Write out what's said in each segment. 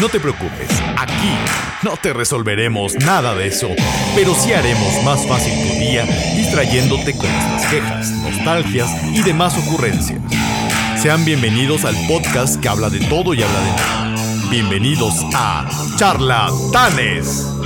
No te preocupes, aquí no te resolveremos nada de eso, pero sí haremos más fácil tu día distrayéndote con nuestras quejas, nostalgias y demás ocurrencias. Sean bienvenidos al podcast que habla de todo y habla de nada. Bienvenidos a Charlatanes.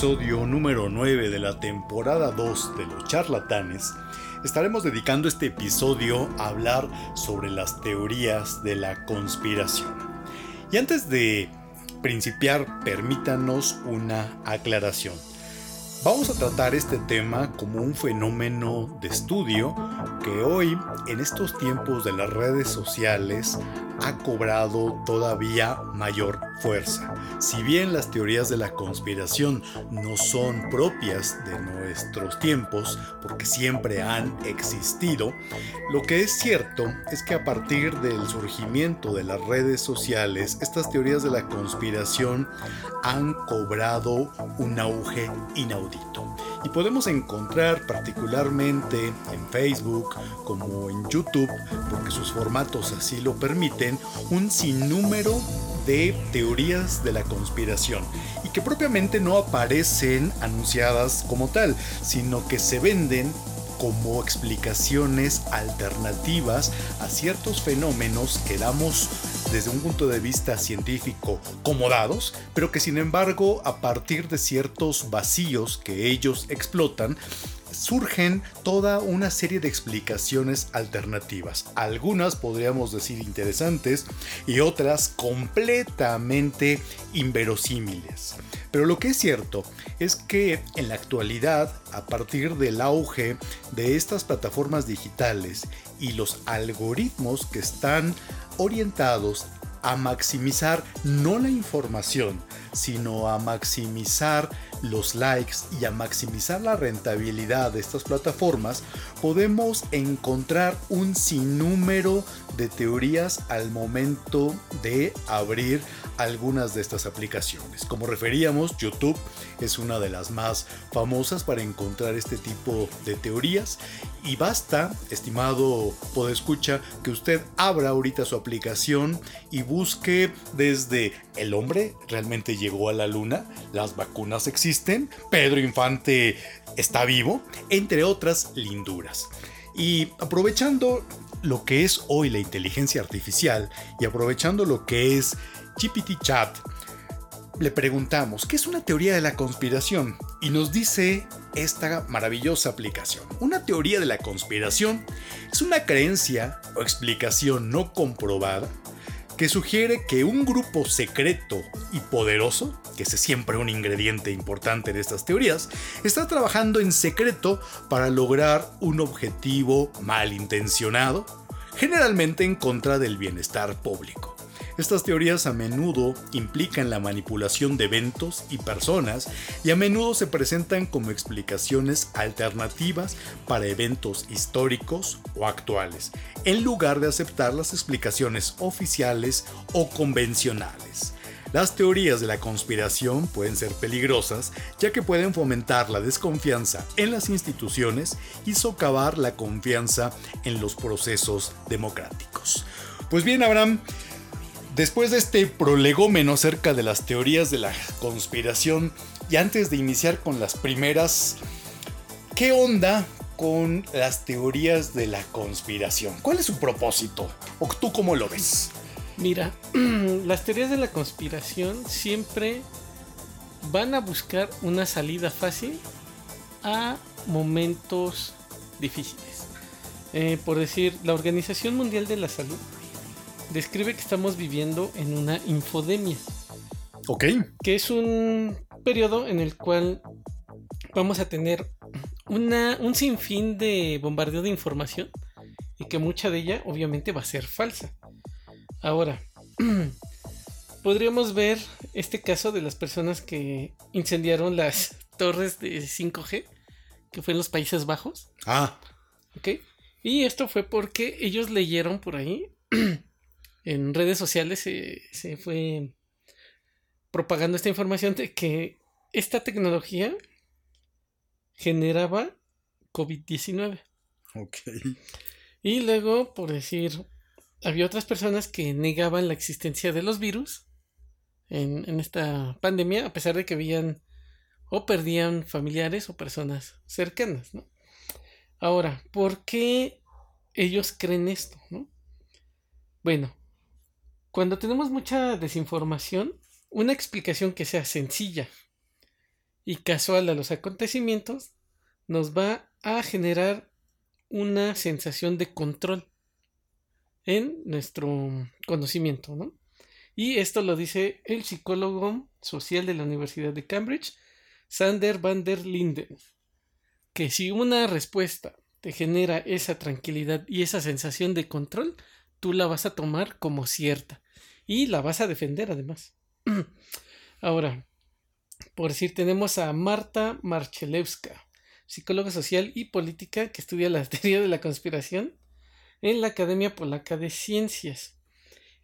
Episodio número 9 de la temporada 2 de los charlatanes, estaremos dedicando este episodio a hablar sobre las teorías de la conspiración. Y antes de principiar, permítanos una aclaración. Vamos a tratar este tema como un fenómeno de estudio que hoy, en estos tiempos de las redes sociales, ha cobrado todavía mayor fuerza. Si bien las teorías de la conspiración no son propias de nuestros tiempos, porque siempre han existido, lo que es cierto es que a partir del surgimiento de las redes sociales, estas teorías de la conspiración han cobrado un auge inaudito. Y podemos encontrar particularmente en Facebook como en YouTube, porque sus formatos así lo permiten, un sinnúmero de teorías de la conspiración y que propiamente no aparecen anunciadas como tal, sino que se venden como explicaciones alternativas a ciertos fenómenos que damos desde un punto de vista científico como dados, pero que sin embargo a partir de ciertos vacíos que ellos explotan, surgen toda una serie de explicaciones alternativas. Algunas podríamos decir interesantes y otras completamente inverosímiles. Pero lo que es cierto es que en la actualidad, a partir del auge de estas plataformas digitales y los algoritmos que están orientados a maximizar no la información, sino a maximizar los likes y a maximizar la rentabilidad de estas plataformas, podemos encontrar un sinnúmero de teorías al momento de abrir algunas de estas aplicaciones. Como referíamos, YouTube es una de las más famosas para encontrar este tipo de teorías y basta, estimado podescucha, que usted abra ahorita su aplicación y busque desde el hombre realmente llegó a la luna, las vacunas existen, Pedro Infante está vivo, entre otras linduras. Y aprovechando lo que es hoy la inteligencia artificial y aprovechando lo que es GPT Chat, le preguntamos, ¿qué es una teoría de la conspiración? Y nos dice esta maravillosa aplicación. Una teoría de la conspiración es una creencia o explicación no comprobada que sugiere que un grupo secreto y poderoso, que es siempre un ingrediente importante en estas teorías, está trabajando en secreto para lograr un objetivo malintencionado, generalmente en contra del bienestar público. Estas teorías a menudo implican la manipulación de eventos y personas y a menudo se presentan como explicaciones alternativas para eventos históricos o actuales, en lugar de aceptar las explicaciones oficiales o convencionales. Las teorías de la conspiración pueden ser peligrosas ya que pueden fomentar la desconfianza en las instituciones y socavar la confianza en los procesos democráticos. Pues bien, Abraham, Después de este prolegómeno acerca de las teorías de la conspiración y antes de iniciar con las primeras, ¿qué onda con las teorías de la conspiración? ¿Cuál es su propósito? ¿O tú cómo lo ves? Mira, las teorías de la conspiración siempre van a buscar una salida fácil a momentos difíciles. Eh, por decir, la Organización Mundial de la Salud describe que estamos viviendo en una infodemia. Ok. Que es un periodo en el cual vamos a tener una, un sinfín de bombardeo de información y que mucha de ella obviamente va a ser falsa. Ahora, podríamos ver este caso de las personas que incendiaron las torres de 5G, que fue en los Países Bajos. Ah. Ok. Y esto fue porque ellos leyeron por ahí, en redes sociales se, se fue propagando esta información de que esta tecnología generaba COVID-19. Ok. Y luego, por decir, había otras personas que negaban la existencia de los virus en, en, esta pandemia, a pesar de que habían o perdían familiares o personas cercanas, ¿no? Ahora, ¿por qué ellos creen esto, no? Bueno, cuando tenemos mucha desinformación, una explicación que sea sencilla y casual a los acontecimientos nos va a generar una sensación de control en nuestro conocimiento, ¿no? Y esto lo dice el psicólogo social de la Universidad de Cambridge, Sander van der Linden, que si una respuesta te genera esa tranquilidad y esa sensación de control, tú la vas a tomar como cierta y la vas a defender además. Ahora, por decir, tenemos a Marta Marchelewska, psicóloga social y política que estudia la teoría de la conspiración en la Academia Polaca de Ciencias.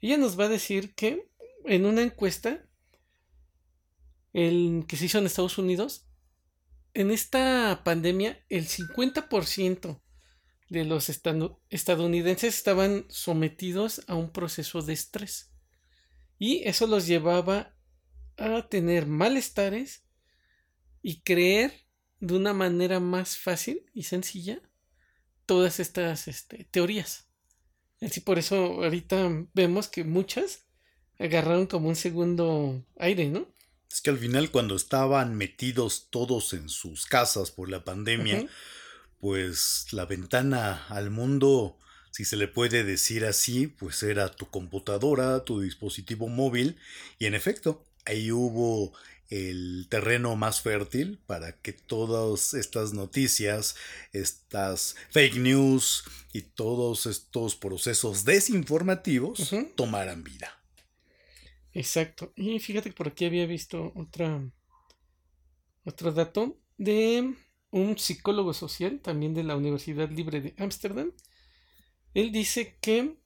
Ella nos va a decir que en una encuesta el, que se hizo en Estados Unidos, en esta pandemia el 50% de los estadounidenses estaban sometidos a un proceso de estrés. Y eso los llevaba a tener malestares y creer de una manera más fácil y sencilla todas estas este, teorías. Así por eso ahorita vemos que muchas agarraron como un segundo aire, ¿no? Es que al final cuando estaban metidos todos en sus casas por la pandemia, pues la ventana al mundo si se le puede decir así, pues era tu computadora, tu dispositivo móvil, y en efecto, ahí hubo el terreno más fértil para que todas estas noticias, estas fake news y todos estos procesos desinformativos tomaran vida. Exacto. Y fíjate que por aquí había visto otra otro dato de un psicólogo social también de la Universidad Libre de Ámsterdam él dice que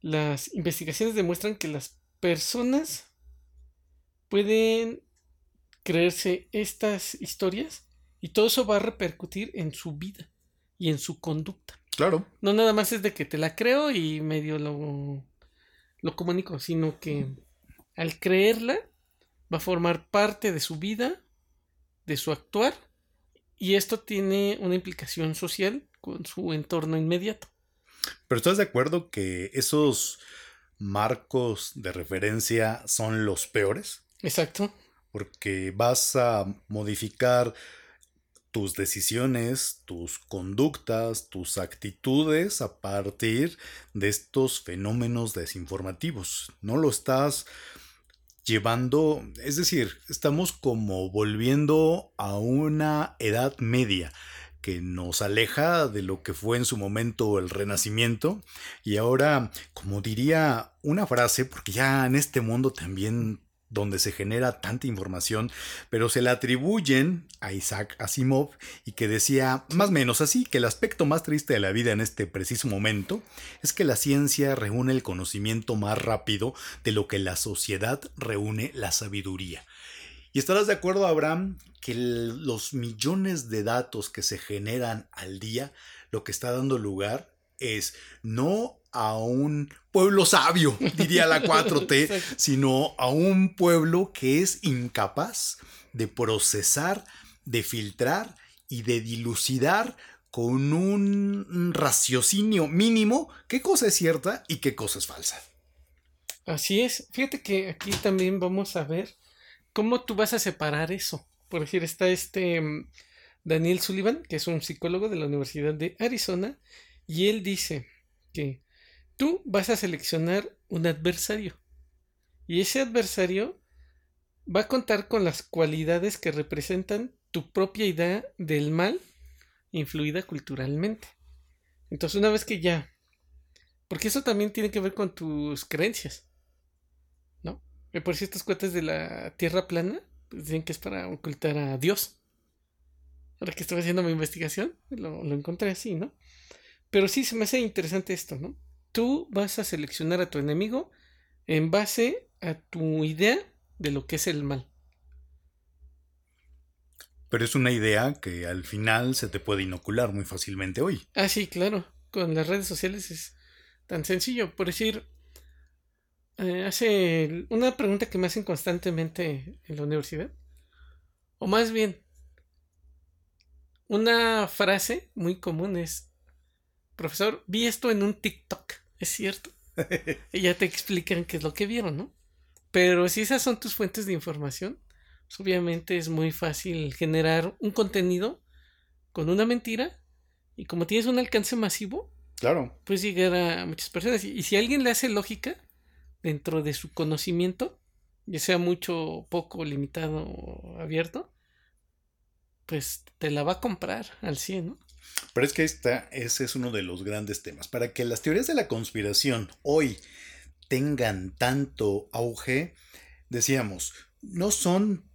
las investigaciones demuestran que las personas pueden creerse estas historias y todo eso va a repercutir en su vida y en su conducta. Claro. No nada más es de que te la creo y medio lo, lo comunico, sino que al creerla va a formar parte de su vida, de su actuar, y esto tiene una implicación social con su entorno inmediato. Pero ¿estás de acuerdo que esos marcos de referencia son los peores? Exacto. Porque vas a modificar tus decisiones, tus conductas, tus actitudes a partir de estos fenómenos desinformativos. No lo estás llevando, es decir, estamos como volviendo a una edad media que nos aleja de lo que fue en su momento el renacimiento. Y ahora, como diría una frase, porque ya en este mundo también donde se genera tanta información, pero se le atribuyen a Isaac Asimov y que decía más o menos así, que el aspecto más triste de la vida en este preciso momento es que la ciencia reúne el conocimiento más rápido de lo que la sociedad reúne la sabiduría. Y estarás de acuerdo, Abraham, que los millones de datos que se generan al día, lo que está dando lugar es no a un pueblo sabio, diría la 4T, sino a un pueblo que es incapaz de procesar, de filtrar y de dilucidar con un raciocinio mínimo qué cosa es cierta y qué cosa es falsa. Así es. Fíjate que aquí también vamos a ver cómo tú vas a separar eso. Por decir, está este mm, Daniel Sullivan, que es un psicólogo de la Universidad de Arizona, y él dice que tú vas a seleccionar un adversario. Y ese adversario va a contar con las cualidades que representan tu propia idea del mal influida culturalmente. Entonces, una vez que ya, porque eso también tiene que ver con tus creencias, Por si estas cuentas de la tierra plana pues, dicen que es para ocultar a Dios. Ahora que estoy haciendo mi investigación, lo, lo encontré así, ¿no? Pero sí se me hace interesante esto, ¿no? Tú vas a seleccionar a tu enemigo en base a tu idea de lo que es el mal. Pero es una idea que al final se te puede inocular muy fácilmente hoy. Ah, sí, claro. Con las redes sociales es tan sencillo. Por decir, eh, hace una pregunta que me hacen constantemente en la universidad. O más bien, una frase muy común es, profesor, vi esto en un TikTok. ¿Es cierto? y ya te explican qué es lo que vieron, ¿no? Pero si esas son tus fuentes de información, pues, obviamente es muy fácil generar un contenido con una mentira y como tienes un alcance masivo, claro. puedes llegar a muchas personas. Y, si alguien le hace lógica dentro de su conocimiento, ya sea mucho, poco, limitado o abierto, pues te la va a comprar al 100, ¿no? Pero es que esta, ese es uno de los grandes temas. Para que las teorías de la conspiración hoy tengan tanto auge, decíamos, no son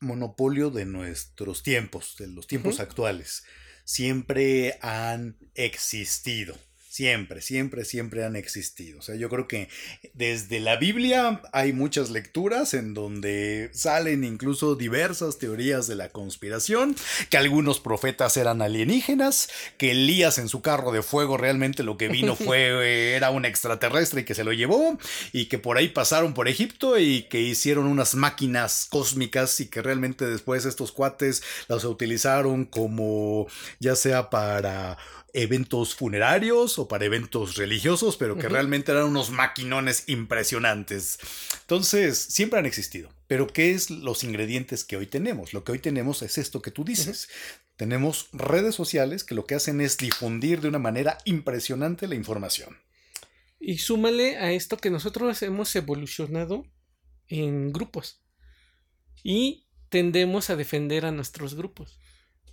monopolio de nuestros tiempos, de los tiempos actuales. Siempre han existido. Siempre, siempre, siempre han existido. O sea, yo creo que desde la Biblia hay muchas lecturas en donde salen incluso diversas teorías de la conspiración, que algunos profetas eran alienígenas, que Elías en su carro de fuego realmente lo que vino fue era un extraterrestre y que se lo llevó, y que por ahí pasaron por Egipto y que hicieron unas máquinas cósmicas y que realmente después estos cuates las utilizaron como ya sea para eventos funerarios o para eventos religiosos, pero que realmente eran unos maquinones impresionantes. Entonces, siempre han existido. Pero ¿qué es los ingredientes que hoy tenemos? Lo que hoy tenemos es esto que tú dices. Tenemos redes sociales que lo que hacen es difundir de una manera impresionante la información. Y súmale a esto que nosotros hemos evolucionado en grupos. Y tendemos a defender a nuestros grupos.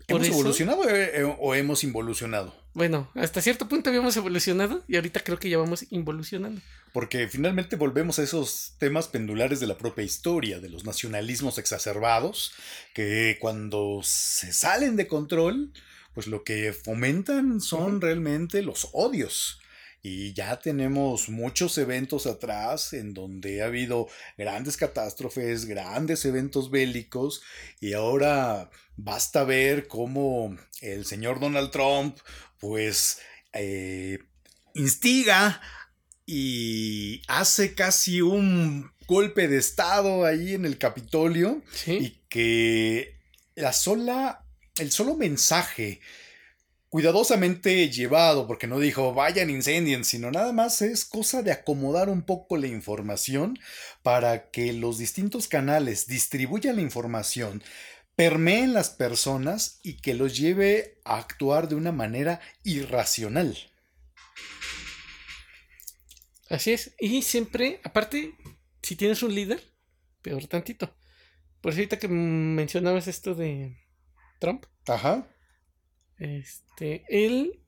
¿Hemos evolucionado eh, eh, o hemos involucionado? Bueno, hasta cierto punto habíamos evolucionado y ahorita creo que ya vamos involucionando. Porque finalmente volvemos a esos temas pendulares de la propia historia, de los nacionalismos exacerbados, que cuando se salen de control, pues lo que fomentan son realmente los odios. Y ya tenemos muchos eventos atrás en donde ha habido grandes catástrofes, grandes eventos bélicos y ahora basta ver cómo el señor Donald Trump pues eh, instiga y hace casi un golpe de estado ahí en el Capitolio y que la sola, el solo mensaje cuidadosamente llevado, porque no dijo vayan incendien, sino nada más es cosa de acomodar un poco la información para que los distintos canales distribuyan la información, permeen las personas y que los lleve a actuar de una manera irracional. Así es, y siempre, aparte, si tienes un líder, peor tantito. Por eso ahorita que mencionabas esto de Trump. Ajá este, él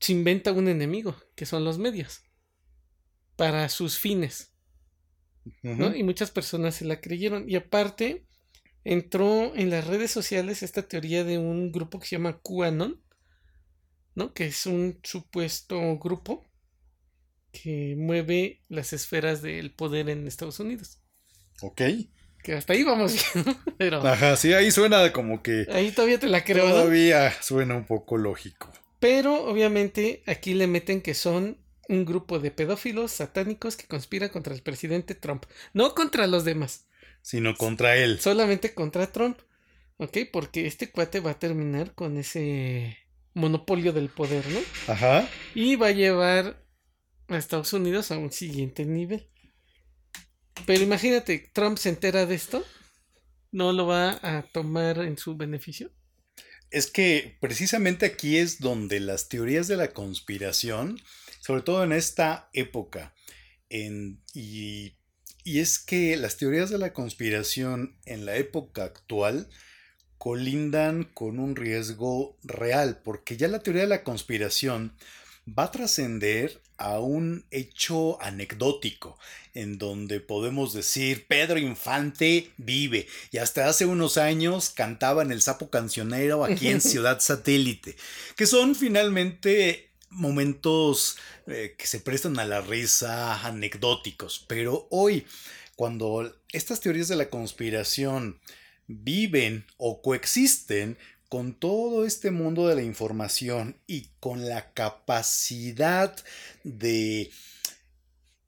se inventa un enemigo, que son los medios, para sus fines. ¿no? Y muchas personas se la creyeron. Y aparte, entró en las redes sociales esta teoría de un grupo que se llama QAnon, ¿no? Que es un supuesto grupo que mueve las esferas del poder en Estados Unidos. Ok. Que hasta ahí vamos bien, pero... Ajá, sí, ahí suena como que... Ahí todavía te la creo. Todavía suena un poco lógico. Pero obviamente aquí le meten que son un grupo de pedófilos satánicos que conspira contra el presidente Trump. No contra los demás. Sino contra él. Solamente contra Trump. ¿Ok? Porque este cuate va a terminar con ese monopolio del poder, ¿no? Ajá. Y va a llevar a Estados Unidos a un siguiente nivel. Pero imagínate, Trump se entera de esto, no lo va a tomar en su beneficio. Es que precisamente aquí es donde las teorías de la conspiración, sobre todo en esta época, en, y, y es que las teorías de la conspiración en la época actual colindan con un riesgo real, porque ya la teoría de la conspiración va a trascender a un hecho anecdótico, en donde podemos decir Pedro Infante vive y hasta hace unos años cantaba en el sapo cancionero aquí en Ciudad Satélite, que son finalmente momentos eh, que se prestan a la risa anecdóticos, pero hoy, cuando estas teorías de la conspiración viven o coexisten con todo este mundo de la información y con la capacidad de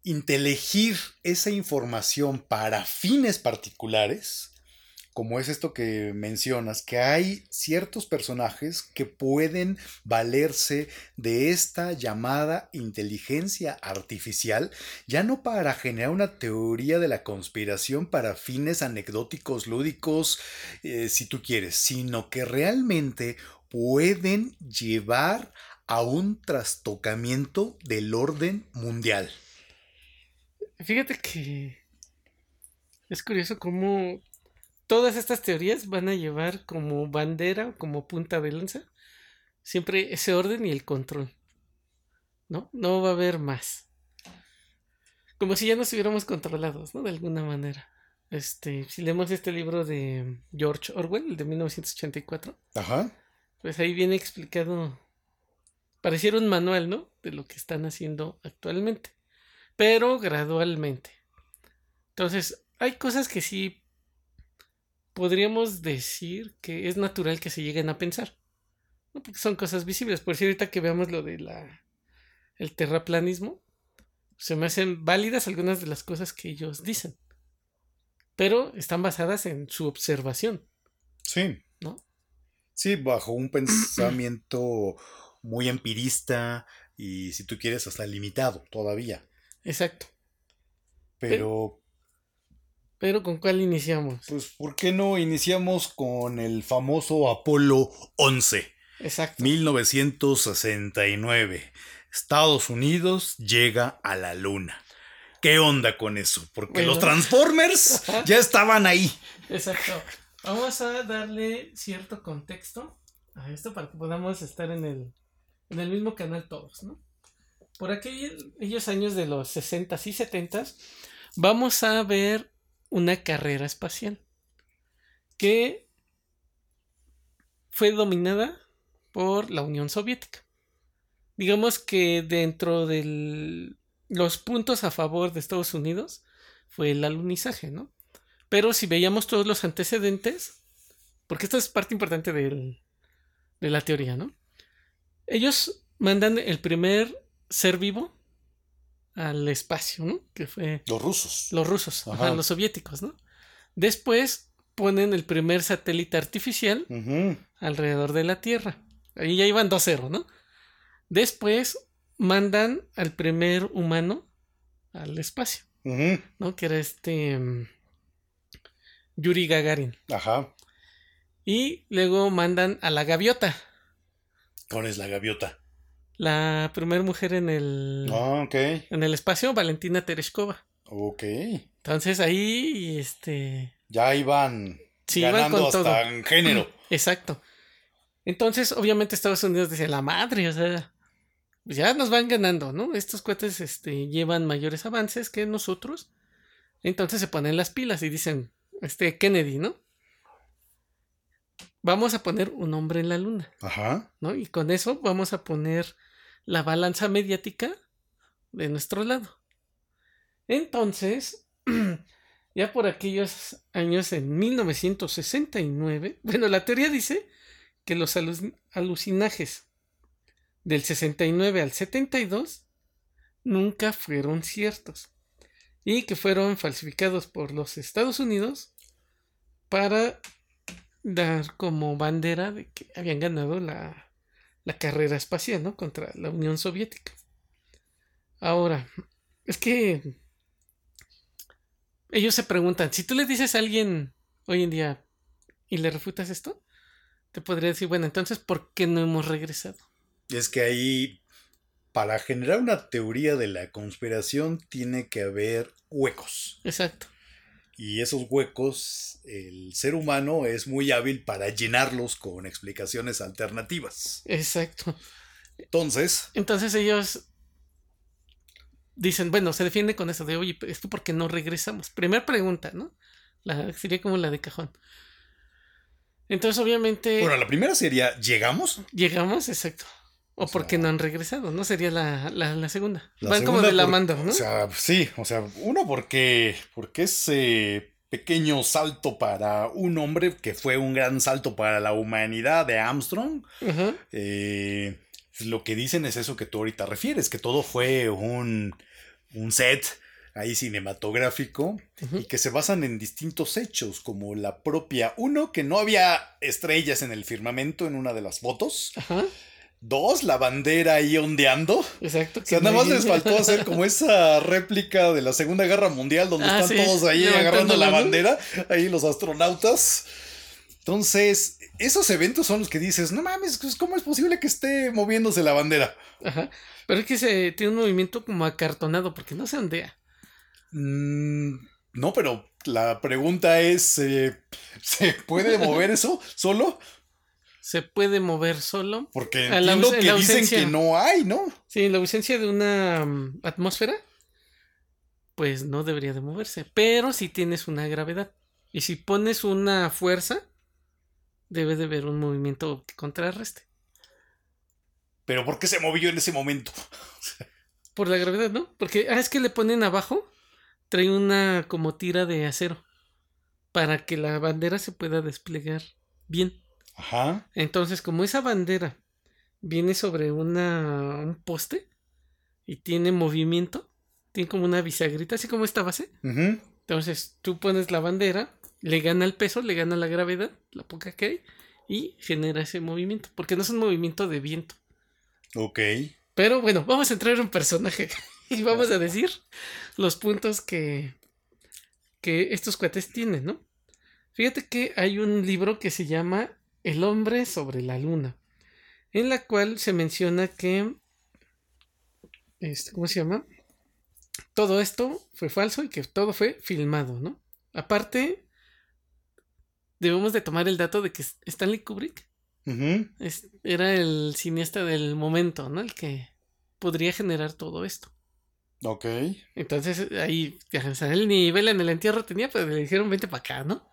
intelegir esa información para fines particulares, como es esto que mencionas, que hay ciertos personajes que pueden valerse de esta llamada inteligencia artificial, ya no para generar una teoría de la conspiración para fines anecdóticos, lúdicos, eh, si tú quieres, sino que realmente pueden llevar a un trastocamiento del orden mundial. Fíjate que es curioso cómo todas estas teorías van a llevar como bandera, como punta de lanza, siempre ese orden y el control. ¿No? No va a haber más. Como si ya nos estuviéramos controlados, ¿no? De alguna manera. Este, si leemos este libro de George Orwell, el de 1984, Ajá. pues ahí viene explicado, pareciera un manual, ¿no? De lo que están haciendo actualmente, pero gradualmente. Entonces, hay cosas que sí podríamos decir que es natural que se lleguen a pensar. ¿no? Porque son cosas visibles. Por si ahorita que veamos lo de la el terraplanismo, se me hacen válidas algunas de las cosas que ellos dicen. Pero están basadas en su observación. Sí. ¿No? Sí, bajo un pensamiento muy empirista y si tú quieres hasta limitado todavía. Exacto. Pero pero ¿con cuál iniciamos? Pues, ¿por qué no iniciamos con el famoso Apolo 11? Exacto. 1969. Estados Unidos llega a la Luna. ¿Qué onda con eso? Porque Bueno. los Transformers ya estaban ahí. Exacto. Vamos a darle cierto contexto a esto para que podamos estar en el, en el mismo canal todos, ¿no? Por aquellos años de los 60s y 70s, vamos a ver una carrera espacial que fue dominada por la Unión Soviética. Digamos que dentro de los puntos a favor de Estados Unidos fue el alunizaje, ¿no? Pero si veíamos todos los antecedentes, porque esto es parte importante del- de la teoría, ¿no? Ellos mandan el primer ser vivo al espacio, ¿no? Que fue Los rusos. los rusos, Ajá. ajá, los soviéticos, ¿no? Después ponen el primer satélite artificial alrededor de la Tierra. Ahí ya iban 2-0, ¿no? Después mandan al primer humano al espacio. ¿no? Que era este mm, Yuri Gagarin. Ajá. Y luego mandan a la gaviota, ¿Cuál es la gaviota? La primera mujer en el, Ah, ok. en el espacio, Valentina Tereshkova. Ok. Entonces ahí, este... Ya iban Sí, iban ganando con hasta todo. en género. Exacto. Entonces, obviamente Estados Unidos dice, la madre, o sea, ya nos van ganando, ¿no? Estos cohetes este, llevan mayores avances que nosotros. Entonces se ponen las pilas y dicen, este Kennedy, ¿no? Vamos a poner un hombre en la luna, Ajá. ¿no? Y con eso vamos a poner la balanza mediática de nuestro lado. Entonces, ya por aquellos años en 1969, bueno, la teoría dice que los alu- alucinajes del 69 al 72 nunca fueron ciertos y que fueron falsificados por los Estados Unidos para dar como bandera de que habían ganado la, la carrera espacial, ¿no? Contra la Unión Soviética. Ahora, es que ellos se preguntan, si tú le dices a alguien hoy en día y le refutas esto, te podría decir, bueno, entonces, ¿por qué no hemos regresado? Es que ahí, para generar una teoría de la conspiración, tiene que haber huecos. Exacto. Y esos huecos, el ser humano es muy hábil para llenarlos con explicaciones alternativas. Exacto. Entonces. Entonces ellos dicen, bueno, se defiende con eso de, oye, ¿esto por qué no regresamos? Primera pregunta, ¿no? La, sería como la de cajón. Entonces, obviamente. Bueno, la primera sería, ¿llegamos? Llegamos, exacto. O, porque no han regresado, ¿no? Sería la, la, segunda. Van como de la mando, ¿no? O sea, sí, o sea, uno porque, porque ese pequeño salto para un hombre que fue un gran salto para la humanidad de Armstrong. Eh, lo que dicen es eso que tú ahorita refieres, que todo fue un, un set ahí cinematográfico y que se basan en distintos hechos, como la propia, uno, que no había estrellas en el firmamento en una de las fotos. Dos, la bandera ahí ondeando. Exacto. O sea, nada más les faltó hacer como esa réplica de la Segunda Guerra Mundial donde ah, están todos ahí agarrando la bandera, ahí los astronautas. Entonces, esos eventos son los que dices, no mames, pues, ¿cómo es posible que esté moviéndose la bandera? Ajá. Pero es que se tiene un movimiento como acartonado, porque no se ondea. Mm, no, pero la pregunta es, eh, ¿se puede mover eso solo? Se puede mover solo. Porque entiendo que dicen que no hay, ¿no? Sí, en la ausencia de una mm, atmósfera, pues no debería de moverse. Pero si tienes una gravedad. Y si pones una fuerza, debe de haber un movimiento que contrarreste. Pero ¿por qué se movió en ese momento? Por la gravedad, ¿no? Porque, ah, es que le ponen abajo trae una como tira de acero para que la bandera se pueda desplegar bien. Ajá. Entonces, como esa bandera viene sobre una, un poste y tiene movimiento, tiene como una bisagrita, así como esta base. Entonces, tú pones la bandera, le gana el peso, le gana la gravedad, la poca que hay, y genera ese movimiento, porque no es un movimiento de viento. Ok. Pero bueno, vamos a entrar en un personaje. y vamos a decir los puntos que, que estos cuates tienen, ¿no? Fíjate que hay un libro que se llama El hombre sobre la luna, en la cual se menciona que, este, ¿cómo se llama? Todo esto fue falso y que todo fue filmado, ¿no? Aparte, debemos de tomar el dato de que Stanley Kubrick era el cineasta del momento, ¿no? El que podría generar todo esto. Ok. Entonces ahí, el nivel en el entierro tenía, pues le dijeron vente para acá, ¿no?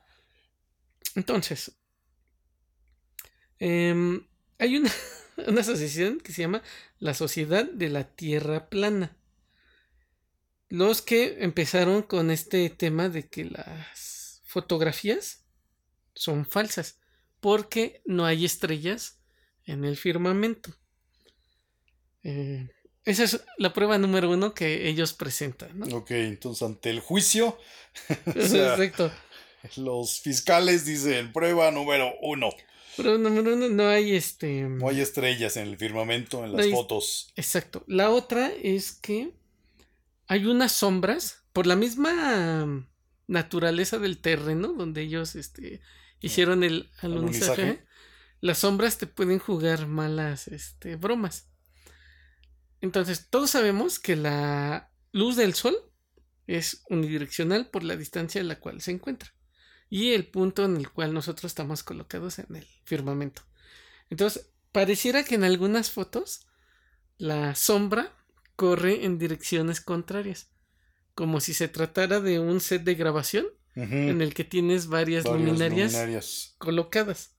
Entonces, em, hay una, una asociación que se llama la Sociedad de la Tierra Plana. Los que empezaron con este tema de que las fotografías son falsas porque no hay estrellas en el firmamento. Eh, esa es la prueba número uno que ellos presentan. ¿no? Ok, entonces ante el juicio. Exacto. Los fiscales dicen prueba número uno. Prueba número uno, no hay este. No hay estrellas en el firmamento, en las fotos. Exacto. La otra es que hay unas sombras por la misma naturaleza del terreno donde ellos este, hicieron el alunizaje. Las sombras te pueden jugar malas este, bromas. Entonces, todos sabemos que la luz del Sol es unidireccional por la distancia en la cual se encuentra y el punto en el cual nosotros estamos colocados en el firmamento. Entonces, pareciera que en algunas fotos la sombra corre en direcciones contrarias, como si se tratara de un set de grabación en el que tienes varias, luminarias, colocadas.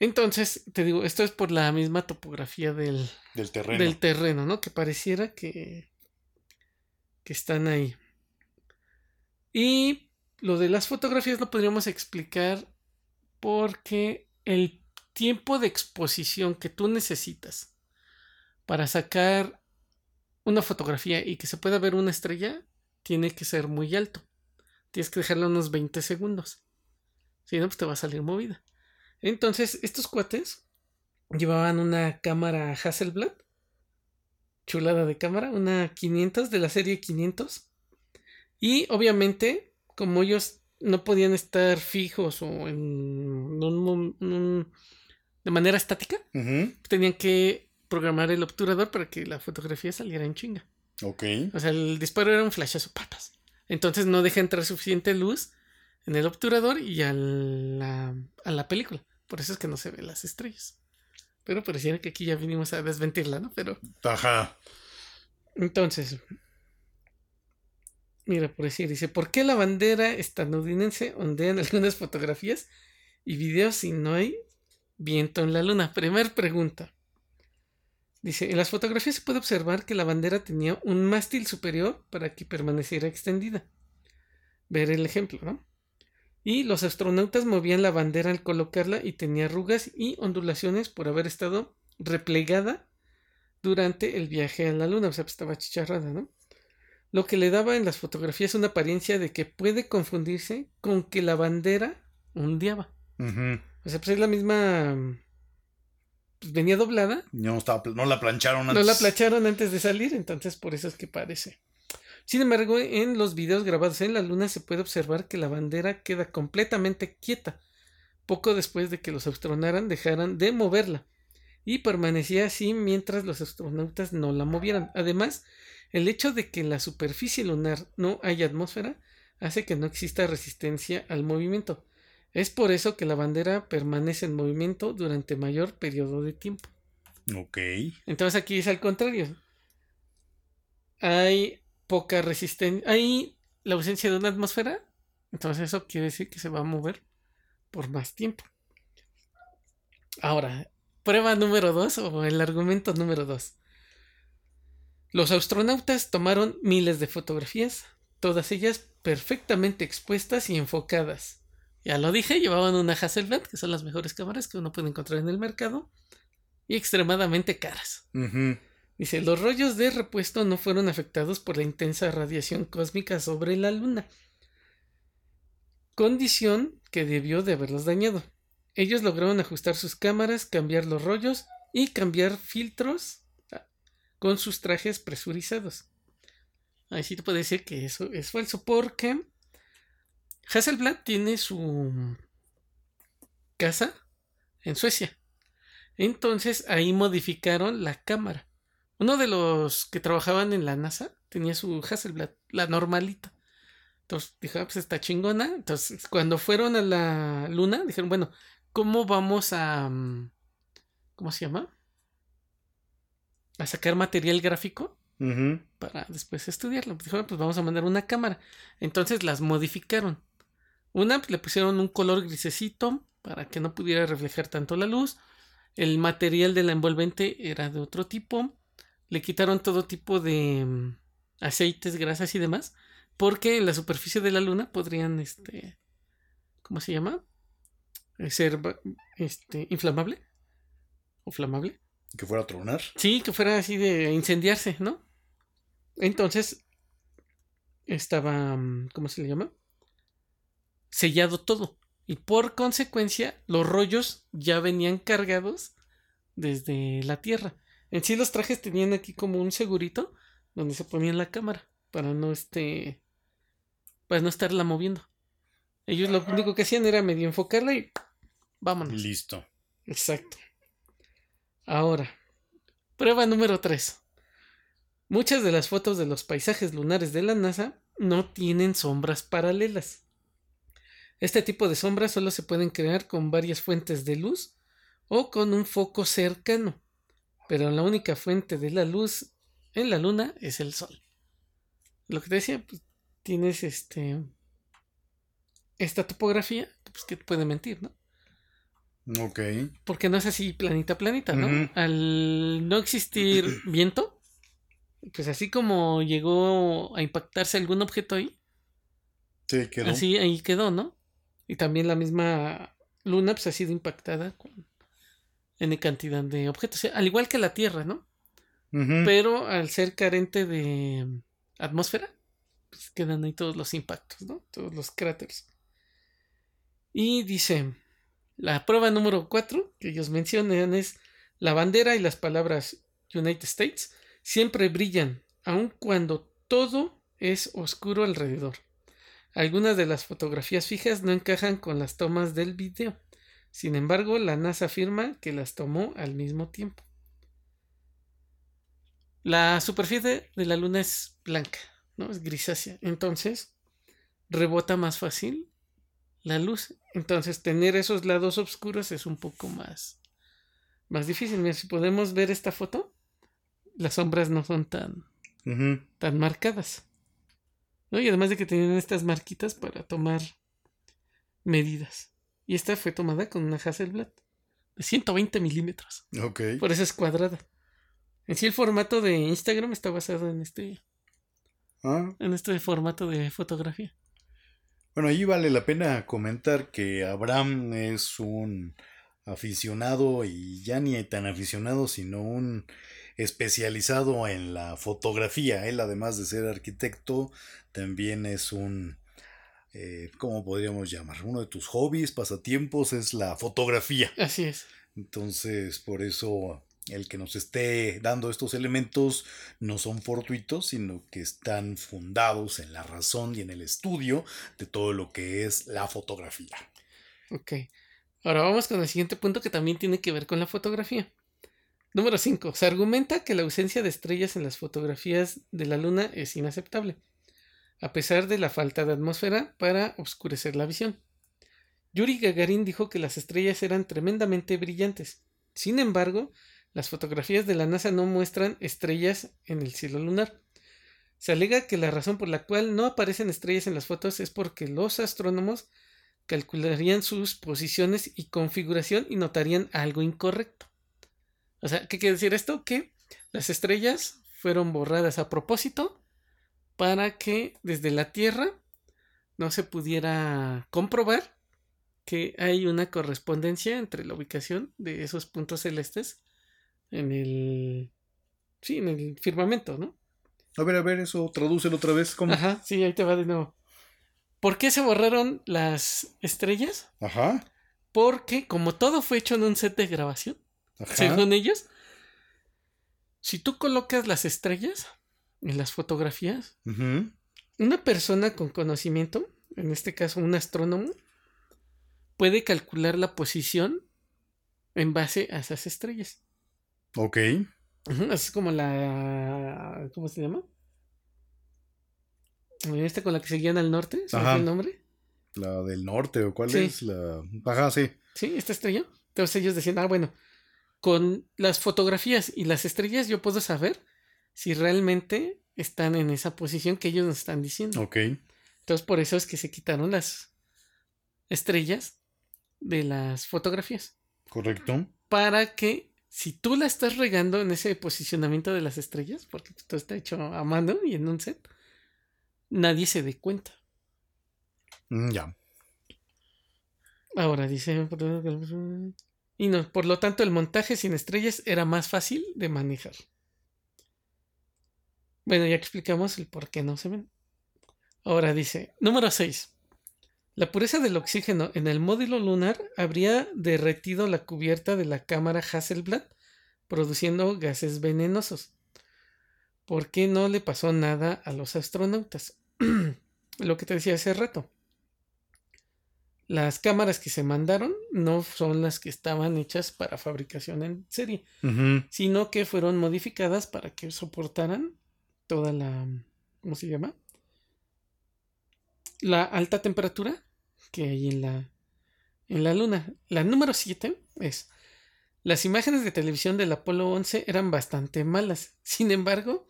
Entonces, te digo, esto es por la misma topografía del, terreno. Del terreno, ¿no? Que pareciera que, que están ahí. Y lo de las fotografías lo podríamos explicar porque el tiempo de exposición que tú necesitas para sacar una fotografía y que se pueda ver una estrella tiene que ser muy alto. Tienes que dejarla unos 20 segundos. Si no, pues te va a salir movida. Entonces, estos cuates llevaban una cámara Hasselblad, chulada de cámara, una 500 de la serie 500. Y obviamente, como ellos no podían estar fijos o en un, de manera estática, tenían que programar el obturador para que la fotografía saliera en chinga. Ok. O sea, el disparo era un flashazo papas. Entonces no deja entrar suficiente luz en el obturador y a la, a la película. Por eso es que no se ven las estrellas. Pero pareciera que aquí ya vinimos a desventirla, ¿no? Pero. Ajá. Entonces. Mira, por decir, dice, ¿por qué la bandera estadounidense ondea en algunas fotografías y videos si no hay viento en la luna? Primer pregunta. Dice, en las fotografías se puede observar que la bandera tenía un mástil superior para que permaneciera extendida. Ver el ejemplo, ¿no? Y los astronautas movían la bandera al colocarla y tenía arrugas y ondulaciones por haber estado replegada durante el viaje a la luna, o sea, pues, estaba chicharrada, ¿no? Lo que le daba en las fotografías una apariencia de que puede confundirse con que la bandera ondeaba. O sea, pues es la misma pues, venía doblada. No, estaba, no la plancharon antes. No la plancharon antes de salir, entonces por eso es que parece. Sin embargo, en los videos grabados en la luna se puede observar que la bandera queda completamente quieta, poco después de que los astronautas dejaran de moverla, y permanecía así mientras los astronautas no la movieran. Además, el hecho de que en la superficie lunar no haya atmósfera hace que no exista resistencia al movimiento. Es por eso que la bandera permanece en movimiento durante mayor periodo de tiempo. Ok. Entonces aquí es al contrario. Hay poca resistencia. Hay la ausencia de una atmósfera. Entonces eso quiere decir que se va a mover por más tiempo. Ahora, prueba número dos o el argumento número dos. Los astronautas tomaron miles de fotografías, todas ellas perfectamente expuestas y enfocadas. Ya lo dije, llevaban una Hasselblad, que son las mejores cámaras que uno puede encontrar en el mercado, y extremadamente caras. Dice, los rollos de repuesto no fueron afectados por la intensa radiación cósmica sobre la Luna, condición que debió de haberlos dañado. Ellos lograron ajustar sus cámaras, cambiar los rollos y cambiar filtros con sus trajes presurizados. Ahí sí te puedo decir que eso es falso porque Hasselblad tiene su casa en Suecia. Entonces ahí modificaron la cámara. Uno de los que trabajaban en la NASA tenía su Hasselblad, la normalita. Entonces dijo, ah, pues está chingona. Entonces, cuando fueron a la luna, dijeron, bueno, ¿cómo vamos a. Mm, ¿Cómo se llama? A sacar material gráfico para después estudiarlo. Dijeron, pues vamos a mandar una cámara. Entonces las modificaron. Una pues, le pusieron un color grisecito para que no pudiera reflejar tanto la luz. El material de la envolvente era de otro tipo. Le quitaron todo tipo de mm, aceites, grasas y demás. Porque en la superficie de la luna podrían, este, ¿cómo se llama? Eh, ser, este, inflamable. O flamable. Que fuera a tronar. Sí, que fuera así de incendiarse, ¿no? Entonces, estaba, mm, ¿cómo se le llama? sellado todo. Y por consecuencia, los rollos ya venían cargados desde la Tierra. En sí, los trajes tenían aquí como un segurito donde se ponían la cámara para no este para no estarla moviendo. Ellos lo único que hacían era medio enfocarla y vámonos. Listo. Exacto. Ahora, prueba número 3. Muchas de las fotos de los paisajes lunares de la NASA no tienen sombras paralelas. Este tipo de sombras solo se pueden crear con varias fuentes de luz o con un foco cercano, pero la única fuente de la luz en la luna es el sol. Lo que te decía, pues, tienes este esta topografía, pues que puede mentir, ¿no? Ok. Porque no es así planita planita, ¿no? Al no existir viento, pues así como llegó a impactarse algún objeto ahí. Sí, quedó. Así ahí quedó, ¿no? Y también la misma luna pues, ha sido impactada con N cantidad de objetos, al igual que la Tierra, ¿no? Pero al ser carente de atmósfera, pues quedan ahí todos los impactos, ¿no? Todos los cráteres. Y dice, la prueba número 4 que ellos mencionan es, La bandera y las palabras United States siempre brillan, aun cuando todo es oscuro alrededor. Algunas de las fotografías fijas no encajan con las tomas del video. Sin embargo, la NASA afirma que las tomó al mismo tiempo. La superficie de la Luna es blanca, ¿no? Es grisácea. Entonces, rebota más fácil la luz. Entonces, tener esos lados oscuros es un poco más, más difícil. Mira, si podemos ver esta foto, las sombras no son tan, tan marcadas. ¿no? Y además de que tienen estas marquitas para tomar medidas. Y esta fue tomada con una Hasselblad de 120 milímetros. Ok. Por eso es cuadrada. En sí el formato de Instagram está basado en este... Ah. En este formato de fotografía. Bueno, ahí vale la pena comentar que Abraham es un aficionado y ya ni tan aficionado, sino un especializado en la fotografía. Él, además de ser arquitecto, también es un, eh, ¿cómo podríamos llamar? Uno de tus hobbies, pasatiempos, es la fotografía. Así es. Entonces, por eso el que nos esté dando estos elementos no son fortuitos, sino que están fundados en la razón y en el estudio de todo lo que es la fotografía. Ok. Ahora vamos con el siguiente punto que también tiene que ver con la fotografía. Número 5. Se argumenta que la ausencia de estrellas en las fotografías de la Luna es inaceptable, a pesar de la falta de atmósfera para oscurecer la visión. Yuri Gagarin dijo que las estrellas eran tremendamente brillantes. Sin embargo, las fotografías de la NASA no muestran estrellas en el cielo lunar. Se alega que la razón por la cual no aparecen estrellas en las fotos es porque los astrónomos calcularían sus posiciones y configuración y notarían algo incorrecto. O sea, ¿qué quiere decir esto? Que las estrellas fueron borradas a propósito para que desde la Tierra no se pudiera comprobar que hay una correspondencia entre la ubicación de esos puntos celestes en el sí, en el firmamento, ¿no? A ver, a ver, eso tradúcelo otra vez. ¿cómo? Ajá, sí, ahí te va de nuevo. ¿Por qué se borraron las estrellas? Ajá. Porque como todo fue hecho en un set de grabación, Ajá. según ellos, si tú colocas las estrellas en las fotografías, una persona con conocimiento, en este caso un astrónomo, puede calcular la posición en base a esas estrellas. Ok. Es como la. ¿Cómo se llama? Esta con la que seguían al norte, ¿se fue el nombre? La del norte, ¿o cuál Sí. es? La. Ajá, sí. Sí, esta estrella. Entonces ellos decían, ah, bueno, con las fotografías y las estrellas yo puedo saber si realmente están en esa posición que ellos nos están diciendo. Ok. Entonces por eso es que se quitaron las estrellas de las fotografías. Correcto. Para que si tú la estás regando en ese posicionamiento de las estrellas, porque todo está hecho a mano y en un set, nadie se dé cuenta. Mm, ya. Ahora dice. Y no, por lo tanto, el montaje sin estrellas era más fácil de manejar. Bueno, ya explicamos el por qué no se ven. Ahora dice, número 6. La pureza del oxígeno en el módulo lunar habría derretido la cubierta de la cámara Hasselblad, produciendo gases venenosos. ¿Por qué no le pasó nada a los astronautas? Lo que te decía hace rato. Las cámaras que se mandaron no son las que estaban hechas para fabricación en serie, sino que fueron modificadas para que soportaran toda la, ¿cómo se llama? La alta temperatura que hay en la, en la luna. La número 7 es, las imágenes de televisión del Apolo 11 eran bastante malas. Sin embargo,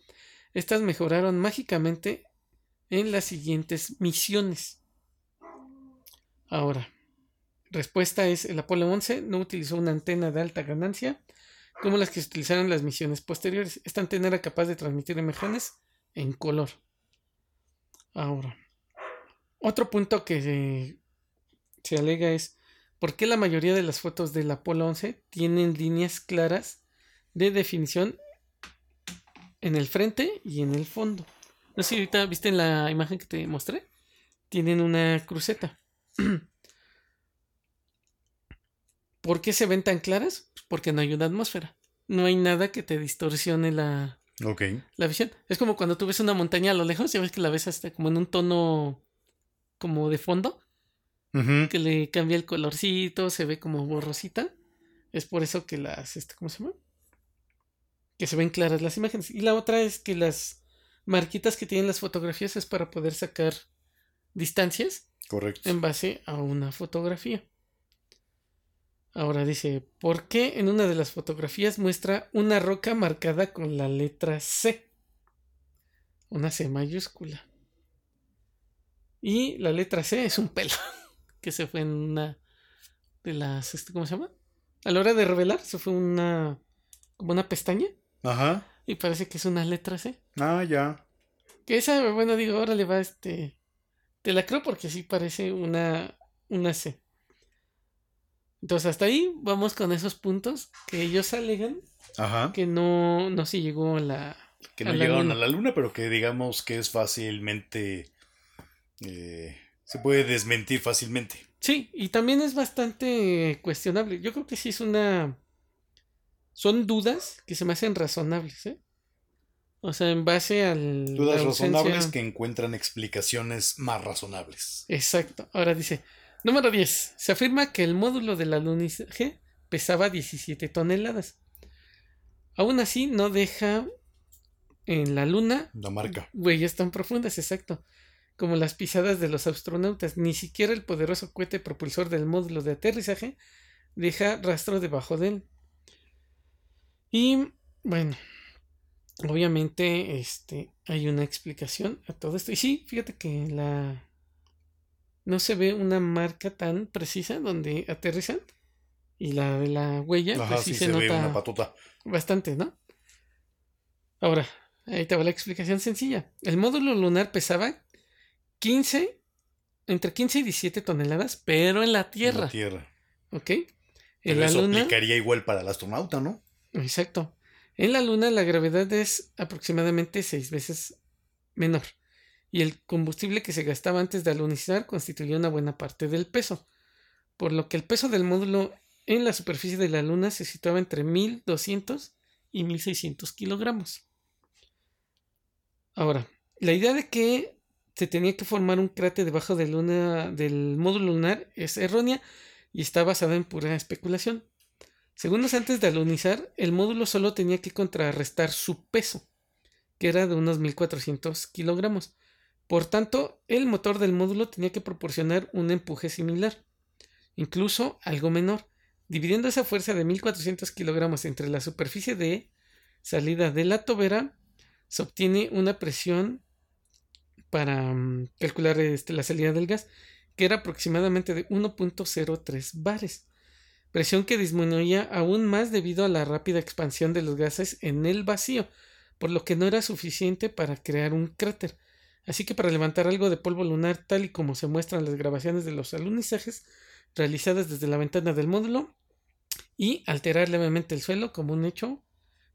estas mejoraron mágicamente en las siguientes misiones. Ahora, respuesta es, el Apolo 11 no utilizó una antena de alta ganancia como las que se utilizaron en las misiones posteriores. Esta antena era capaz de transmitir imágenes en color. Ahora, otro punto que se, se alega es por qué la mayoría de las fotos del Apolo 11 tienen líneas claras de definición en el frente y en el fondo. No sé si ahorita viste en la imagen que te mostré. Tienen una cruceta. ¿Por qué se ven tan claras? Pues porque no hay una atmósfera. no hay nada que te distorsione la, la visión. Es como cuando tú ves una montaña a lo lejos, ya ves que la ves hasta como en un tono como de fondo, que le cambia el colorcito, se ve como borrosita. Es por eso que las, este, ¿cómo se llama? Que se ven claras las imágenes. Y la otra es que las marquitas que tienen las fotografías es para poder sacar distancias Correcto. en base a una fotografía. Ahora dice, ¿por qué en una de las fotografías muestra una roca marcada con la letra C? Una C mayúscula. Y la letra C es un pelo que se fue en una de las, este, ¿cómo se llama? A la hora de revelar se fue una, como una pestaña Ajá. y parece que es una letra C. Ah, ya. Que esa, bueno, digo, ahora le va este. Te la creo porque sí parece una, una C. Entonces, hasta ahí vamos con esos puntos que ellos alegan Ajá. que no, no se llegó a la. Que no a llegaron a la luna, pero que digamos que es fácilmente. Eh, se puede desmentir fácilmente. Sí, y también es bastante cuestionable. Yo creo que sí es una. Son dudas que se me hacen razonables, ¿eh? O sea, en base al. Dudas ausencia- razonables que encuentran explicaciones más razonables. Exacto. Ahora dice, número 10. Se afirma que el módulo del alunizaje pesaba 17 toneladas. Aún así, no deja en la luna La marca. huellas tan profundas, exacto, como las pisadas de los astronautas. Ni siquiera el poderoso cohete propulsor del módulo de aterrizaje deja rastro debajo de él. Y bueno, obviamente este hay una explicación a todo esto. Y sí, fíjate que la no se ve una marca tan precisa donde aterrizan y la de la huella Ajá, pues sí, sí se, se, ve nota una patota. bastante, ¿no? Ahora, ahí te va la explicación sencilla. El módulo lunar pesaba 15, entre 15 y 17 toneladas, pero en la en Tierra, La tierra. ¿ok? Pero En la eso Luna, aplicaría igual para el astronauta, ¿no? exacto. En la Luna la gravedad es aproximadamente 6 veces menor. Y el combustible que se gastaba antes de alunizar constituía una buena parte del peso. Por lo que el peso del módulo en la superficie de la Luna se situaba entre 1200 y 1600 kilogramos. Ahora, la idea de que se tenía que formar un cráter debajo del módulo lunar es errónea y está basada en pura especulación. Segundos antes de alunizar, el módulo solo tenía que contrarrestar su peso, que era de unos 1400 kilogramos. Por tanto, el motor del módulo tenía que proporcionar un empuje similar, incluso algo menor. Dividiendo esa fuerza de 1400 kilogramos entre la superficie de salida de la tobera, se obtiene una presión para mm, calcular este, la salida del gas, que era aproximadamente de 1.03 bares. Presión que disminuía aún más debido a la rápida expansión de los gases en el vacío, por lo que no era suficiente para crear un cráter. Así que para levantar algo de polvo lunar, tal y como se muestran las grabaciones de los alunizajes realizadas desde la ventana del módulo, y alterar levemente el suelo como un hecho,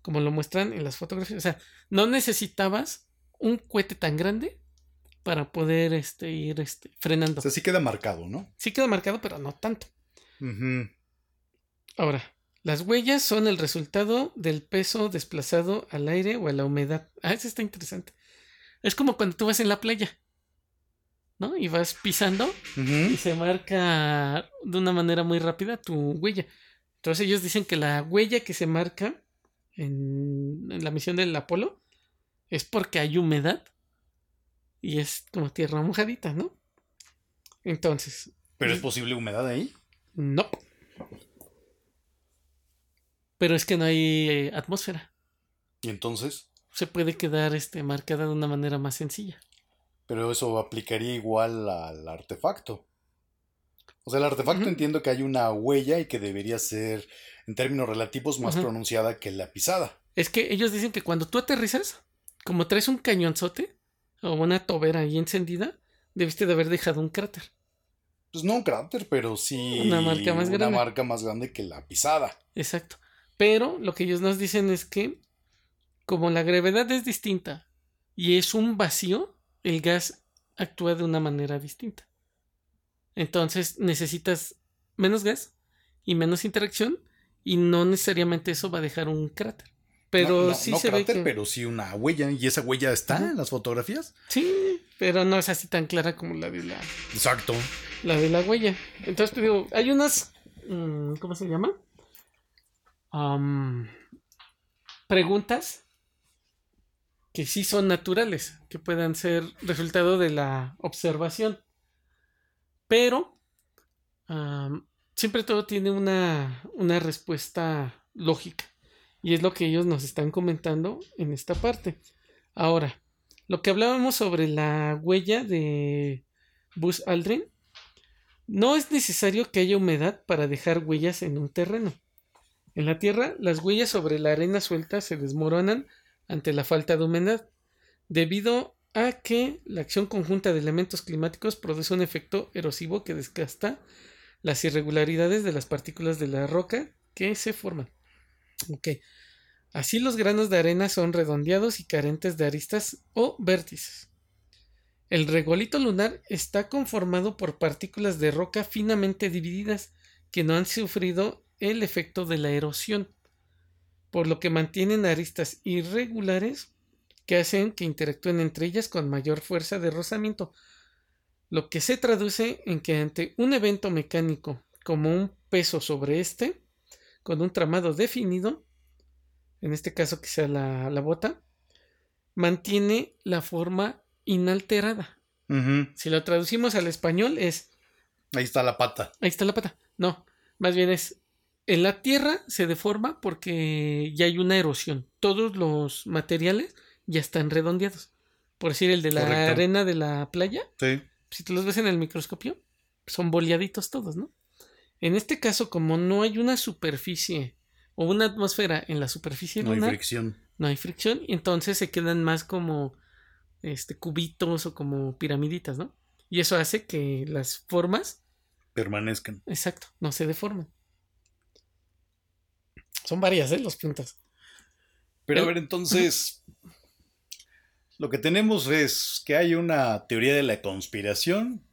como lo muestran en las fotografías. O sea, no necesitabas un cohete tan grande para poder este, ir este, frenando. O sea, sí queda marcado, ¿no? Sí queda marcado, pero no tanto. Ahora, las huellas son el resultado del peso desplazado al aire o a la humedad. Ah, eso está interesante. Es como cuando tú vas en la playa, ¿no? Y vas pisando y se marca de una manera muy rápida tu huella. Entonces ellos dicen que la huella que se marca en, en la misión del Apolo es porque hay humedad y es como tierra mojadita, ¿no? Entonces, Pero es posible humedad ahí. no. Pero es que no hay eh, atmósfera. Y entonces, Se puede quedar este, marcada de una manera más sencilla. pero eso aplicaría igual al artefacto. O sea, el artefacto entiendo que hay una huella y que debería ser, en términos relativos, más pronunciada que la pisada. Es que ellos dicen que cuando tú aterrizas, como traes un cañonzote o una tobera ahí encendida, debiste de haber dejado un cráter. Pues no un cráter, pero sí Una marca más una grande. marca más grande que la pisada. Exacto. Pero lo que ellos nos dicen es que como la gravedad es distinta y es un vacío, el gas actúa de una manera distinta. Entonces necesitas menos gas y menos interacción y no necesariamente eso va a dejar un cráter. Pero no, no, sí no se cráter, ve que... pero sí una huella. ¿Y esa huella está en las fotografías? Sí, pero no es así tan clara como la de la, Exacto. la de la huella. Entonces te digo, hay unas, mm, ¿cómo se llama? Am, preguntas que sí son naturales, que puedan ser resultado de la observación. Pero siempre todo tiene una, una respuesta lógica. Y es lo que ellos nos están comentando en esta parte. Ahora, lo que hablábamos sobre la huella de Buzz Aldrin, no es necesario que haya humedad para dejar huellas en un terreno. En la Tierra, las huellas sobre la arena suelta se desmoronan ante la falta de humedad, debido a que la acción conjunta de elementos climáticos produce un efecto erosivo que desgasta las irregularidades de las partículas de la roca que se forman. Ok. Así los granos de arena son redondeados y carentes de aristas o vértices. El regolito lunar está conformado por partículas de roca finamente divididas que no han sufrido el efecto de la erosión, por lo que mantienen aristas irregulares que hacen que interactúen entre ellas con mayor fuerza de rozamiento, lo que se traduce en que ante un evento mecánico como un peso sobre este, con un tramado definido, en este caso que sea la, la bota, mantiene la forma inalterada. Si lo traducimos al español es, Ahí está la pata. ahí está la pata. No, más bien es, en la tierra se deforma porque ya hay una erosión. Todos los materiales ya están redondeados. Por decir, el de la Correcto. arena de la playa, Sí. si tú los ves en el microscopio, son boleaditos todos, ¿no? En este caso, como no hay una superficie o una atmósfera en la superficie No hay fricción. no hay fricción y entonces se quedan más como este cubitos o como piramiditas, ¿no? Y eso hace que las formas, Permanezcan. exacto, no se deformen. Son varias, ¿eh? Los puntos. Pero a ver, entonces, lo que tenemos es que hay una teoría de la conspiración,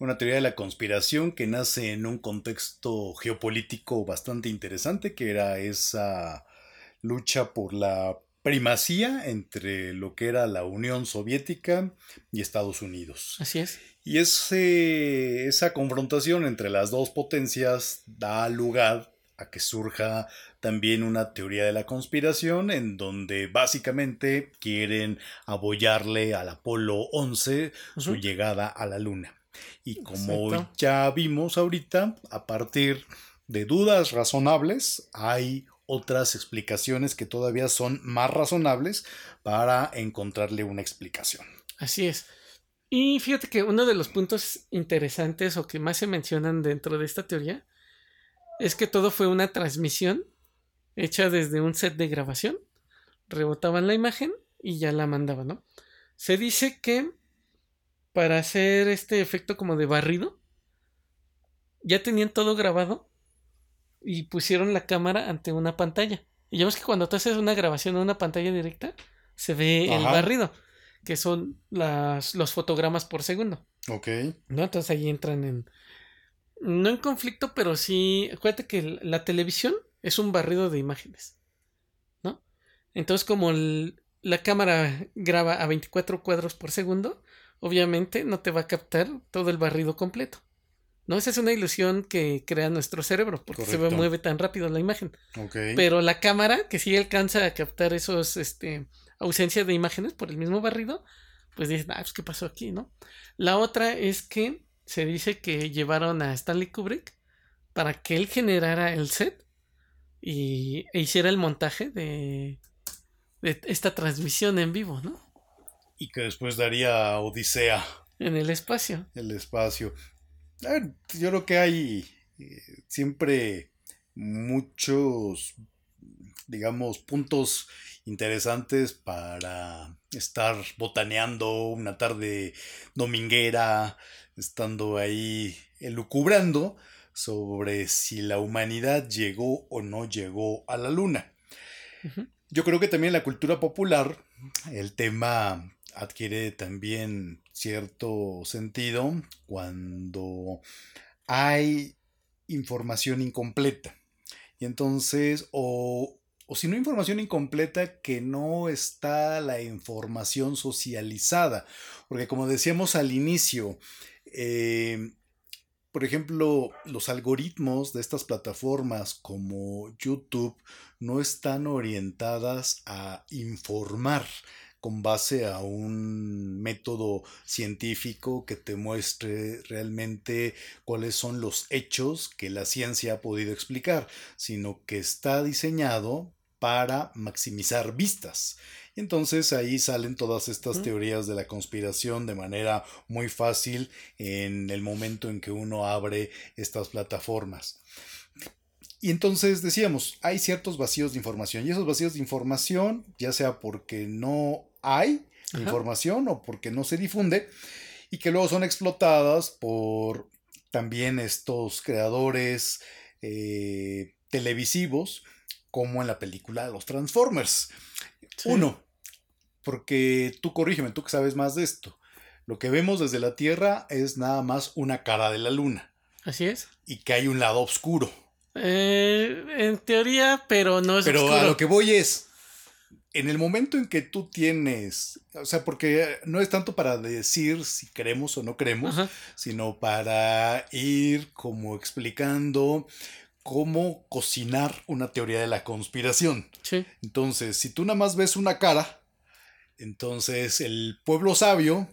una teoría de la conspiración que nace en un contexto geopolítico bastante interesante, que era esa lucha por la primacía entre lo que era la Unión Soviética y Estados Unidos. Así es. Y ese, esa confrontación entre las dos potencias da lugar a que surja también una teoría de la conspiración en donde básicamente quieren apoyarle al Apolo 11 su llegada a la Luna. Y como Exacto. ya vimos ahorita, a partir de dudas razonables, hay otras explicaciones que todavía son más razonables para encontrarle una explicación. Así es. Y fíjate que uno de los puntos interesantes o que más se mencionan dentro de esta teoría es que todo fue una transmisión hecha desde un set de grabación. Rebotaban la imagen y ya la mandaban, ¿no? Se dice que para hacer este efecto como de barrido, ya tenían todo grabado y pusieron la cámara ante una pantalla. Y ya ves que cuando tú haces una grabación en una pantalla directa, se ve el barrido, que son las, los fotogramas por segundo. Ok. ¿no? Entonces ahí entran en. No en conflicto, pero sí. Acuérdate que la televisión es un barrido de imágenes. ¿No? Entonces, como el- la cámara graba a 24 cuadros por segundo, obviamente no te va a captar todo el barrido completo. ¿No? Esa es una ilusión que crea nuestro cerebro, porque se mueve tan rápido la imagen. Pero la cámara, que sí alcanza a captar esos, este, ausencia de imágenes por el mismo barrido, pues dices, ah, pues qué pasó aquí, ¿no? La otra es que se dice que llevaron a Stanley Kubrick para que él generara el set y e hiciera el montaje de, de esta transmisión en vivo, ¿no? Y que después daría Odisea, En el espacio. el espacio. A ver, yo creo que hay eh, siempre muchos, digamos, puntos interesantes para estar botaneando una tarde dominguera, estando ahí elucubrando sobre si la humanidad llegó o no llegó a la luna. Yo creo que también en la cultura popular el tema adquiere también cierto sentido cuando hay información incompleta. Y entonces, o, o si no información incompleta, que no está la información socializada. Porque como decíamos al inicio, eh, por ejemplo, los algoritmos de estas plataformas como YouTube no están orientadas a informar con base a un método científico que te muestre realmente cuáles son los hechos que la ciencia ha podido explicar, sino que está diseñado para maximizar vistas. Y entonces ahí salen todas estas teorías de la conspiración de manera muy fácil en el momento en que uno abre estas plataformas. Y entonces decíamos, hay ciertos vacíos de información y esos vacíos de información, ya sea porque no hay información o porque no se difunde, y que luego son explotadas por también estos creadores eh, televisivos como en la película de los Transformers. Uno, porque tú corrígeme, tú que sabes más de esto. Lo que vemos desde la Tierra es nada más una cara de la Luna. Así es. Y que hay un lado oscuro. Eh, en teoría, pero no es Pero a lo que voy es, en el momento en que tú tienes, o sea, porque no es tanto para decir si creemos o no creemos, sino para ir como explicando cómo cocinar una teoría de la conspiración. Sí. Entonces, si tú nada más ves una cara, entonces el pueblo sabio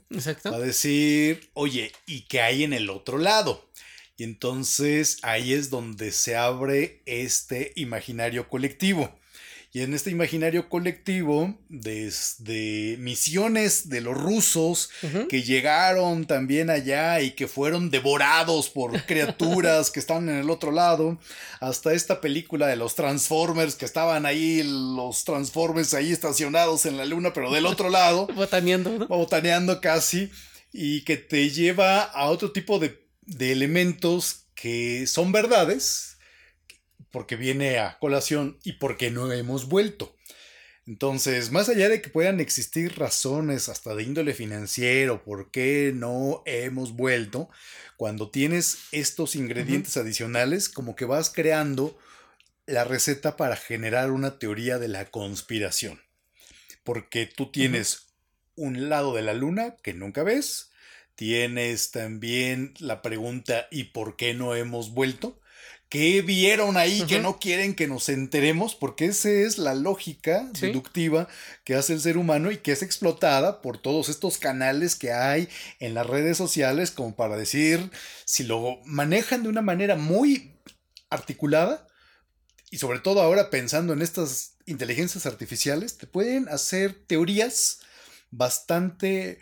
va a decir, oye, ¿y qué hay en el otro lado? Y entonces ahí es donde se abre este imaginario colectivo. Y en este imaginario colectivo, desde misiones de los rusos que llegaron también allá y que fueron devorados por criaturas que están en el otro lado, hasta esta película de los Transformers que estaban ahí, los Transformers ahí estacionados en la luna, pero del otro lado. botaneando, ¿no? Botaneando casi, y que te lleva a otro tipo de, de elementos que son verdades porque viene a colación y porque no hemos vuelto. Entonces, más allá de que puedan existir razones hasta de índole financiero por qué no hemos vuelto, cuando tienes estos ingredientes adicionales, como que vas creando la receta para generar una teoría de la conspiración. Porque tú tienes un lado de la luna que nunca ves, tienes también la pregunta ¿y por qué no hemos vuelto? ¿Qué vieron ahí que no quieren que nos enteremos? Porque esa es la lógica deductiva que hace el ser humano y que es explotada por todos estos canales que hay en las redes sociales como para decir, si lo manejan de una manera muy articulada y sobre todo ahora pensando en estas inteligencias artificiales, te pueden hacer teorías bastante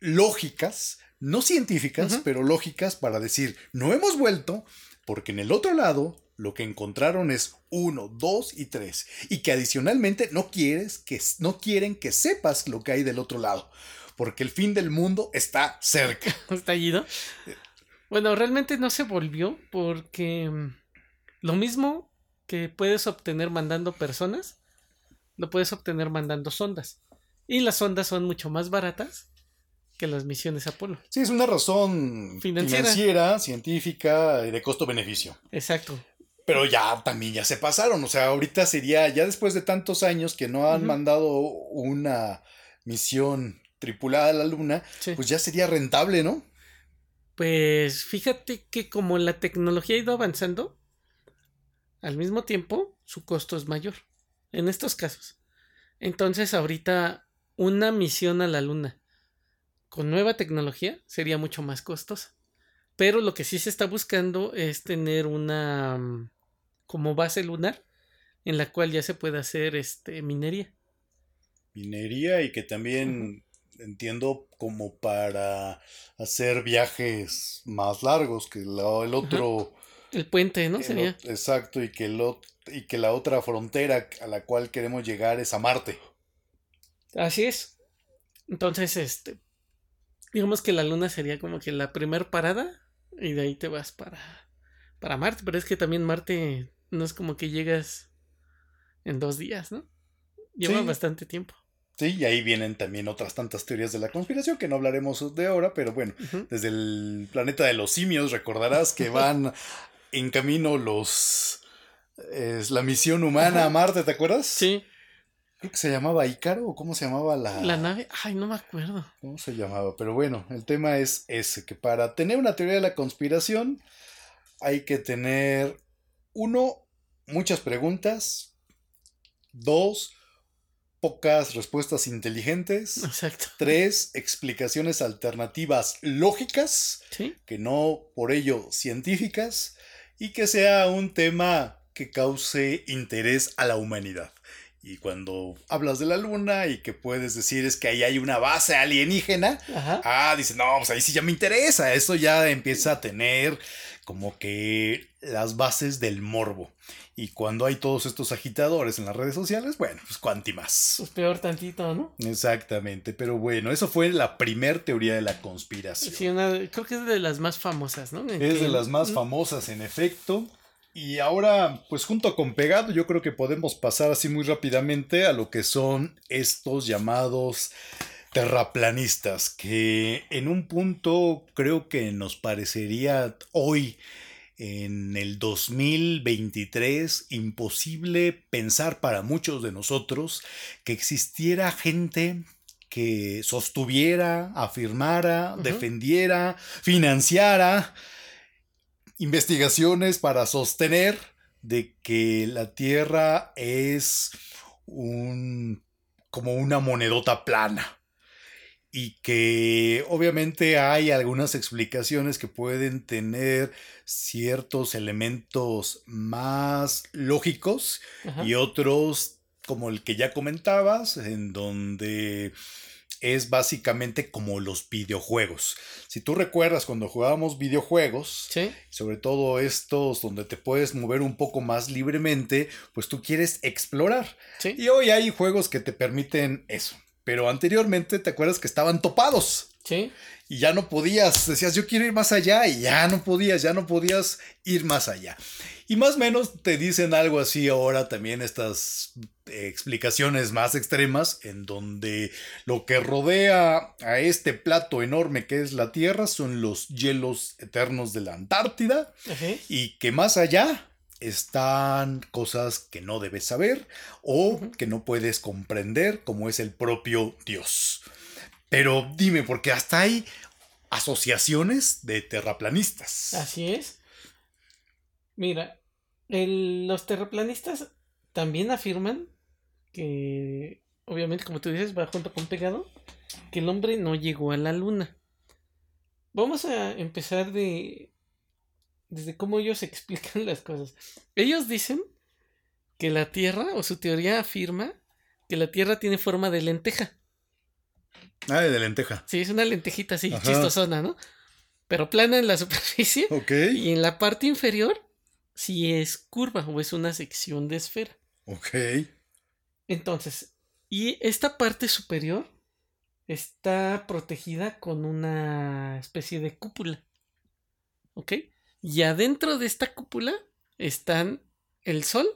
lógicas, no científicas, pero lógicas para decir, no hemos vuelto, porque en el otro lado lo que encontraron es uno, dos y tres, y que adicionalmente no quieres que no quieren que sepas lo que hay del otro lado, porque el fin del mundo está cerca. ¿Está ido? Bueno, realmente no se volvió porque mm, lo mismo que puedes obtener mandando personas, lo puedes obtener mandando sondas. Y las sondas son mucho más baratas que las misiones Apolo. Sí, es una razón financiera, científica y de costo-beneficio. Exacto. Pero ya también ya se pasaron, o sea, ahorita sería, ya después de tantos años que no han mandado una misión tripulada a la Luna, pues ya sería rentable, ¿no? Pues fíjate que como la tecnología ha ido avanzando, al mismo tiempo su costo es mayor, en estos casos. Entonces ahorita una misión a la Luna con nueva tecnología sería mucho más costosa. Pero lo que sí se está buscando es tener una mm, como base lunar en la cual ya se puede hacer este minería. Minería y que también entiendo como para hacer viajes más largos que el otro el puente, ¿no? Sería. exacto, y que, el, y que la otra frontera a la cual queremos llegar es a Marte. Así es. Entonces, este, digamos que la luna sería como que la primer parada y de ahí te vas para, para Marte, pero es que también Marte no es como que llegas en dos días, ¿no? Lleva bastante tiempo. Sí, y ahí vienen también otras tantas teorías de la conspiración que no hablaremos de ahora, pero bueno, desde el planeta de los simios recordarás que van en camino los es la misión humana a Marte, ¿te acuerdas? Sí. Creo que se llamaba Ícaro o cómo se llamaba la... La nave, ay, no me acuerdo. ¿Cómo se llamaba? Pero bueno, el tema es ese, que para tener una teoría de la conspiración hay que tener, uno, muchas preguntas, dos, pocas respuestas inteligentes, Exacto. tres, explicaciones alternativas lógicas, Sí. que no por ello científicas, y que sea un tema que cause interés a la humanidad. Y cuando hablas de la luna y que puedes decir es que ahí hay una base alienígena, Ajá. ah, dices, no, pues ahí sí ya me interesa. Eso ya empieza a tener como que las bases del morbo. Y cuando hay todos estos agitadores en las redes sociales, bueno, pues cuanti más. Pues peor tantito, ¿no? Exactamente, pero bueno, eso fue la primer teoría de la conspiración. Sí, una, creo que es de las más famosas, ¿no? En Es que- de las más famosas, en efecto. Y ahora, pues junto con Pegado, yo creo que podemos pasar así muy rápidamente a lo que son estos llamados terraplanistas, que en un punto creo que nos parecería hoy, en el 2023, imposible pensar para muchos de nosotros que existiera gente que sostuviera, afirmara, defendiera, financiara investigaciones para sostener de que la Tierra es un como una monedota plana y que obviamente hay algunas explicaciones que pueden tener ciertos elementos más lógicos Ajá. y otros como el que ya comentabas, en donde es básicamente como los videojuegos. Si tú recuerdas cuando jugábamos videojuegos, Sí. sobre todo estos donde te puedes mover un poco más libremente, pues tú quieres explorar. Sí. Y hoy hay juegos que te permiten eso. Pero anteriormente te acuerdas que estaban topados Sí. Y ya no podías, decías yo quiero ir más allá y ya no podías, ya no podías ir más allá. Y más o menos te dicen algo así ahora también estas explicaciones más extremas en donde lo que rodea a este plato enorme que es la Tierra son los hielos eternos de la Antártida y que más allá están cosas que no debes saber o que no puedes comprender como es el propio Dios. Pero dime, porque hasta hay asociaciones de terraplanistas. Así es. Mira, los terraplanistas también afirman que, obviamente, como tú dices, va junto con pegado, que el hombre no llegó a la luna. Vamos a empezar de desde cómo ellos explican las cosas. Ellos dicen que la Tierra, o su teoría afirma que la Tierra tiene forma de lenteja. Ah, de lenteja. Sí, es una lentejita así, Ajá. chistosona, ¿no? Pero plana en la superficie. Ok. Y en la parte inferior, sí es curva o es una sección de esfera. Ok. Entonces, y esta parte superior está protegida con una especie de cúpula. ¿Ok? Y adentro de esta cúpula están el sol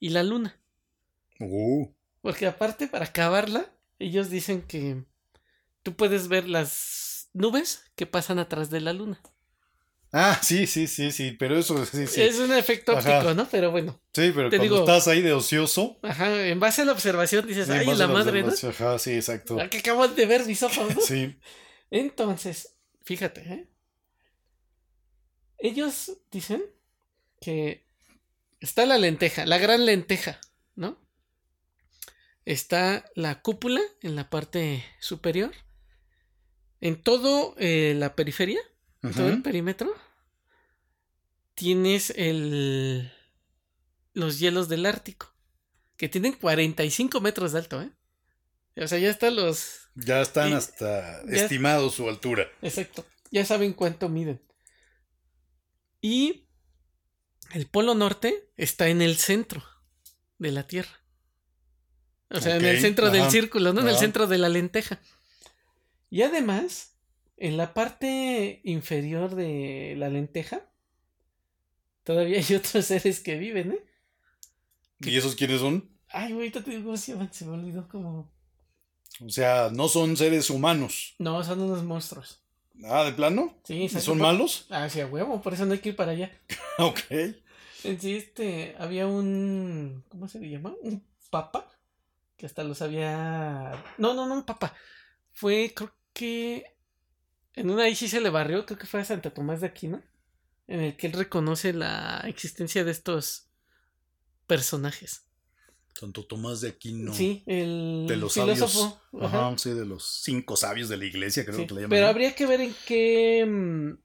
y la luna. Uh, Porque aparte, para acabarla, ellos dicen que tú puedes ver las nubes que pasan atrás de la luna. Ah, sí, sí, sí, sí, pero eso sí, sí. Es un efecto Ajá. óptico, ¿no? Pero bueno. Sí, pero te cuando digo- estás ahí de ocioso. Ajá, en base a la observación dices, sí, ay, la madre, ¿no? Ajá, sí, exacto. La que acabo de ver mis ojos, ¿no? Sí. Entonces, fíjate, ¿eh? Ellos dicen que está la lenteja, la gran lenteja. Está la cúpula en la parte superior. En todo eh, la periferia, en todo el perímetro, tienes el los hielos del Ártico, que tienen 45 metros de alto, ¿eh? O sea, ya están los Ya están Y- hasta ya- estimados su altura. Exacto. Ya saben cuánto miden. Y el polo norte está en el centro de la Tierra. O sea, en el centro del círculo, ¿no? En el centro de la lenteja. Y además, en la parte inferior de la lenteja, todavía hay otros seres que viven, ¿eh? ¿Y esos quiénes son? Ay, ahorita te digo se me olvidó como... O sea, no son seres humanos. No, son unos monstruos. Ah, ¿de plano? Sí, ¿Y son malos? Ah, sí, a huevo, por eso no hay que ir para allá. Ok. En sí, este, había un, ¿cómo se le llama? Un papa, que hasta los había... No, no, no, un papa. Fue, creo que, en una ahí sí se le barrió, creo que fue a Santa Tomás de Aquino, en el que él reconoce la existencia de estos personajes. Santo Tomás de Aquino. Sí, el de los filósofo. sabios. Ajá, sí, de los cinco sabios de la iglesia, creo Sí, que le llaman. Pero habría que ver en qué mm,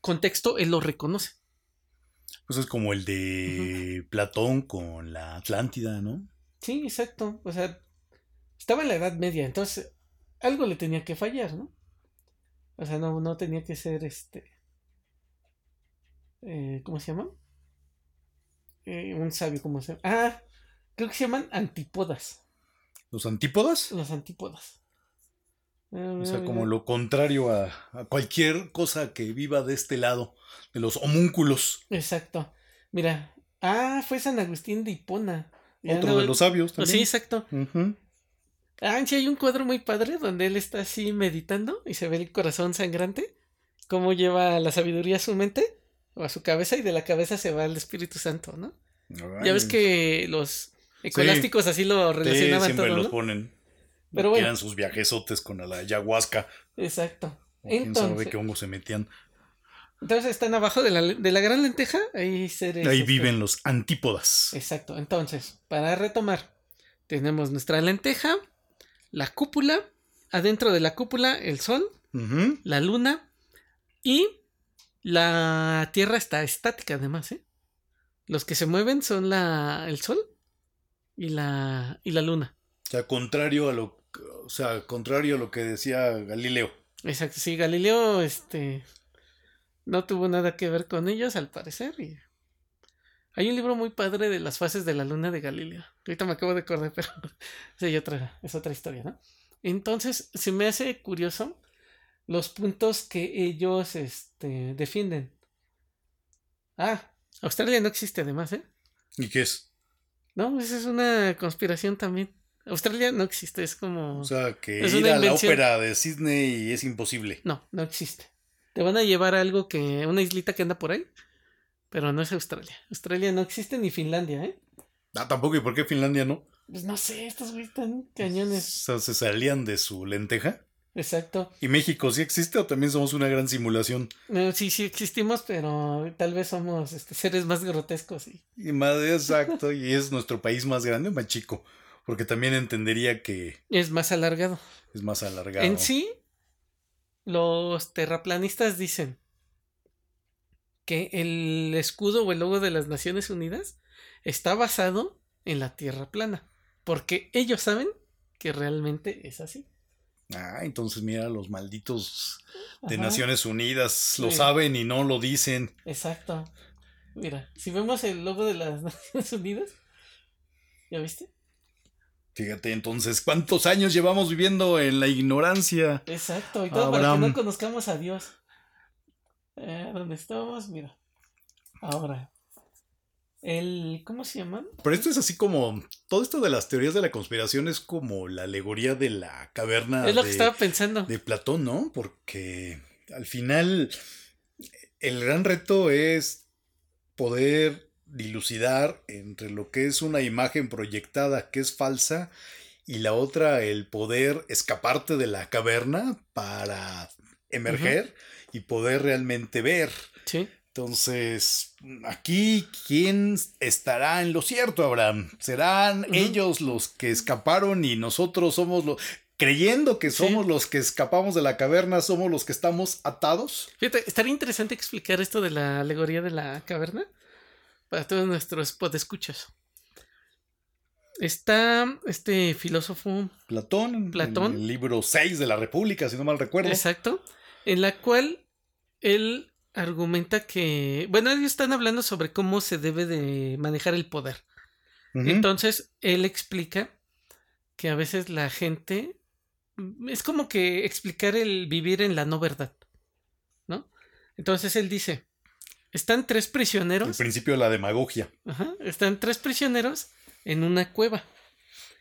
contexto él lo reconoce. Pues es como el de Platón con la Atlántida, ¿no? Sí, exacto. O sea, estaba en la Edad Media, entonces algo le tenía que fallar, ¿no? O sea, no, no tenía que ser este. eh, ¿Cómo se llama? Eh, un sabio, ¿cómo se llama? Ah, creo que se llaman antípodas. Los antípodas. Las antípodas. O sea, como lo contrario a, a cualquier cosa que viva de este lado, de los homúnculos. Exacto. Mira. Ah, fue San Agustín de Hipona. Otro de los sabios Sí, también. exacto. Ujú. Ah, sí, hay un cuadro muy padre donde él está así meditando y se ve el corazón sangrante, cómo lleva la sabiduría a su mente o a su cabeza y de la cabeza se va el Espíritu Santo, ¿no? Ya ves que los ecolásticos así lo sí, relacionaban siempre todo, los ¿no? ponen. Pero bueno. eran sus viajesotes con la ayahuasca. Exacto. o quién sabe Entonces, qué hongos se metían. Entonces están abajo de la, de la gran lenteja, ahí seres, Ahí este, viven los antípodas. Exacto. Entonces, para retomar, tenemos nuestra lenteja, la cúpula, adentro de la cúpula el sol, la luna y la Tierra está estática además, ¿eh? Los que se mueven son la el sol y la y la luna. O sea, contrario a lo, o sea, contrario a lo que decía Galileo. Exacto, sí, Galileo este no tuvo nada que ver con ellos al parecer y hay un libro muy padre de las fases de la luna de Galileo. Ahorita me acabo de acordar, pero sí, otra, es otra historia, ¿no? Entonces, se me hace curioso los puntos que ellos este, defienden. Ah, Australia no existe además, ¿eh? ¿Y qué es? No, esa es una conspiración también. Australia no existe, es como... O sea, que ir a la ópera de Sydney es imposible. No, no existe. Te van a llevar a algo que... Una islita que anda por ahí, pero no es Australia. Australia no existe ni Finlandia, ¿eh? Ah, tampoco. ¿Y por qué Finlandia no? Pues no sé, estos güeyes están O cañones. sea, se salían de su lenteja. Exacto. ¿Y México sí existe o también somos una gran simulación? No, sí, sí existimos, pero tal vez somos este, seres más grotescos y... Y más exacto, y es nuestro país más grande o más chico. Porque también entendería que Es más alargado. es más alargado. En sí, los terraplanistas dicen que el escudo o el logo de las Naciones Unidas está basado en la Tierra plana, porque ellos saben que realmente es así. Ah, entonces mira, los malditos de Ajá, Naciones Unidas lo Sí. saben y no lo dicen. Exacto. Mira, si vemos el logo de las Naciones Unidas, ¿ya viste? Fíjate, entonces, ¿cuántos años llevamos viviendo en la ignorancia? Exacto, y todo para que no conozcamos a Dios. Eh, ¿Dónde estamos? Mira. Ahora. El. ¿Cómo se llama? Pero esto es así como. Todo esto de las teorías de la conspiración es como la alegoría de la caverna es lo de, que estaba pensando. de Platón, ¿no? Porque al final el gran reto es poder dilucidar entre lo que es una imagen proyectada que es falsa y la otra el poder escaparte de la caverna para emerger y poder realmente ver. Sí. Entonces, aquí, ¿quién estará en lo cierto, Abraham? ¿Serán ellos los que escaparon y nosotros somos los... Creyendo que Sí. somos los que escapamos de la caverna, somos los que estamos atados? Fíjate, estaría interesante explicar esto de la alegoría de la caverna para todos nuestros podescuchas. Está este filósofo, Platón, en Platón. el libro 6 de la República, si no mal recuerdo. exacto, en la cual él argumenta que, bueno, ellos están hablando sobre cómo se debe de manejar el poder. Entonces, él explica que a veces la gente es como que explicar el vivir en la no verdad, ¿no? Entonces él dice, están tres el prisioneros, principio de la demagogia. ajá, están tres prisioneros en una cueva.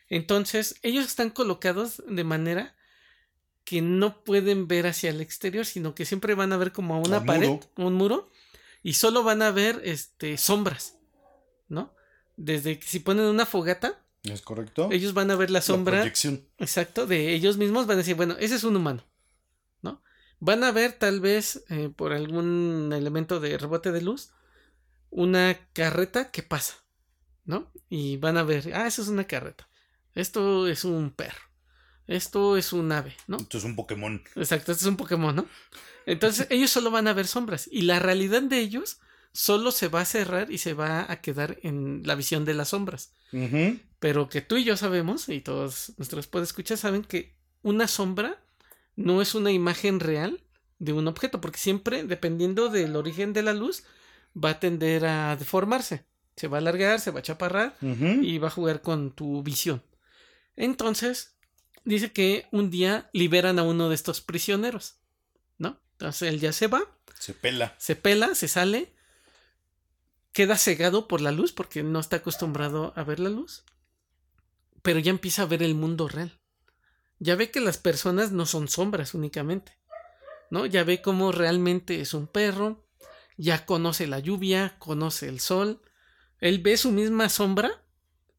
Entonces, ellos están colocados de manera que no pueden ver hacia el exterior, sino que siempre van a ver como una pared, muro. un muro, y solo van a ver este sombras, ¿no? Desde que si ponen una fogata, es correcto. Ellos van a ver la sombra. exacto, de ellos mismos van a decir, bueno, ese es un humano, ¿no? Van a ver tal vez eh, por algún elemento de rebote de luz una carreta que pasa, ¿no? Y van a ver, ah, eso es una carreta. Esto es un perro. Esto es un ave, ¿no? Esto es un Pokémon. Exacto, esto es un Pokémon, ¿no? Entonces ellos solo van a ver sombras y la realidad de ellos solo se va a cerrar y se va a quedar en la visión de las sombras. Pero que tú y yo sabemos, y todos nuestros escuchar saben que una sombra no es una imagen real de un objeto, porque siempre, dependiendo del origen de la luz, va a tender a deformarse. Se va a alargar, se va a chaparrar y va a jugar con tu visión. Entonces, dice que un día liberan a uno de estos prisioneros, ¿no? Entonces él ya se va. Se pela. Se pela, se sale. Queda cegado por la luz porque no está acostumbrado a ver la luz. Pero ya empieza a ver el mundo real. Ya ve que las personas no son sombras únicamente. ¿No? Ya ve cómo realmente es un perro. Ya conoce la lluvia, conoce el sol. Él ve su misma sombra.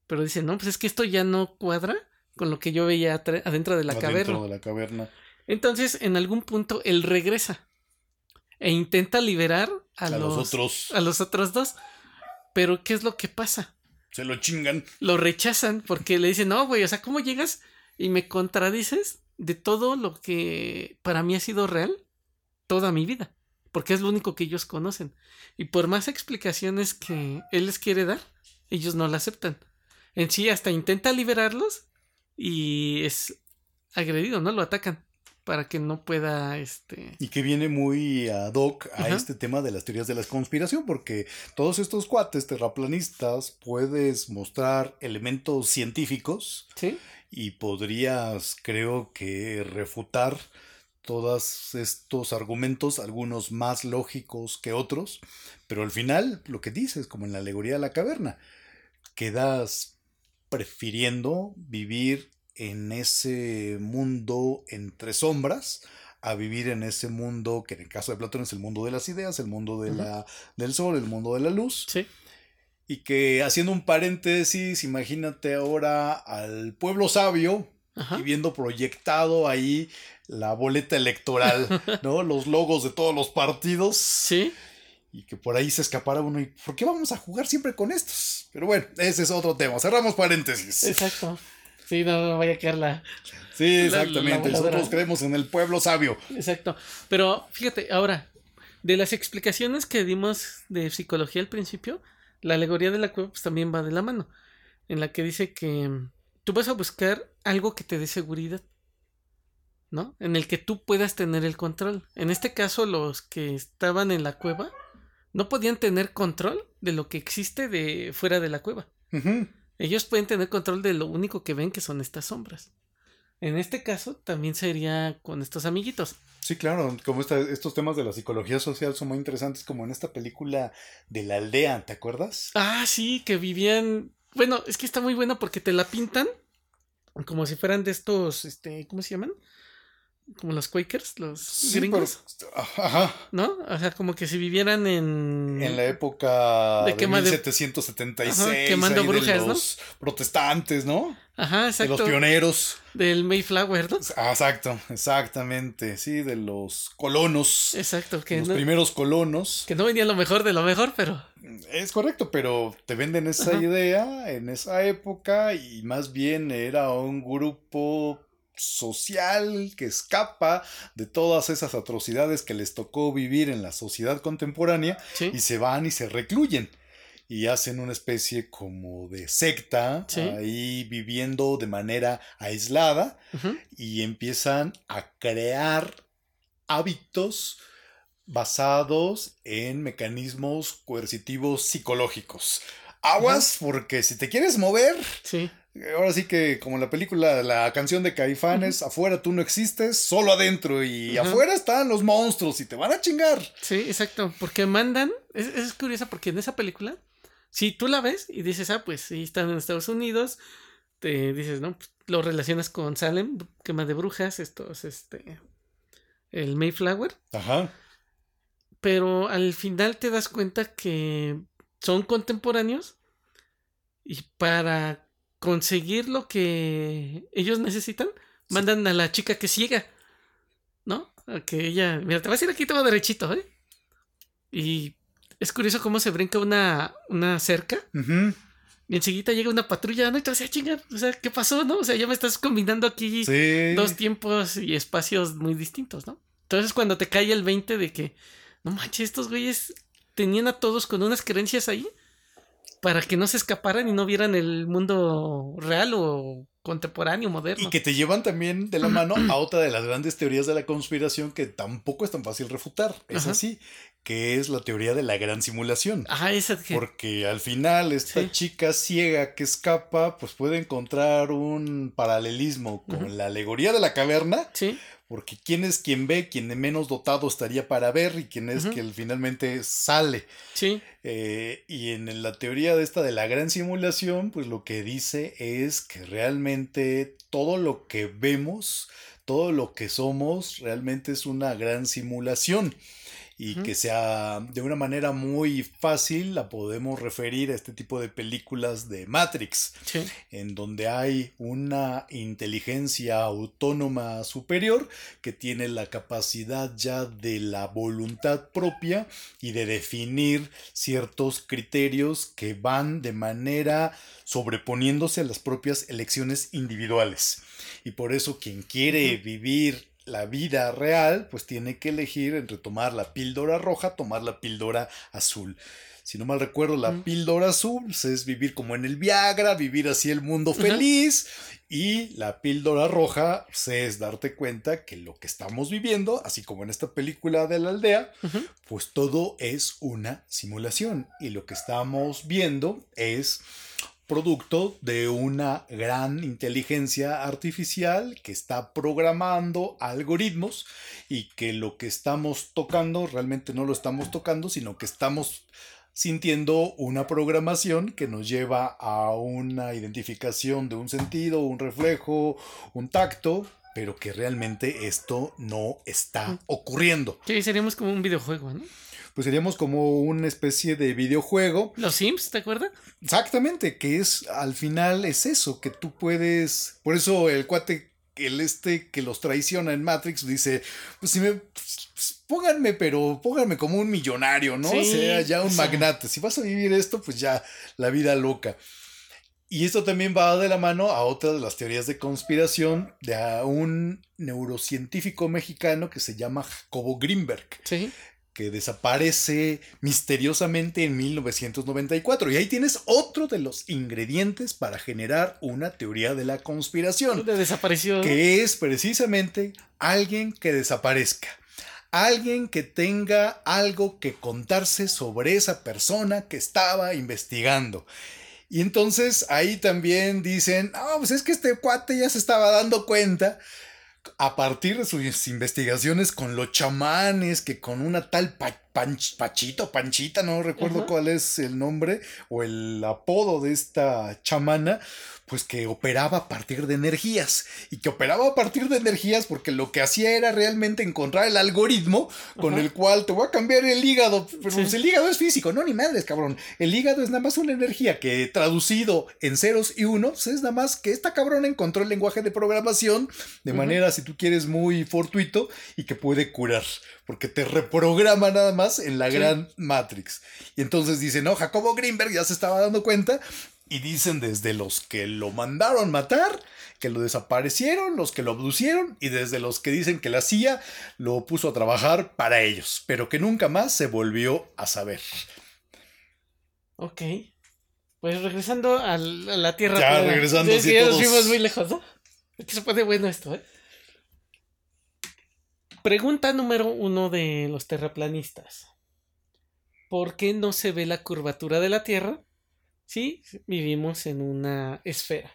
Pero dice, no, pues es que esto ya no cuadra con lo que yo veía adentro de la caverna. de la caverna. Entonces, en algún punto, él regresa e intenta liberar a, los, otros. A los otros dos. Pero, ¿qué es lo que pasa? Se lo chingan. Lo rechazan porque le dicen, no, güey, o sea, ¿cómo llegas y me contradices de todo lo que para mí ha sido real toda mi vida? Porque es lo único que ellos conocen. Y por más explicaciones que él les quiere dar, ellos no la aceptan. En sí, hasta intenta liberarlos y es agredido, ¿no? Lo atacan para que no pueda este y que viene muy ad hoc a este tema de las teorías de la conspiración porque todos estos cuates terraplanistas puedes mostrar elementos científicos ¿Sí? Y podrías creo que refutar todos estos argumentos, algunos más lógicos que otros, pero al final lo que dices, como en la alegoría de la caverna, quedas prefiriendo vivir en ese mundo entre sombras a vivir en ese mundo que en el caso de Platón es el mundo de las ideas, el mundo de la, del sol, el mundo de la luz. Sí. Y que haciendo un paréntesis, imagínate ahora al pueblo sabio y viendo proyectado ahí la boleta electoral, ¿no? Los logos de todos los partidos. Sí y que por ahí se escapara uno y ¿por qué vamos a jugar siempre con estos? Pero bueno, ese es otro tema. Cerramos paréntesis. Exacto. Sí, no, no vaya a quedar la. Sí, exactamente. Nosotros creemos en el pueblo sabio. Exacto. Pero fíjate, ahora, de las explicaciones que dimos de psicología al principio, la alegoría de la cueva pues, también va de la mano. En la que dice que tú vas a buscar algo que te dé seguridad. ¿No? En el que tú puedas tener el control. En este caso, los que estaban en la cueva no podían tener control de lo que existe de fuera de la cueva. Ellos pueden tener control de lo único que ven que son estas sombras. En este caso también sería con estos amiguitos. Sí, claro, como estos temas de la psicología social son muy interesantes, como en esta película de la aldea, ¿te acuerdas? Ah, sí, que vivían... Bueno, es que está muy bueno porque te la pintan como si fueran de estos, este, ¿cómo se llaman? Como los Quakers, los gringos. ajá. ¿No? O sea, como que si vivieran en. En la época de, 1776. quemando brujas, los protestantes, ¿no? Ajá, exacto. De los pioneros. Del Mayflower, ¿no? Ah, exacto, exactamente. Sí, de los colonos. Exacto. Que los primeros colonos. Que no venían lo mejor de lo mejor, pero. Es correcto, pero te venden esa idea en esa época y más bien era un grupo social que escapa de todas esas atrocidades que les tocó vivir en la sociedad contemporánea y se van y se recluyen y hacen una especie como de secta ahí viviendo de manera aislada y empiezan a crear hábitos basados en mecanismos coercitivos psicológicos. Aguas, porque si te quieres mover, sí. Ahora sí que, como la película, la canción de Caifanes, afuera tú no existes, solo adentro. Y afuera están los monstruos y te van a chingar. Sí, exacto. Porque mandan. Es, es curiosa porque en esa película, si tú la ves y dices, ah, pues sí, están en Estados Unidos, te dices, ¿no? Pues, lo relacionas con Salem, quema de brujas, estos, este. El Mayflower. Ajá. pero al final te das cuenta que son contemporáneos y para conseguir lo que ellos necesitan, mandan a la chica que ciega, ¿no? A que ella, mira, te vas a ir aquí todo derechito, ¿eh? Y es curioso cómo se brinca una, una cerca. Y enseguida llega una patrulla, ¿no? Y te vas a chingar, o sea, ¿qué pasó, no? O sea, ya me estás combinando aquí dos tiempos y espacios muy distintos, ¿no? Entonces cuando te cae el 20 de que, no manches, estos güeyes tenían a todos con unas creencias ahí para que no se escaparan y no vieran el mundo real o contemporáneo, moderno. Y que te llevan también de la mano a otra de las grandes teorías de la conspiración que tampoco es tan fácil refutar. Es así, que es la teoría de la gran simulación. Ajá, esa que... Porque al final esta chica ciega que escapa, pues puede encontrar un paralelismo con la alegoría de la caverna. Sí porque quién es quien ve, quien menos dotado estaría para ver y quién es quien finalmente sale. Sí. Eh, y en la teoría de esta de la gran simulación, pues lo que dice es que realmente todo lo que vemos, todo lo que somos, realmente es una gran simulación y que sea de una manera muy fácil la podemos referir a este tipo de películas de Matrix, en donde hay una inteligencia autónoma superior que tiene la capacidad ya de la voluntad propia y de definir ciertos criterios que van de manera sobreponiéndose a las propias elecciones individuales. Y por eso quien quiere vivir la vida real, pues tiene que elegir entre tomar la píldora roja, tomar la píldora azul. Si no mal recuerdo, la píldora azul pues, es vivir como en el Viagra, vivir así el mundo feliz. Y la píldora roja pues, es darte cuenta que lo que estamos viviendo, así como en esta película de la aldea, pues todo es una simulación. Y lo que estamos viendo es producto de una gran inteligencia artificial que está programando algoritmos y que lo que estamos tocando realmente no lo estamos tocando, sino que estamos sintiendo una programación que nos lleva a una identificación de un sentido, un reflejo, un tacto, pero que realmente esto no está ocurriendo. Sí, seríamos como un videojuego, ¿no? Pues seríamos como una especie de videojuego. Los Sims, ¿te acuerdas? Exactamente, que es al final es eso, que tú puedes, por eso el cuate, el este que los traiciona en Matrix dice, pues si me, pues, pónganme, pero pónganme como un millonario, ¿no? o sea, ya un magnate, si vas a vivir esto, pues ya la vida loca. Y esto también va de la mano a otra de las teorías de conspiración de un neurocientífico mexicano que se llama Jacobo Greenberg. Sí que desaparece misteriosamente en 1994. Y ahí tienes otro de los ingredientes para generar una teoría de la conspiración. De desaparición. Que es precisamente alguien que desaparezca. Alguien que tenga algo que contarse sobre esa persona que estaba investigando. Y entonces ahí también dicen, ah, pues es que este cuate ya se estaba dando cuenta a partir de sus investigaciones con los chamanes, que con una tal Pachito, Panchita, no recuerdo cuál es el nombre o el apodo de esta chamana, pues que operaba a partir de energías y que operaba a partir de energías porque lo que hacía era realmente encontrar el algoritmo con el cual te voy a cambiar el hígado, pero pues el hígado es físico, no ni madres, cabrón. El hígado es nada más una energía que traducido en ceros y unos es nada más que esta cabrona encontró el lenguaje de programación de manera, si tú quieres, muy fortuito y que puede curar porque te reprograma nada más en la gran Matrix. Y entonces dice, no, Jacobo Greenberg ya se estaba dando cuenta y dicen desde los que lo mandaron matar, que lo desaparecieron, los que lo abducieron y desde los que dicen que la CIA lo puso a trabajar para ellos, pero que nunca más se volvió a saber. Ok. Pues regresando a la Tierra. Ya, regresando. Sí, ya nos fuimos muy lejos, ¿no? que se pone bueno esto, ¿eh? Pregunta número uno de los terraplanistas. ¿Por qué no se ve la curvatura de la Tierra Sí, vivimos en una esfera.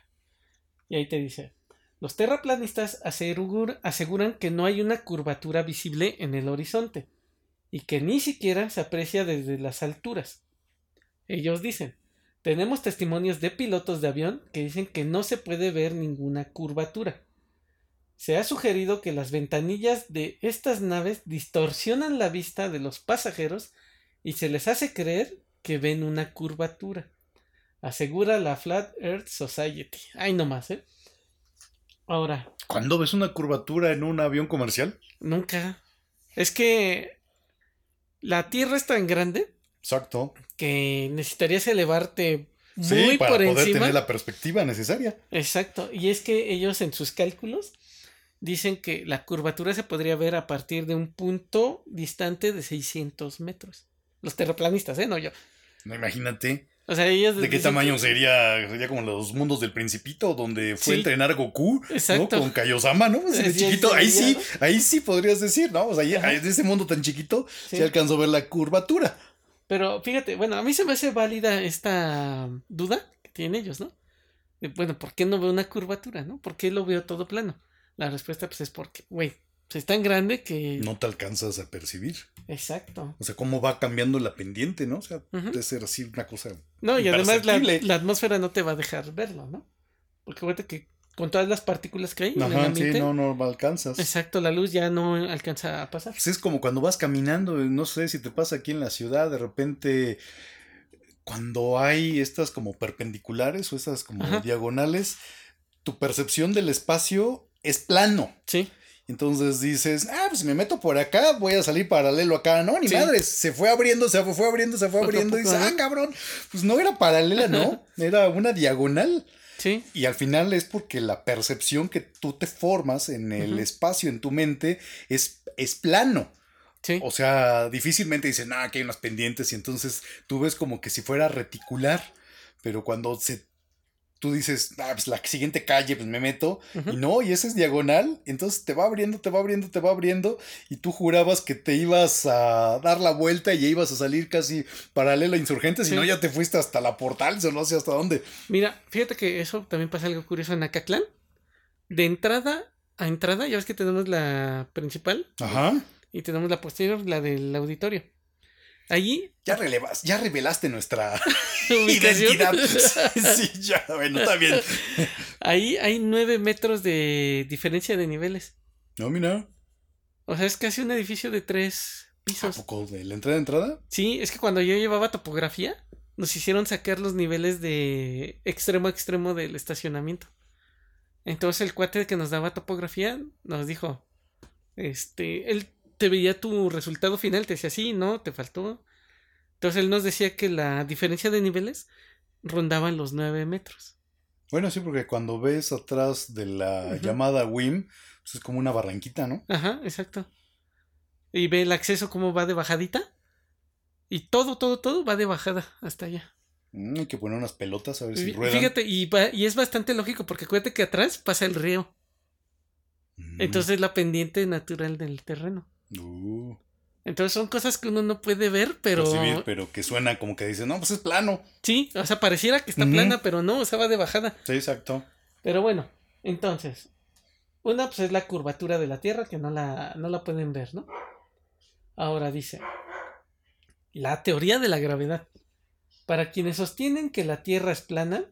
Y ahí te dice, los terraplanistas aseguran que no hay una curvatura visible en el horizonte y que ni siquiera se aprecia desde las alturas. Ellos dicen, tenemos testimonios de pilotos de avión que dicen que no se puede ver ninguna curvatura. Se ha sugerido que las ventanillas de estas naves distorsionan la vista de los pasajeros y se les hace creer que ven una curvatura. Asegura la Flat Earth Society. Ay, no más, ¿eh? Ahora. ¿Cuándo ves una curvatura en un avión comercial? Nunca. Es que la Tierra es tan grande. Exacto. Que necesitarías elevarte muy sí, para por poder encima. tener la perspectiva necesaria. Exacto. Y es que ellos en sus cálculos dicen que la curvatura se podría ver a partir de un punto distante de 600 metros. Los terraplanistas, ¿eh? No yo. No, imagínate. O sea, ellos ¿De qué tamaño que- sería? Sería como los mundos del Principito, donde fue a Sí. entrenar Goku, Exacto. ¿no? Con Kaiosama, ¿no? De Sí, chiquito. Ahí sí, ahí sí podrías decir, ¿no? O sea, en ese mundo tan chiquito, Sí. sí alcanzó a ver la curvatura. Pero fíjate, bueno, a mí se me hace válida esta duda que tienen ellos, ¿no? Bueno, ¿por qué no veo una curvatura, no? ¿Por qué lo veo todo plano? La respuesta, pues, es porque, güey, pues, es tan grande que... No te alcanzas a percibir. Exacto. O sea, cómo va cambiando la pendiente, ¿no? O sea, Ujú. debe ser así una cosa. No, y además la, la atmósfera no te va a dejar verlo, ¿no? Porque fíjate que con todas las partículas que hay en el Ajá, ambiente, sí, no, no alcanzas. exacto, la luz ya no alcanza a pasar. Pues es como cuando vas caminando, no sé si te pasa aquí en la ciudad, de repente, cuando hay estas como perpendiculares o estas como Ajá. diagonales, tu percepción del espacio es plano. Sí, Entonces dices, ah, pues si me meto por acá, voy a salir paralelo acá. No, ni Sí. madres, se fue abriendo, se fue, fue abriendo, se fue abriendo. Y dices, ah, cabrón, pues no era paralela, ¿no? Era una diagonal. sí, Y al final es porque la percepción que tú te formas en el espacio, en tu mente, es, es plano. sí. O sea, difícilmente dicen, ah, que hay unas pendientes y entonces tú ves como que si fuera reticular, pero cuando se, tú dices, ah, pues la siguiente calle, pues me meto, y no, y ese es diagonal, entonces te va abriendo, te va abriendo, te va abriendo, y tú jurabas que te ibas a dar la vuelta y ya ibas a salir casi paralela a insurgentes, Sí. y no, ya te fuiste hasta la portal, o no sé hasta dónde. Mira, fíjate que eso también pasa algo curioso en Acatlán. De entrada a entrada, ya ves que tenemos la principal Ajá. y tenemos la posterior, la del auditorio. Allí, Ya, relevas, ya revelaste nuestra identidad. Sí, ya, bueno, está bien. ahí hay nueve metros de diferencia de niveles. No, mira. O sea, es casi un edificio de tres ¿A pisos. poco de la entrada entrada? Sí, es que cuando yo llevaba topografía, nos hicieron sacar los niveles de extremo a extremo del estacionamiento. Entonces el cuate que nos daba topografía nos dijo, este, él te veía tu resultado final, te decía, sí, no, te faltó. Entonces él nos decía que la diferencia de niveles rondaba los 9 metros. Bueno, sí, porque cuando ves atrás de la llamada WIM, pues es como una barranquita, ¿no? Ajá, exacto. Y ve el acceso cómo va de bajadita. Y todo, todo, todo va de bajada hasta allá. Mm, hay que poner unas pelotas a ver si ruedan. Fíjate, y, va- y es bastante lógico porque acuérdate que atrás pasa el río. Mm. Entonces es la pendiente natural del terreno. Uh, Entonces son cosas que uno no puede ver, pero percibir, pero que suena como que dice, no, pues es plano. sí, o sea, pareciera que está plana, pero no, o sea, va de bajada. Sí, exacto. Pero bueno, entonces, una pues es la curvatura de la Tierra que no la, no la pueden ver, ¿no? Ahora dice, la teoría de la gravedad. Para quienes sostienen que la Tierra es plana,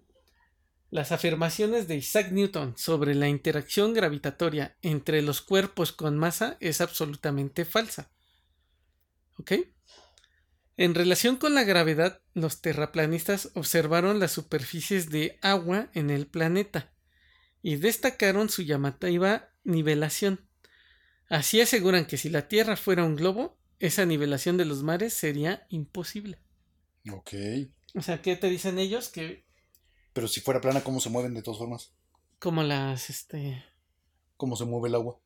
las afirmaciones de Isaac Newton sobre la interacción gravitatoria entre los cuerpos con masa es absolutamente falsa. ¿Ok? En relación con la gravedad, los terraplanistas observaron las superficies de agua en el planeta y destacaron su llamativa nivelación. Así aseguran que si la Tierra fuera un globo, esa nivelación de los mares sería imposible. Ok. O sea, ¿qué te dicen ellos? Que Pero si fuera plana, ¿cómo se mueven de todas formas? como las, este, ¿Cómo se mueve el agua?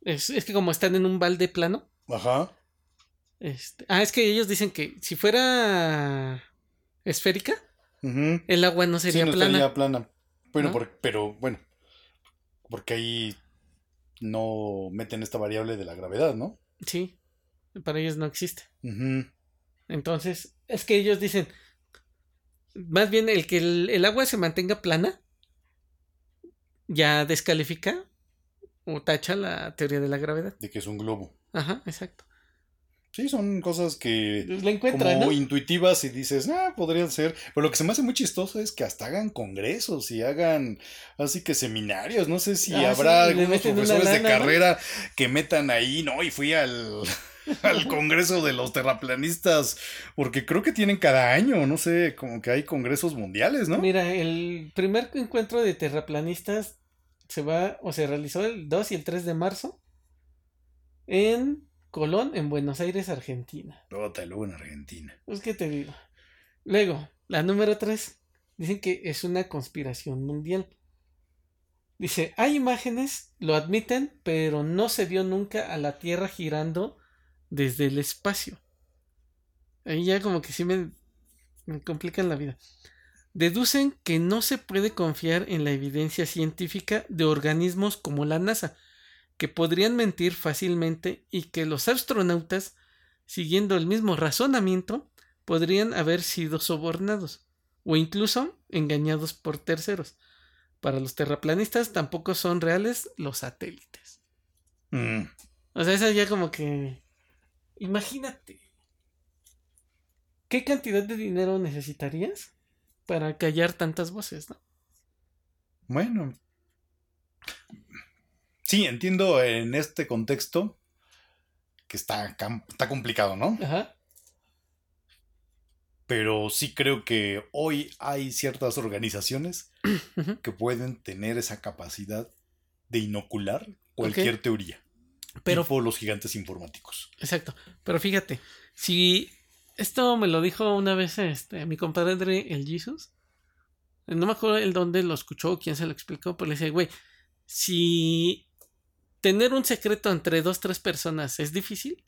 es, es que como están en un balde plano, Ajá. este, ah, es que ellos dicen que si fuera esférica, el agua no sería sí, no plana. estaría plana. Bueno, ¿No? por- pero bueno, porque ahí no meten esta variable de la gravedad, ¿no? Sí, para ellos no existe. Entonces, es que ellos dicen, más bien el que el, el agua se mantenga plana, ya descalifica o tacha la teoría de la gravedad. De que es un globo. Ajá, exacto. Sí, son cosas que Le encuentran, como ¿no? intuitivas y dices, ah, podrían ser. Pero lo que se me hace muy chistoso es que hasta hagan congresos y hagan así que seminarios. No sé si Ah, habrá sí, algunos profesores de carrera que metan ahí, ¿no? Y fui al, al congreso de los terraplanistas, porque creo que tienen cada año, no sé, como que hay congresos mundiales, ¿no? Mira, el primer encuentro de terraplanistas se va o se realizó el 2 y el 3 de marzo en Colón, en Buenos Aires, Argentina. Te luego en Argentina. Pues, ¿qué te digo? Luego, la número 3. Dicen que es una conspiración mundial. Dice, hay imágenes, lo admiten, pero no se vio nunca a la Tierra girando desde el espacio. Ahí ya como que sí me, me complican la vida. Deducen que no se puede confiar en la evidencia científica de organismos como la NASA, que podrían mentir fácilmente y que los astronautas, siguiendo el mismo razonamiento, podrían haber sido sobornados o incluso engañados por terceros. Para los terraplanistas tampoco son reales los satélites. Mm. O sea, esa ya como que... Imagínate. ¿Qué cantidad de dinero necesitarías para callar tantas voces, no? Bueno. Sí, entiendo en este contexto que está, complicado, ¿no? Ajá. Pero sí creo que hoy hay ciertas organizaciones que pueden tener esa capacidad de inocular cualquier teoría. Pero tipo los gigantes informáticos. Exacto. Pero fíjate, si esto me lo dijo una vez este, mi compadre el Jesus, no me acuerdo el dónde lo escuchó o quién se lo explicó, pero le decía, güey, si tener un secreto entre dos, tres personas es difícil,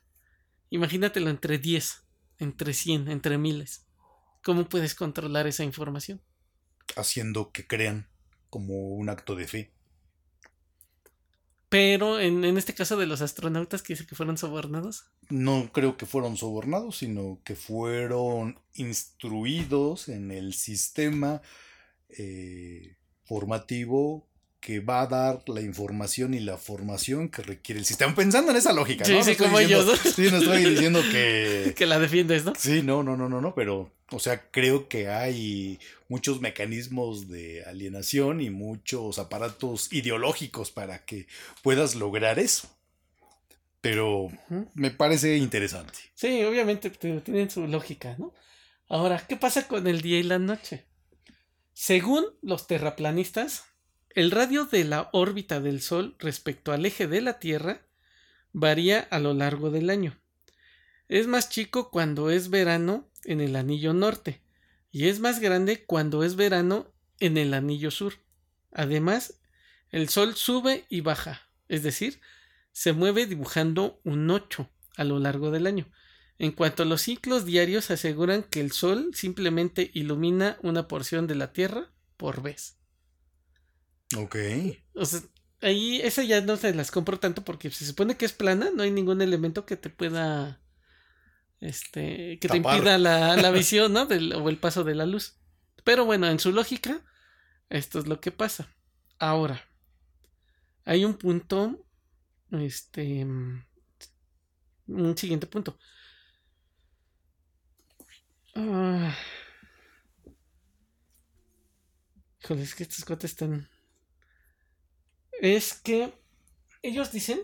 imagínatelo entre diez, entre cien, entre miles. ¿Cómo puedes controlar esa información? Haciendo que crean como un acto de fe. Pero en, en este caso de los astronautas que dice que fueron sobornados, No creo que fueron sobornados, sino que fueron instruidos en el sistema eh, formativo que va a dar la información y la formación que requiere el sistema. Pensando en esa lógica, Sí, ¿no? Sí, como diciendo- ellos, ¿no? Sí, no estoy diciendo que... que la defiendes, ¿no? Sí, no, no, no, no, no, pero, o sea, creo que hay muchos mecanismos de alienación y muchos aparatos ideológicos para que puedas lograr eso. Pero me parece interesante. Sí, obviamente te- tienen su lógica, ¿no? Ahora, ¿qué pasa con el día y la noche? Según los terraplanistas, el radio de la órbita del Sol respecto al eje de la Tierra varía a lo largo del año. Es más chico cuando es verano en el anillo norte y es más grande cuando es verano en el anillo sur. Además, el Sol sube y baja, es decir, se mueve dibujando un 8 a lo largo del año. En cuanto a los ciclos diarios, aseguran que el Sol simplemente ilumina una porción de la Tierra por vez. Ok. O sea, ahí esa ya no se las compro tanto porque se supone que es plana, no hay ningún elemento que te pueda este que te impida la, la visión, ¿no? Del- o el paso de la luz. Pero bueno, en su lógica, esto es lo que pasa. Ahora, hay un punto, este, un siguiente punto. Ah. Híjole, es que estos cuates están. Es que ellos dicen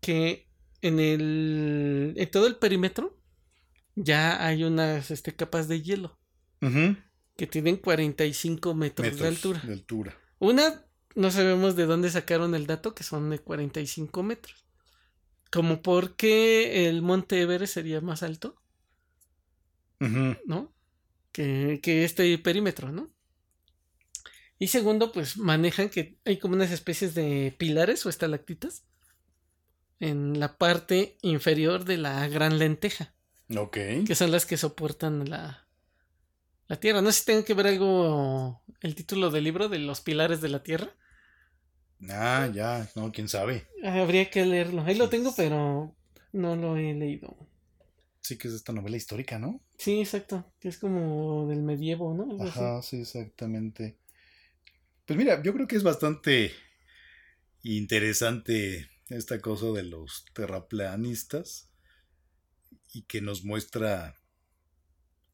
que en el. en todo el perímetro ya hay unas este, capas de hielo que tienen 45 metros, Metros de altura. de altura. Una, no sabemos de dónde sacaron el dato, que son de 45 metros. Como por qué el monte Everest sería más alto. ¿no? Que, que este perímetro, ¿no? Y segundo, pues manejan que hay como unas especies de pilares o estalactitas en la parte inferior de la gran lenteja, Ok. que son las que soportan la, la Tierra. No sé si tengo que ver algo, el título del libro de los pilares de la Tierra. Ah, ya, no, quién sabe. Habría que leerlo. Ahí lo tengo, pero no lo he leído. Sí que es esta novela histórica, ¿no? Sí, exacto. Que es como del medievo, ¿no? Algo así. Ajá, sí, exactamente. Pues mira, yo creo que es bastante interesante esta cosa de los terraplanistas. y que nos muestra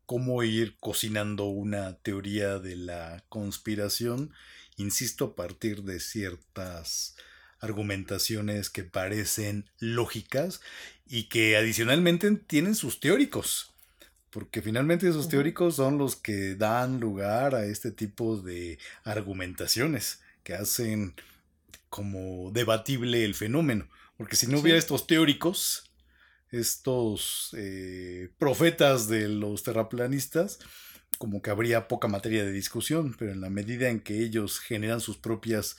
cómo ir cocinando una teoría de la conspiración, insisto, a partir de ciertas argumentaciones que parecen lógicas y que adicionalmente tienen sus teóricos, porque finalmente esos teóricos son los que dan lugar a este tipo de argumentaciones que hacen como debatible el fenómeno, porque si no hubiera estos teóricos, estos eh, profetas de los terraplanistas, como que habría poca materia de discusión, pero en la medida en que ellos generan sus propias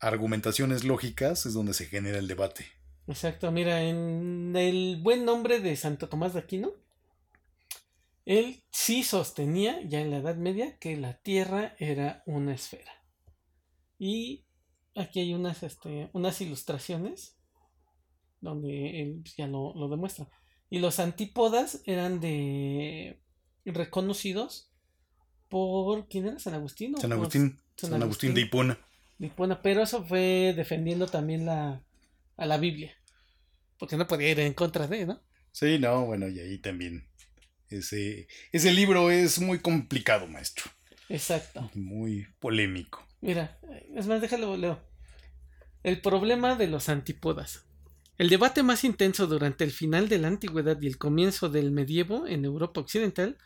argumentaciones lógicas es donde se genera el debate. Exacto, mira, en el buen nombre de Santo Tomás de Aquino, él sí sostenía, ya en la Edad Media, que la Tierra era una esfera. Y aquí hay unas, este, unas ilustraciones donde él ya lo, demuestra. Y los antípodas eran de reconocidos por ¿quién era? San Agustín. San Agustín, San, Agustín, de Hipona. De Hipona, pero eso fue defendiendo también la, a la Biblia. Porque no podía ir en contra de, ¿no? Sí, no, bueno, y ahí también. Ese, ese libro es muy complicado, maestro. Exacto. Muy polémico. Mira, es más, déjalo, leo. El problema de los antípodas. El debate más intenso durante el final de la antigüedad y el comienzo del medievo en Europa occidental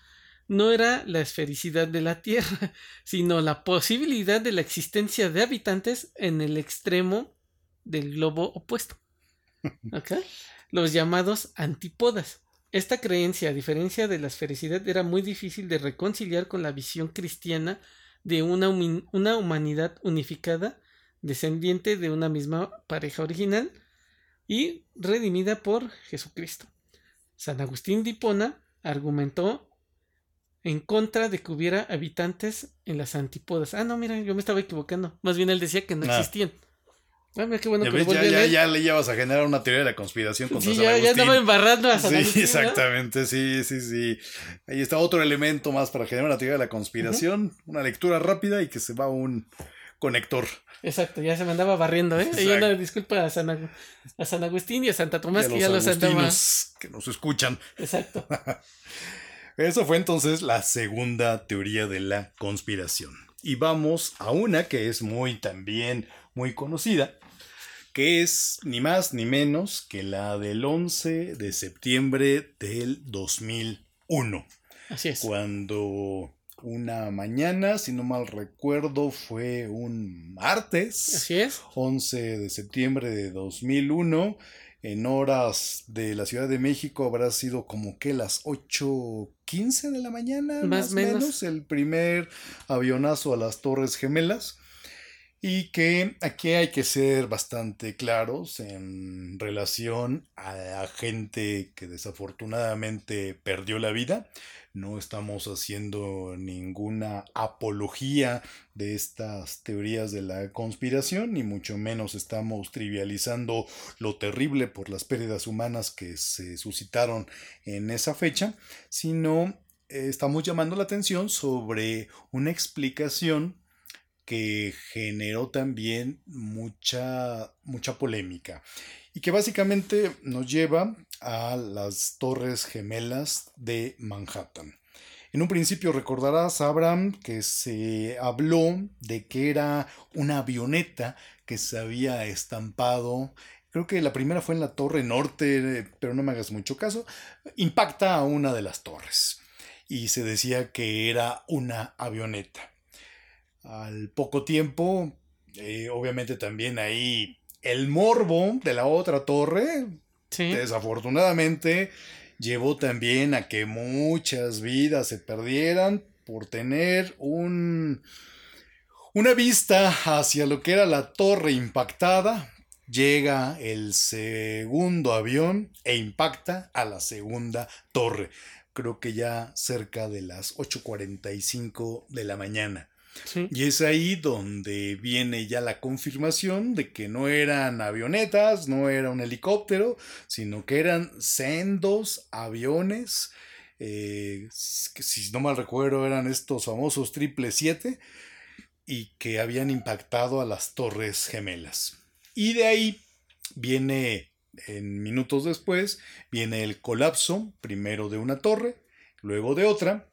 no era la esfericidad de la Tierra, sino la posibilidad de la existencia de habitantes en el extremo del globo opuesto. Los llamados antípodas. Esta creencia, a diferencia de la esfericidad, era muy difícil de reconciliar con la visión cristiana de una, una humanidad unificada, descendiente de una misma pareja original, y redimida por Jesucristo. San Agustín de Hipona argumentó en contra de que hubiera habitantes en las antípodas. Ah, no, mira, yo me estaba equivocando. Más bien él decía que no ah. existían. Ah, mira qué bueno que ya, ya, ya, le llevas a generar una teoría de la conspiración contra sí, ya, ya andaba embarrando a San Sí, exactamente, sí, sí, sí. Ahí está otro elemento más para generar una teoría de la conspiración. Una lectura rápida y que se va un conector. Exacto, ya se me andaba barriendo, ¿eh? Y una disculpa a San, a San Agustín y a Santa Tomás que ya los andaba. Que nos escuchan. Exacto. Eso fue entonces la segunda teoría de la conspiración. Y vamos a una que es muy también muy conocida, que es ni más ni menos que la del 11 de septiembre del 2001. Así es. Cuando una mañana, si no mal recuerdo, fue un martes. Así es. 11 de septiembre de 2001. En horas de la Ciudad de México habrá sido como que las 8.15 de la mañana, más o menos. El primer avionazo a las Torres Gemelas. Y que aquí hay que ser bastante claros en relación a la gente que desafortunadamente perdió la vida. No estamos haciendo ninguna apología de estas teorías de la conspiración, ni mucho menos estamos trivializando lo terrible por las pérdidas humanas que se suscitaron en esa fecha, sino eh, estamos llamando la atención sobre una explicación que generó también mucha, mucha polémica y que básicamente nos lleva a las Torres Gemelas de Manhattan. En un principio recordarás, Abraham, que se habló de que era una avioneta que se había estampado. Creo que la primera fue en la Torre Norte, pero no me hagas mucho caso. Impacta a una de las torres. Y se decía que era una avioneta. Al poco tiempo, eh, obviamente también ahí el morbo de la otra torre, desafortunadamente, llevó también a que muchas vidas se perdieran por tener un, una vista hacia lo que era la torre impactada. Llega el segundo avión e impacta a la segunda torre. Creo que ya cerca de las 8.45 de la mañana. Y es ahí donde viene ya la confirmación de que no eran avionetas, no era un helicóptero, sino que eran sendos aviones, eh, que si no mal recuerdo eran estos famosos triple siete, y que habían impactado a las torres gemelas. Y de ahí viene En minutos después viene el colapso, primero de una torre, luego de otra,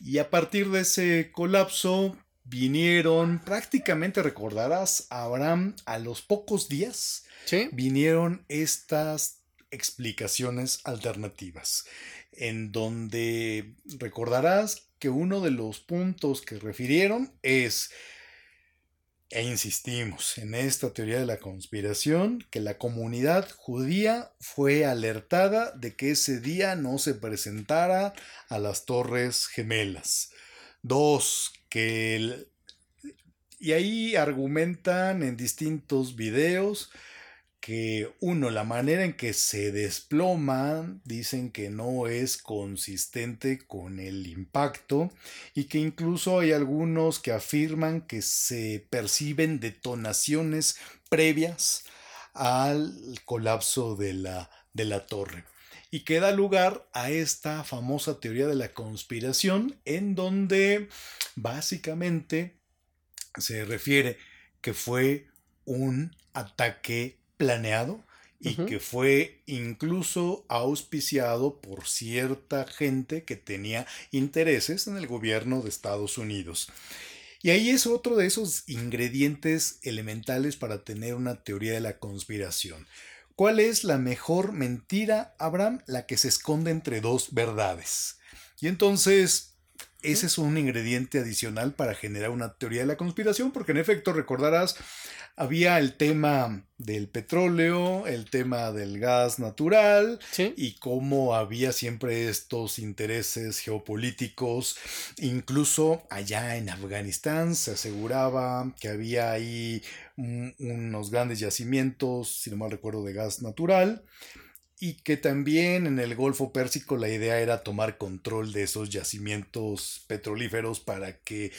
y a partir de ese colapso vinieron, prácticamente recordarás, Abraham, a los pocos días, vinieron estas explicaciones alternativas, en donde recordarás que uno de los puntos que refirieron es e insistimos en esta teoría de la conspiración que la comunidad judía fue alertada de que ese día no se presentara a las Torres Gemelas. Dos, que... y ahí argumentan en distintos videos que uno, la manera en que se desploma, dicen que no es consistente con el impacto y que incluso hay algunos que afirman que se perciben detonaciones previas al colapso de la, de la torre. Y que da lugar a esta famosa teoría de la conspiración en donde básicamente se refiere que fue un ataque planeado y que fue incluso auspiciado por cierta gente que tenía intereses en el gobierno de Estados Unidos. Y ahí es otro de esos ingredientes elementales para tener una teoría de la conspiración. ¿Cuál es la mejor mentira, Abraham? La que se esconde entre dos verdades. Y entonces, ese es un ingrediente adicional para generar una teoría de la conspiración, porque en efecto recordarás había el tema del petróleo, el tema del gas natural y cómo había siempre estos intereses geopolíticos. Incluso allá en Afganistán se aseguraba que había ahí unos grandes yacimientos, si no mal recuerdo, de gas natural. Y que también en el Golfo Pérsico la idea era tomar control de esos yacimientos petrolíferos para que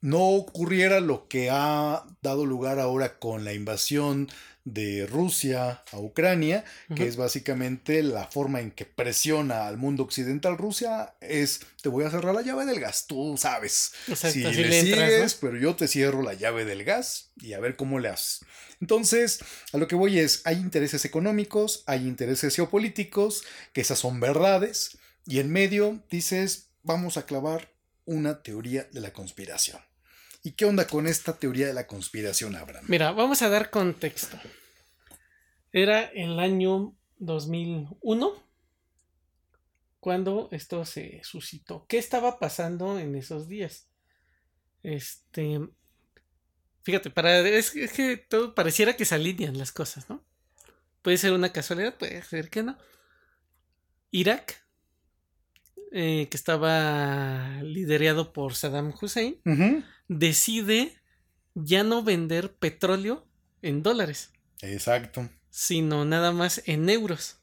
no ocurriera lo que ha dado lugar ahora con la invasión de Rusia a Ucrania, que es básicamente la forma en que presiona al mundo occidental. Rusia es, te voy a cerrar la llave del gas, tú sabes. si le, sigues, pero yo te cierro la llave del gas y a ver cómo le haces. Entonces, a lo que voy es, hay intereses económicos, hay intereses geopolíticos, que esas son verdades, y en medio dices, vamos a clavar una teoría de la conspiración. ¿Y qué onda con esta teoría de la conspiración, Abraham? Mira, vamos a dar contexto. Era el año 2001 cuando esto se suscitó. ¿Qué estaba pasando en esos días? Este. Fíjate, para, es, que todo pareciera que se alinean las cosas, ¿no? Puede ser una casualidad, puede ser que no. Irak, eh, que estaba liderado por Saddam Hussein, decide ya no vender petróleo en dólares. Exacto. Sino nada más en euros.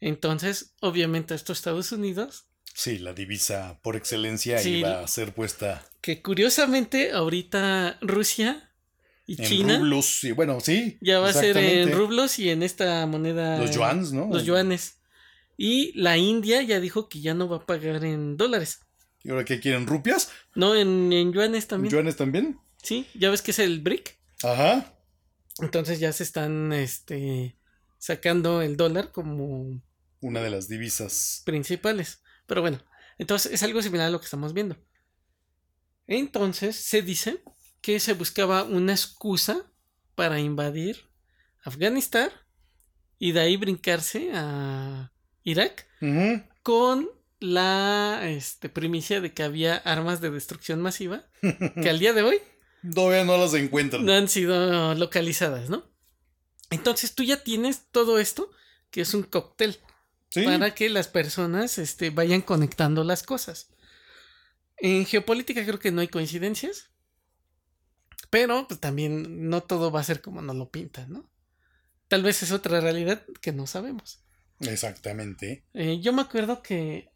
Entonces, obviamente, esto Estados Unidos. Sí, la divisa por excelencia iba a ser puesta. Que curiosamente, ahorita Rusia y en China. Rublos, sí, bueno, sí. Ya va a ser en rublos y en esta moneda. Los yuanes, ¿no? Los yuanes. Y la India ya dijo que ya no va a pagar en dólares. ¿Y ahora qué quieren? ¿Rupias? No, en, yuanes también. ¿Yuanes también? Sí, ya ves que es el BRIC. Ajá. Entonces ya se están este, sacando el dólar como... Una de las divisas. Principales. Pero bueno, entonces es algo similar a lo que estamos viendo. Entonces se dice que se buscaba una excusa para invadir Afganistán y de ahí brincarse a Irak con la este, primicia de que había armas de destrucción masiva que al día de hoy todavía no las encuentran. No han sido localizadas, ¿no? Entonces tú ya tienes todo esto, que es un cóctel, para que las personas este, vayan conectando las cosas. En geopolítica creo que no hay coincidencias, pero pues, también no todo va a ser como nos lo pintan, ¿no? Tal vez es otra realidad que no sabemos. Exactamente. Eh, yo me acuerdo que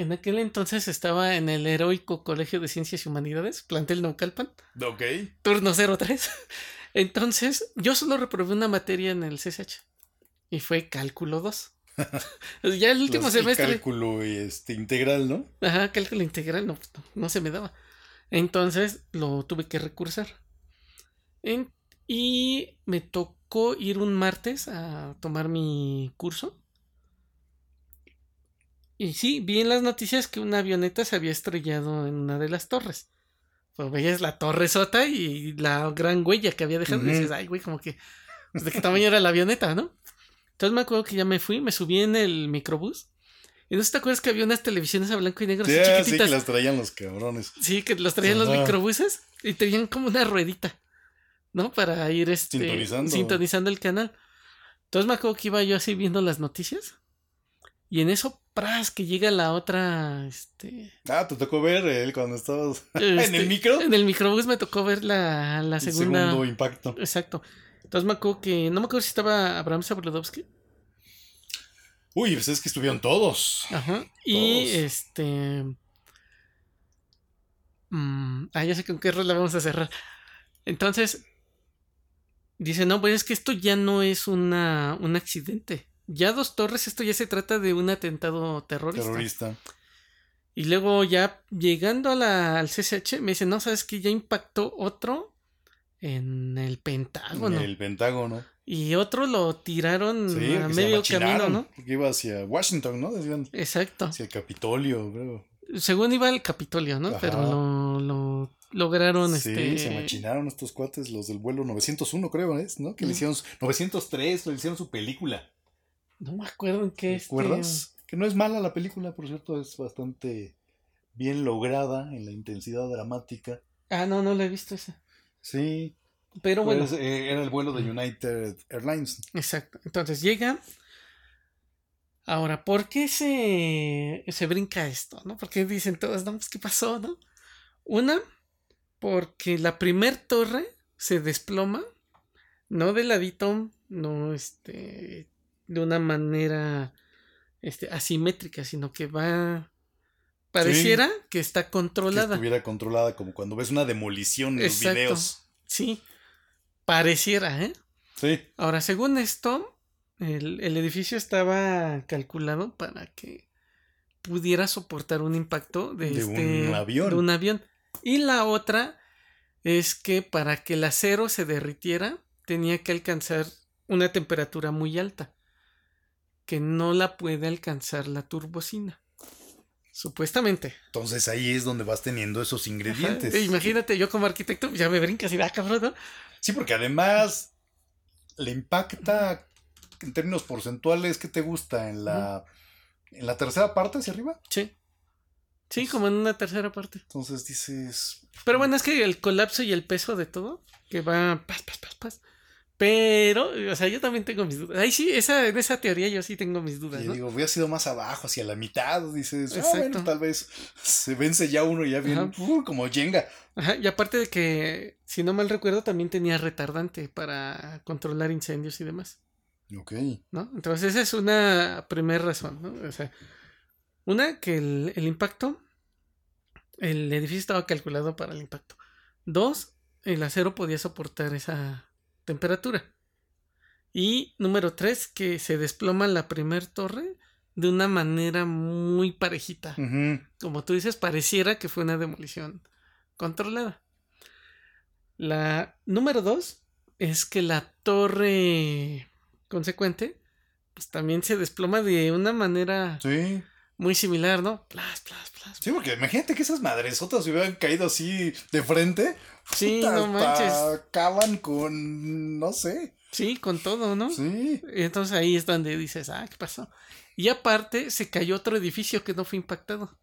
en aquel entonces estaba en el heroico Colegio de Ciencias y Humanidades, plantel Naucalpan. Ok. Turno 03. Entonces, yo solo reprobé una materia en el CSH. Y fue cálculo 2. ya el último semestre. Cálculo este, integral, ¿no? Ajá, cálculo integral, no, pues, no, se me daba. Entonces lo tuve que recursar. y me tocó ir un martes a tomar mi curso. Y sí, vi en las noticias que una avioneta se había estrellado en una de las torres. Pues veías la torre sota y la gran huella que había dejado. Y dices, ay, güey, como que. pues, ¿De qué tamaño era la avioneta, no? Entonces me acuerdo que ya me fui, me subí en el microbús. Y no sé si te acuerdas que había unas televisiones a blanco y negro así Sí, sí, chiquititas. que las traían los cabrones. Sí, que los traían los microbuses y tenían como una ruedita, ¿no? Para ir este, Sintonizando. sintonizando el canal. Entonces me acuerdo que iba yo así viendo las noticias y en eso, pras, que llega la otra, este... Ah, te tocó ver él cuando estabas en este, el micro. En el microbús me tocó ver la, la El segunda... segundo impacto. Exacto. Entonces me acuerdo que, no me acuerdo si estaba Abraham Sabludowski. Uy, pues es que estuvieron todos. Ajá. Y este... mm, ah, ya sé con qué rola vamos a cerrar. Entonces, dice, no, pues es que esto ya no es una, un accidente. Ya dos torres, esto ya se trata de un atentado terrorista. Terrorista. Y luego ya llegando a la, al CCH, me dice, no, sabes que ya impactó otro en el Pentágono. El Pentágono. Y otro lo tiraron Sí, a medio camino, ¿no? Que iba hacia Washington, ¿no? Decían. Exacto. Hacia el Capitolio, creo. Según iba al Capitolio, ¿no? Ajá. Pero lo, lo lograron, Sí, este... se machinaron estos cuates, los del vuelo 901, creo, ¿es? ¿No? Que le hicieron. 903, le hicieron su película. No me acuerdo en qué ¿Te este... acuerdas? Que no es mala la película, por cierto, es bastante bien lograda en la intensidad dramática. Ah, no, no la he visto esa. Sí, Pero bueno, pues, eh, era el vuelo de United Airlines. exacto. Entonces llega. Ahora, ¿por qué se, se brinca esto? ¿No? Porque dicen todos, no, pues, ¿qué pasó? ¿No? Una, porque la primer torre se desploma, no de ladito, no este, de una manera este, asimétrica, sino que va. Pareciera que está Que controlada. estuviera controlada, como cuando ves una demolición en los videos. Sí, pareciera, ¿eh? Sí. Ahora, según esto, el, el edificio estaba calculado para que pudiera soportar un impacto de, De este- un avión. de un avión. Y la otra es que para que el acero se derritiera, tenía que alcanzar una temperatura muy alta, que no la puede alcanzar la turbocina. Supuestamente. Entonces ahí es donde vas teniendo esos ingredientes. Ajá. E Imagínate, yo como arquitecto, ya me brincas y da cabrón, ¿no? Sí, porque además le impacta en términos porcentuales, ¿qué te gusta? ¿En la, en la tercera parte hacia arriba? Sí. Sí, como en una tercera parte. Entonces dices, Pero bueno, es que el colapso y el peso de todo, que va pas, pas, pas, pas. Pero, o sea, yo también tengo mis dudas. Ahí sí, esa, en esa teoría yo sí tengo mis dudas, y ¿no? digo, hubiera sido más abajo, hacia la mitad, dices, ah, bueno, tal vez se vence ya uno y ya viene uh, como Jenga. Ajá, y aparte de que, si no mal recuerdo, también tenía retardante para controlar incendios y demás, Ok. ¿no? Entonces esa es una primera razón, ¿no? O sea, una, que el, el impacto, el edificio estaba calculado para el impacto. Dos, el acero podía soportar esa temperatura. Y número tres, que se desploma la primer torre de una manera muy parejita. Como tú dices, pareciera que fue una demolición controlada. La número dos es que la torre consecuente pues también se desploma de una manera Sí. Muy similar, ¿no? Plas, plas, plas. Sí, porque imagínate que esas madresotas hubieran caído así de frente. Sí, puta, no manches. Acaban con, no sé. Sí, con todo, ¿no? Sí. Entonces ahí es donde dices, ah, ¿qué pasó? Y aparte se cayó otro edificio que no fue impactado.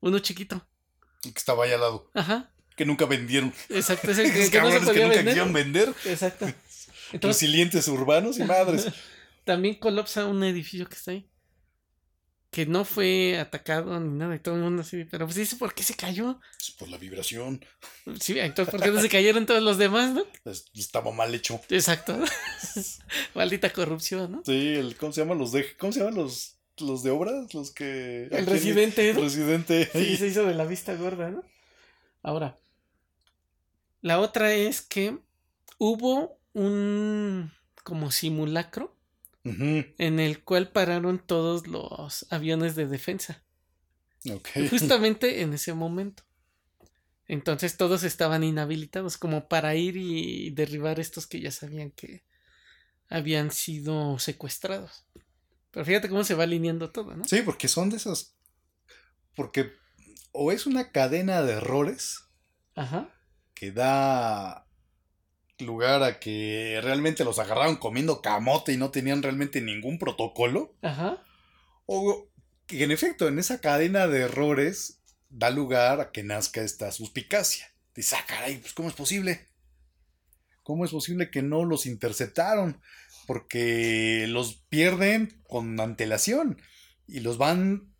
Uno chiquito. Y que estaba ahí al lado. Ajá. Que nunca vendieron. Exacto, es el que, Esos que no se cabrones que podía nunca vender. vender. Exacto. Entonces Resilientes urbanos y madres. también colapsa un edificio que está ahí. Que no fue atacado ni nada, y todo el mundo así. Pero pues dice, ¿por qué se cayó? Pues por la vibración. Sí, entonces, ¿por qué no se cayeron todos los demás, no? Es- Estaba mal hecho. Exacto. Maldita corrupción, ¿no? Sí, el, ¿cómo se llaman los de ¿Cómo se llaman los, los de obras? Los que. El residente, El ¿no? residente. Sí, se hizo de la vista gorda, ¿no? Ahora, la otra es que hubo un como simulacro En el cual pararon todos los aviones de defensa. Justamente en ese momento. Entonces todos estaban inhabilitados como para ir y derribar estos que ya sabían que habían sido secuestrados. Pero fíjate cómo se va alineando todo, ¿no? Sí, porque son de esas. Porque o es una cadena de errores Ajá. que da lugar a que realmente los agarraron comiendo camote y no tenían realmente ningún protocolo. Ajá. O que en efecto en esa cadena de errores da lugar a que nazca esta suspicacia. Dice, ah, caray, pues ¿cómo es posible? ¿Cómo es posible que no los interceptaron? Porque los pierden con antelación y los van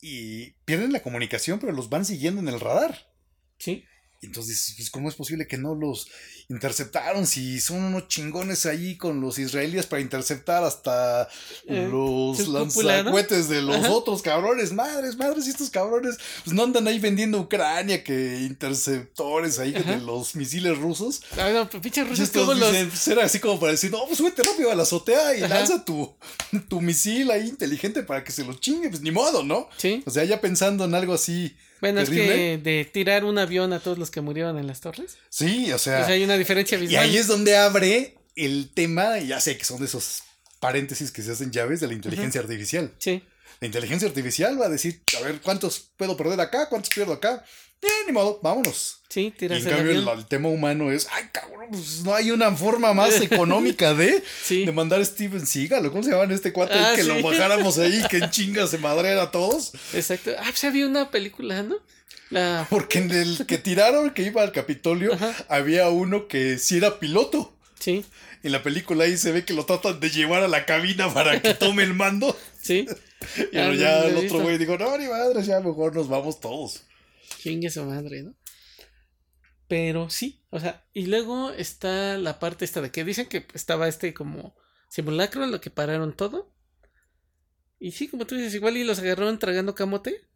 y pierden la comunicación, pero los van siguiendo en el radar. Sí. Entonces, pues, ¿cómo es posible que no los interceptaron? Si son unos chingones ahí con los israelíes para interceptar hasta Eh, los lanzacuetes de los Ajá. otros cabrones. Madres, madres, y estos cabrones pues no andan ahí vendiendo Ucrania que interceptores ahí Ajá. de los misiles rusos. Ah, no, pinches rusos, estos ¿cómo los. dicen, pues, era así como para decir, no, pues súbete rápido a la azotea y Ajá. lanza tu, tu misil ahí inteligente para que se lo chingue. Pues ni modo, ¿no? Sí. O sea, ya pensando en algo así. Bueno, es que de tirar un avión a todos los que murieron en las torres. Sí, o sea. O sea, hay una diferencia Y visual. ahí es donde abre el tema, y ya sé que son de esos paréntesis que se hacen llaves de la inteligencia artificial. Sí. La inteligencia artificial va a decir, a ver, ¿cuántos puedo perder acá? ¿Cuántos pierdo acá? Eh, ni modo, vámonos. Sí, Y tiras en el cambio el, el tema humano es, ay cabrón, pues no hay una forma más económica de, Sí. de mandar a Steven Seagal, ¿o cómo se llaman este cuate? Ah, que sí. lo bajáramos ahí, que en chinga se madreara a todos. Exacto. Ah, pues había una película, ¿no? La. Porque en el que tiraron, que iba al Capitolio, Ajá. había uno que sí era piloto. Sí, En la película ahí se ve que lo tratan de llevar a la cabina para que tome el mando. sí. Y Ah, ya el otro güey dijo, no, ni madre, ya mejor nos vamos todos. Chingue su madre, ¿no? Pero sí, o sea, y luego está la parte esta de que dicen que estaba este como simulacro en lo que pararon todo. Y sí, como tú dices, igual y los agarraron tragando camote.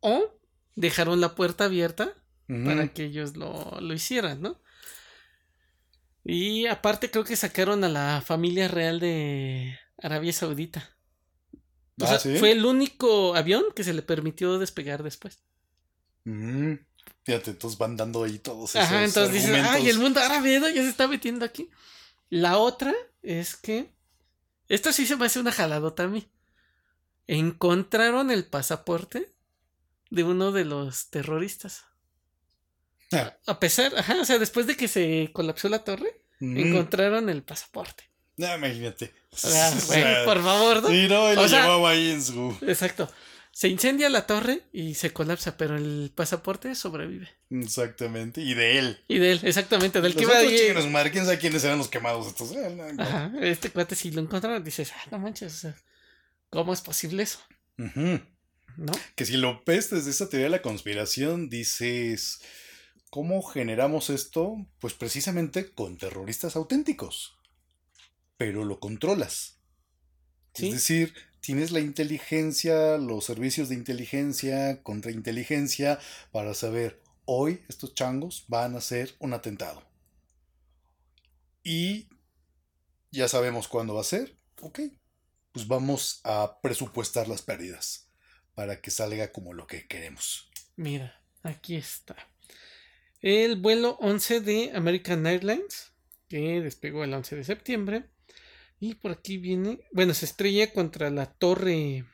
O dejaron la puerta abierta para que ellos lo, lo hicieran, ¿no? Y aparte creo que sacaron a la familia real de Arabia Saudita. O Ah, sea, ¿sí? fue el único avión que se le permitió despegar después. Ujú. Fíjate, entonces van dando ahí todos esos Ajá, entonces dices, ay, el mundo árabe ya se está metiendo aquí. La otra es que, esto sí se me hace una jaladota a mí. Encontraron el pasaporte de uno de los terroristas. Ah. A pesar, ajá, o sea, después de que se colapsó la torre, Ujú. encontraron el pasaporte. No, imagínate. O sea, por favor, ¿no? Sí, no, él O lo sea- llevaba ahí en su... Exacto. Se incendia la torre y se colapsa, pero el pasaporte sobrevive. Exactamente. Y de él. Y de él, exactamente, del Los que iba otros ahí. chinguen a quiénes eran los quemados estos. Ajá, este cuate si lo encontraron, dices, ah, no manches, o sea, ¿cómo es posible eso? ¿No? Que si lo ves desde esa teoría de la conspiración, dices, ¿cómo generamos esto? Pues precisamente con terroristas auténticos. Pero lo controlas. Sí. Es decir, tienes la inteligencia, los servicios de inteligencia, contrainteligencia, para saber, hoy estos changos van a hacer un atentado. Y ya sabemos cuándo va a ser. Ok, pues vamos a presupuestar las pérdidas para que salga como lo que queremos. Mira, aquí está. El vuelo 11 de American Airlines, que despegó el 11 de septiembre. Y por aquí viene, bueno, se estrella contra la torre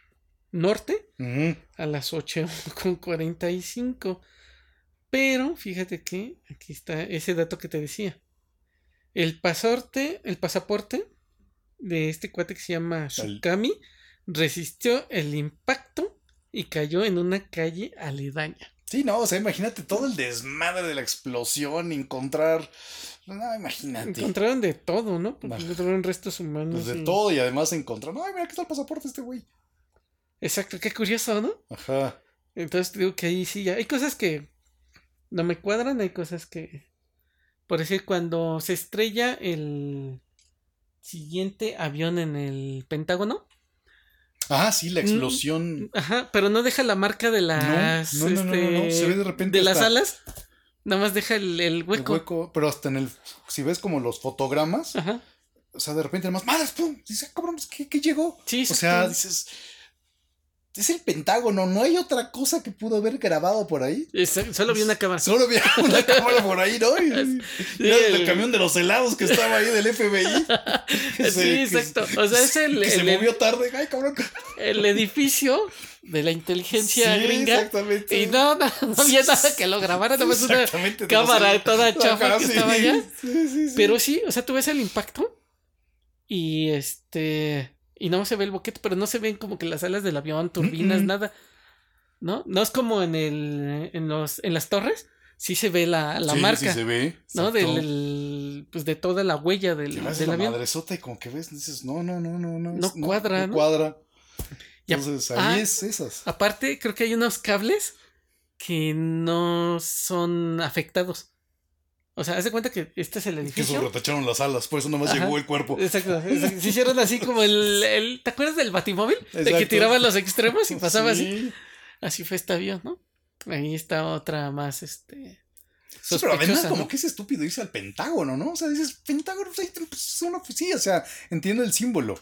norte a las 8 con 45. Pero fíjate que aquí está ese dato que te decía. El pasaporte, el pasaporte de este cuate que se llama Sukami resistió el impacto y cayó en una calle aledaña. Sí, no, o sea, imagínate todo el desmadre de la explosión, encontrar. No, imagínate. Encontraron de todo, ¿no? Porque encontraron restos humanos. Pues de y- todo y además encontraron. Ay, mira, aquí está el pasaporte este güey. Exacto, qué curioso, ¿no? Ajá. Entonces digo que ahí sí, ya- hay cosas que no me cuadran, hay cosas que... Por decir, cuando se estrella el siguiente avión en el Pentágono, Ah, sí, Mm, la explosión. ajá, pero no deja la marca de las... no, no, no, no, no, se ve de repente las hasta- alas, nada más deja el, el el hueco. hueco, pero hasta en el. Si ves como los fotogramas, Ajá, o sea, de repente, además, madres, pum, dice, "Ah, cabrón, pues, ¿qué, qué llegó? sí, O sea, dices. Es el Pentágono, no hay otra cosa que pudo haber grabado por ahí. solo vi una cámara. Solo vi una cámara por ahí, ¿no? Y, el, camión de los helados que estaba ahí del FBI. sí, exacto. o sea, es el. Que se movió tarde. Ay, cabrón. El edificio de la inteligencia gringa. Exactamente. Y no, no, no había nada que lo grabara, nada más una cámara toda chafa que estaba allá. Pero sí, o sea, tú ves el impacto. Y este. Y no se ve el boquete, pero no se ven como que las alas del avión, turbinas, nada. ¿No? No es como en el. en los. en las torres. Sí se ve la, la marca. Sí se ve. ¿No? Del, pues de toda la huella del, del la avión. madresota y como que ves, dices, no, no, no, no, no. No cuadra, no, cuadra. Entonces, ahí ah, es esas. Aparte, creo que hay unos cables que no son afectados. O sea, haz de cuenta que este es el edificio. Que se las alas, por eso nomás llegó el cuerpo. Exacto, Se hicieron así como el, el, ¿Te acuerdas del batimóvil? De que tiraban los extremos y pasaba así. Así fue este avión, ¿no? Ahí está otra más, este. Sí, pero además, como que es estúpido irse al Pentágono, ¿no? O sea, dices, Pentágono, pues, pues uno, pues, sí, o sea, entiendo el símbolo.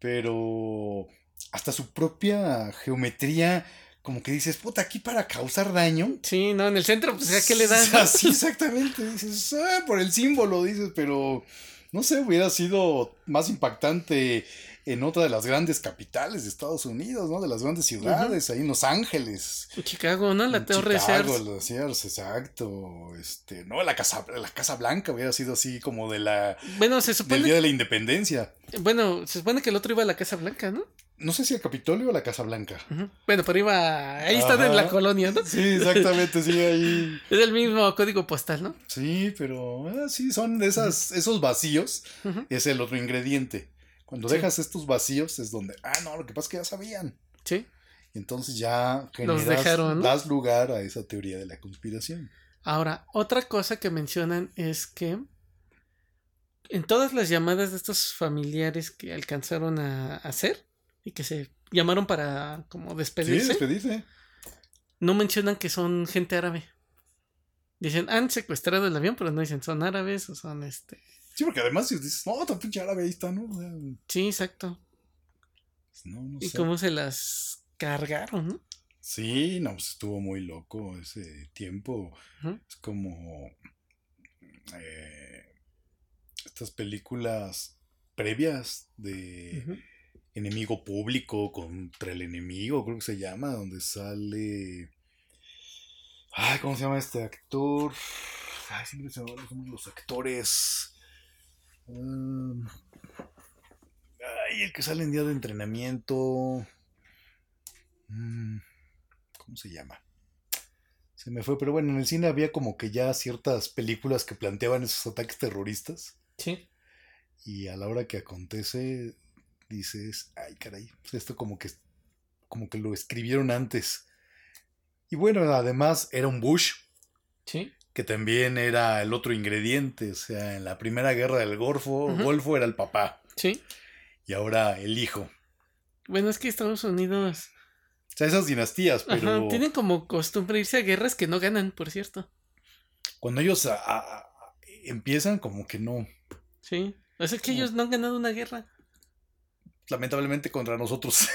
Pero hasta su propia geometría como que dices, puta, aquí para causar daño. Sí, no, en el centro, pues, ¿a qué le das? Así, exactamente. Dices, ah, por el símbolo, dices, pero no sé, hubiera sido más impactante en otra de las grandes capitales de Estados Unidos, ¿no? De las grandes ciudades, ahí en Los Ángeles. Chicago, ¿no? La Torre Chicago, la Sears, exacto. Este, no, la Casa, la Casa Blanca hubiera sido así como de la... Bueno, se supone... Del Día de la Independencia. Bueno, se supone que el otro iba a la Casa Blanca, ¿no? No sé si el Capitolio o la Casa Blanca. Bueno, pero iba. Ahí está en la colonia, ¿no? Sí, exactamente, sí, ahí. Es el mismo código postal, ¿no? Sí, pero ah, sí, son esas, esos vacíos. Es el otro ingrediente. Cuando dejas estos vacíos es donde, ah, no, lo que pasa es que ya sabían. Sí. Y entonces ya generas, das lugar a esa teoría de la conspiración. Ahora, otra cosa que mencionan es que en todas las llamadas de estos familiares que alcanzaron a hacer y que se llamaron para como despedirse. Sí, despedirse. No mencionan que son gente árabe. Dicen, han secuestrado el avión, pero no dicen, son árabes o son este. Sí, porque además si dices, no, tan pinche árabe ahí está, ¿no? sí, exacto. Pues no, no y cómo se las cargaron, ¿no? Sí, no, pues estuvo muy loco ese tiempo. Es como eh, estas películas previas de enemigo público contra el enemigo, creo que se llama, donde sale. Ay, ¿cómo se llama este actor? Ay, siempre se me van los actores. Mm. ay, el que sale en día de entrenamiento. Mm, ¿Cómo se llama? Se me fue, pero bueno, en el cine había como que ya ciertas películas que planteaban esos ataques terroristas. Sí. Y a la hora que acontece, dices, ay caray, pues esto como que, como que lo escribieron antes. Y bueno, además era un Bush. Sí. Que también era el otro ingrediente. O sea, en la primera guerra del Golfo, Golfo era el papá. Sí. Y ahora el hijo. Bueno, es que Estados Unidos. O sea, esas dinastías, pero. tienen como costumbre irse a guerras que no ganan, por cierto. Cuando ellos empiezan, como que no. Sí. O sea, es que ellos no han ganado una guerra lamentablemente contra nosotros.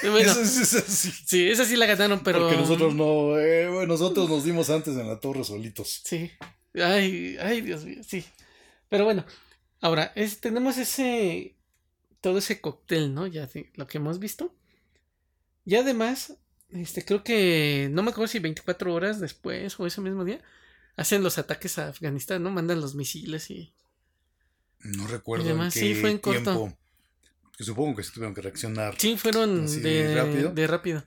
sí, esa sí la ganaron, pero. Porque nosotros no. Eh, nosotros nos dimos antes en la torre solitos. Sí. Ay, ay, Dios mío, sí. Pero bueno, ahora, es, tenemos ese. Todo ese cóctel, ¿no? Ya lo que hemos visto. Y además, este, creo que. No me acuerdo si 24 horas después o ese mismo día. Hacen los ataques a Afganistán, ¿no? Mandan los misiles y. No recuerdo. además, sí, fue en corto. Que supongo que sí tuvieron que reaccionar. Sí, fueron de, rápido. de rápido.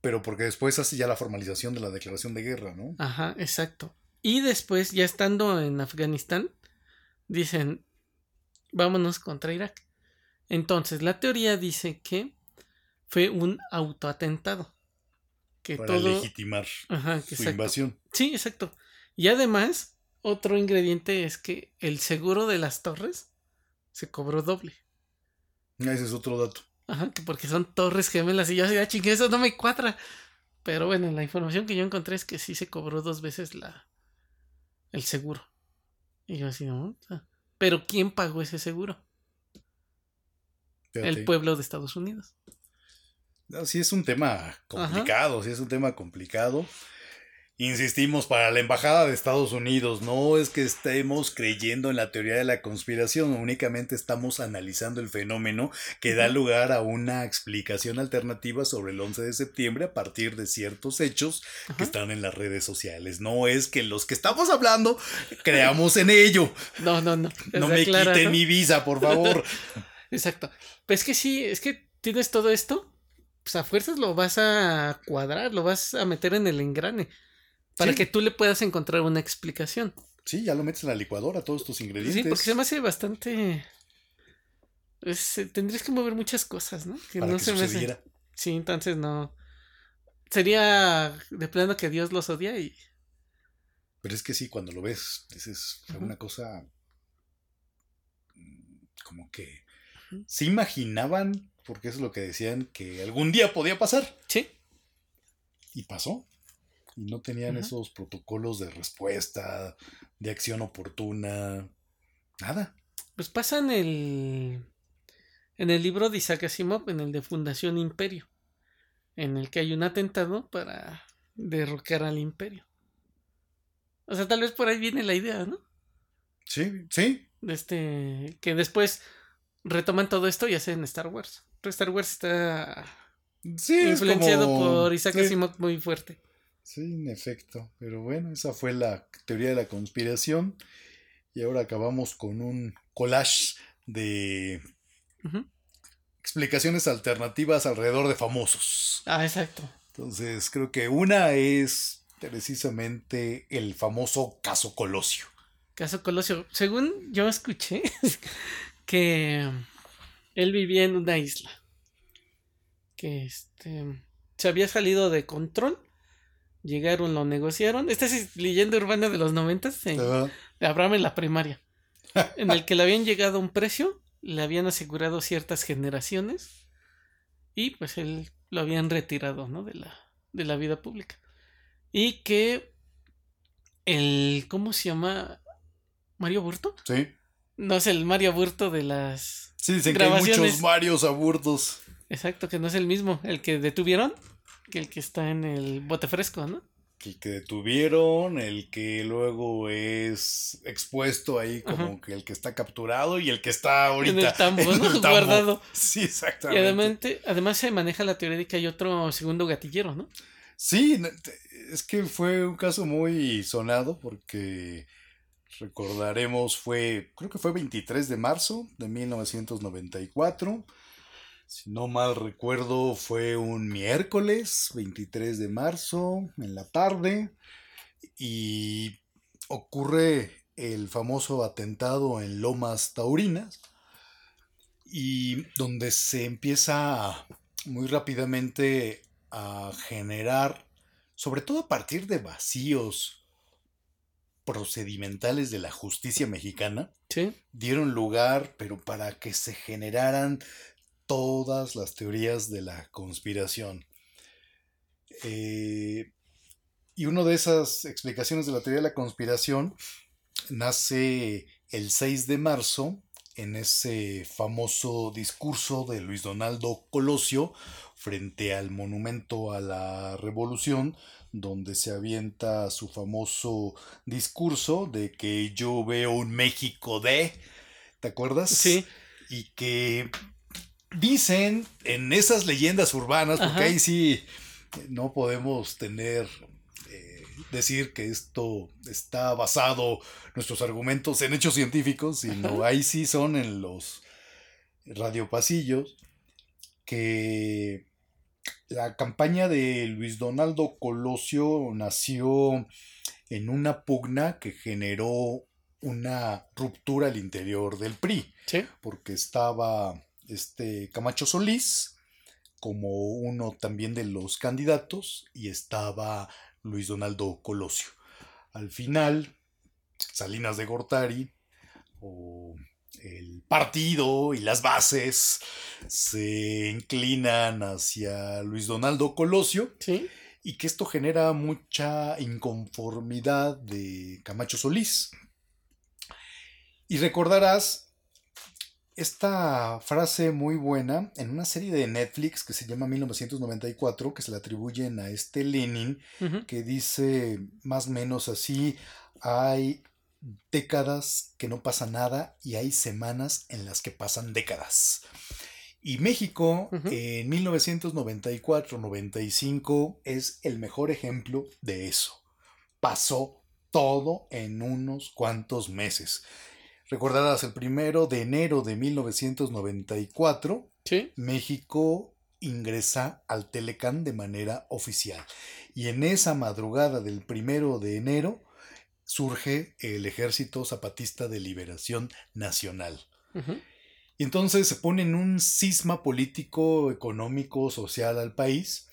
Pero porque después hace ya la formalización de la declaración de guerra, ¿no? Ajá, exacto. Y después, ya estando en Afganistán, dicen, vámonos contra Irak. Entonces, la teoría dice que fue un autoatentado. Que Para legitimar su invasión. Sí, exacto. Y además, otro ingrediente es que el seguro de las torres se cobró doble. Ese es otro dato. Ajá, que porque son torres gemelas y yo así, ah, chingue, eso no me cuadra. Pero bueno, la información que yo encontré es que sí se cobró dos veces la el seguro. Y yo así, no. Pero ¿quién pagó ese seguro? El pueblo de Estados Unidos. sí es un tema complicado, sí es un tema complicado. Insistimos, para la Embajada de Estados Unidos, no es que estemos creyendo en la teoría de la conspiración, únicamente estamos analizando el fenómeno que da lugar a una explicación alternativa sobre el 11 de septiembre a partir de ciertos hechos que están en las redes sociales. No es que los que estamos hablando creamos en ello. No, no, no. No me quiten mi visa, por favor. Exacto. Pues es que sí, es que tienes todo esto, pues a fuerzas lo vas a cuadrar, lo vas a meter en el engrane. Para que tú le puedas encontrar una explicación. Sí, ya lo metes en la licuadora, todos tus ingredientes. Sí, porque se me hace bastante. tendrías que mover muchas cosas, ¿no? Que no se me Sí, entonces no. Sería de plano que Dios los odia y. Pero es que sí, cuando lo ves, es una cosa. Mm, como que. Se imaginaban, porque eso es lo que decían, que algún día podía pasar. Sí. Y pasó y no tenían esos protocolos de respuesta, de acción oportuna, nada. Pues pasa en el, en el libro de Isaac Asimov, en el de Fundación Imperio, en el que hay un atentado para derrocar al imperio. O sea, tal vez por ahí viene la idea, ¿no? Sí, sí. Este, que después retoman todo esto y hacen Star Wars. Star Wars está influenciado por Isaac Asimov muy fuerte. Sí, en efecto. Pero bueno, esa fue la teoría de la conspiración. Y ahora acabamos con un collage de explicaciones alternativas alrededor de famosos. Ah, exacto. Entonces, creo que una es precisamente el famoso caso Colosio. Caso Colosio. Según yo escuché que él vivía en una isla. Que este se había salido de control Llegaron, lo negociaron. Esta es leyenda urbana de los noventas de Abraham en la primaria. en el que le habían llegado a un precio, le habían asegurado ciertas generaciones y pues él lo habían retirado, ¿no? De la, de la vida pública. Y que el, ¿cómo se llama? ¿Mario Burto? Sí. No es el Mario Burto de las Sí, dicen que hay muchos Marios Aburtos. Exacto, que no es el mismo. El que detuvieron que el que está en el bote fresco, ¿no? El que detuvieron, el que luego es expuesto ahí como que el que está capturado y el que está ahorita en el tambo, ¿no? guardado. Sí, exactamente. Y además, además se maneja la teoría de que hay otro segundo gatillero, ¿no? Sí, es que fue un caso muy sonado porque recordaremos fue, creo que fue 23 de marzo de 1994 si no mal recuerdo, fue un miércoles 23 de marzo en la tarde y ocurre el famoso atentado en Lomas Taurinas y donde se empieza muy rápidamente a generar, sobre todo a partir de vacíos procedimentales de la justicia mexicana, dieron lugar, pero para que se generaran todas las teorías de la conspiración. Eh, y una de esas explicaciones de la teoría de la conspiración nace el 6 de marzo en ese famoso discurso de Luis Donaldo Colosio frente al monumento a la revolución, donde se avienta su famoso discurso de que yo veo un México de, ¿te acuerdas? Sí. Y que Dicen en esas leyendas urbanas, porque ahí sí no podemos tener, eh, decir que esto está basado, nuestros argumentos, en hechos científicos, sino ahí sí son en los radiopasillos, que la campaña de Luis Donaldo Colosio nació en una pugna que generó una ruptura al interior del PRI, porque estaba este Camacho Solís como uno también de los candidatos y estaba Luis Donaldo Colosio. Al final, Salinas de Gortari o el partido y las bases se inclinan hacia Luis Donaldo Colosio y que esto genera mucha inconformidad de Camacho Solís. Y recordarás esta frase muy buena en una serie de Netflix que se llama 1994, que se le atribuyen a este Lenin, que dice más o menos así, hay décadas que no pasa nada y hay semanas en las que pasan décadas. Y México en 1994-95 es el mejor ejemplo de eso. Pasó todo en unos cuantos meses. Recordarás, el primero de enero de 1994, México ingresa al Telecán de manera oficial. Y en esa madrugada del primero de enero surge el Ejército Zapatista de Liberación Nacional. Y entonces se pone en un cisma político, económico, social al país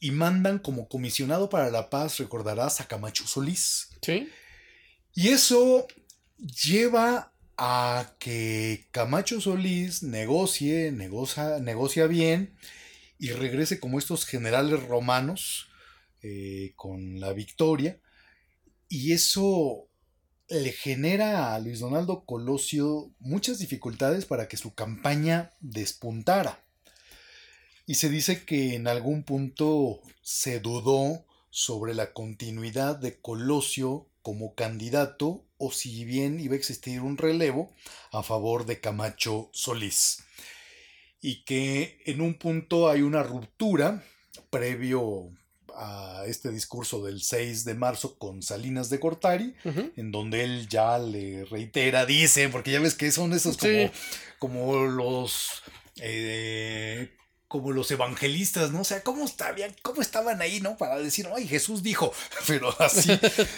y mandan como comisionado para la paz, recordarás, a Camacho Solís. Sí. Y eso lleva a que Camacho Solís negocie, negocia, negocia bien y regrese como estos generales romanos eh, con la victoria. Y eso le genera a Luis Donaldo Colosio muchas dificultades para que su campaña despuntara. Y se dice que en algún punto se dudó sobre la continuidad de Colosio como candidato o si bien iba a existir un relevo a favor de Camacho Solís. Y que en un punto hay una ruptura previo a este discurso del 6 de marzo con Salinas de Cortari, en donde él ya le reitera, dice, porque ya ves que son esos como, como los eh, como los evangelistas, ¿no? O sea, ¿cómo, estaban, cómo estaban ahí, ¿no? Para decir, ay, Jesús dijo, pero así,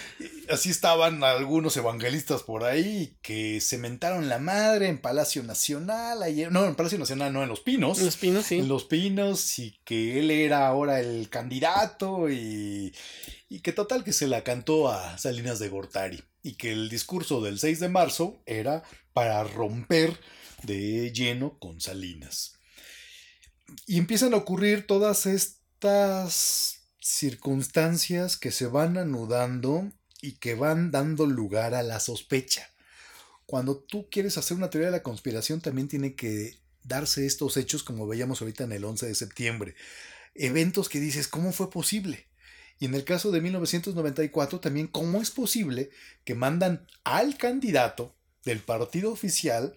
así estaban algunos evangelistas por ahí que se mentaron la madre en Palacio Nacional, ayer, no, en Palacio Nacional, no, en Los Pinos. En Los Pinos, sí. En Los Pinos y que él era ahora el candidato y, y que total que se la cantó a Salinas de Gortari y que el discurso del 6 de marzo era para romper de lleno con Salinas. Y empiezan a ocurrir todas estas circunstancias que se van anudando y que van dando lugar a la sospecha. Cuando tú quieres hacer una teoría de la conspiración, también tiene que darse estos hechos como veíamos ahorita en el 11 de septiembre. Eventos que dices, ¿cómo fue posible? Y en el caso de 1994 también, ¿cómo es posible que mandan al candidato del partido oficial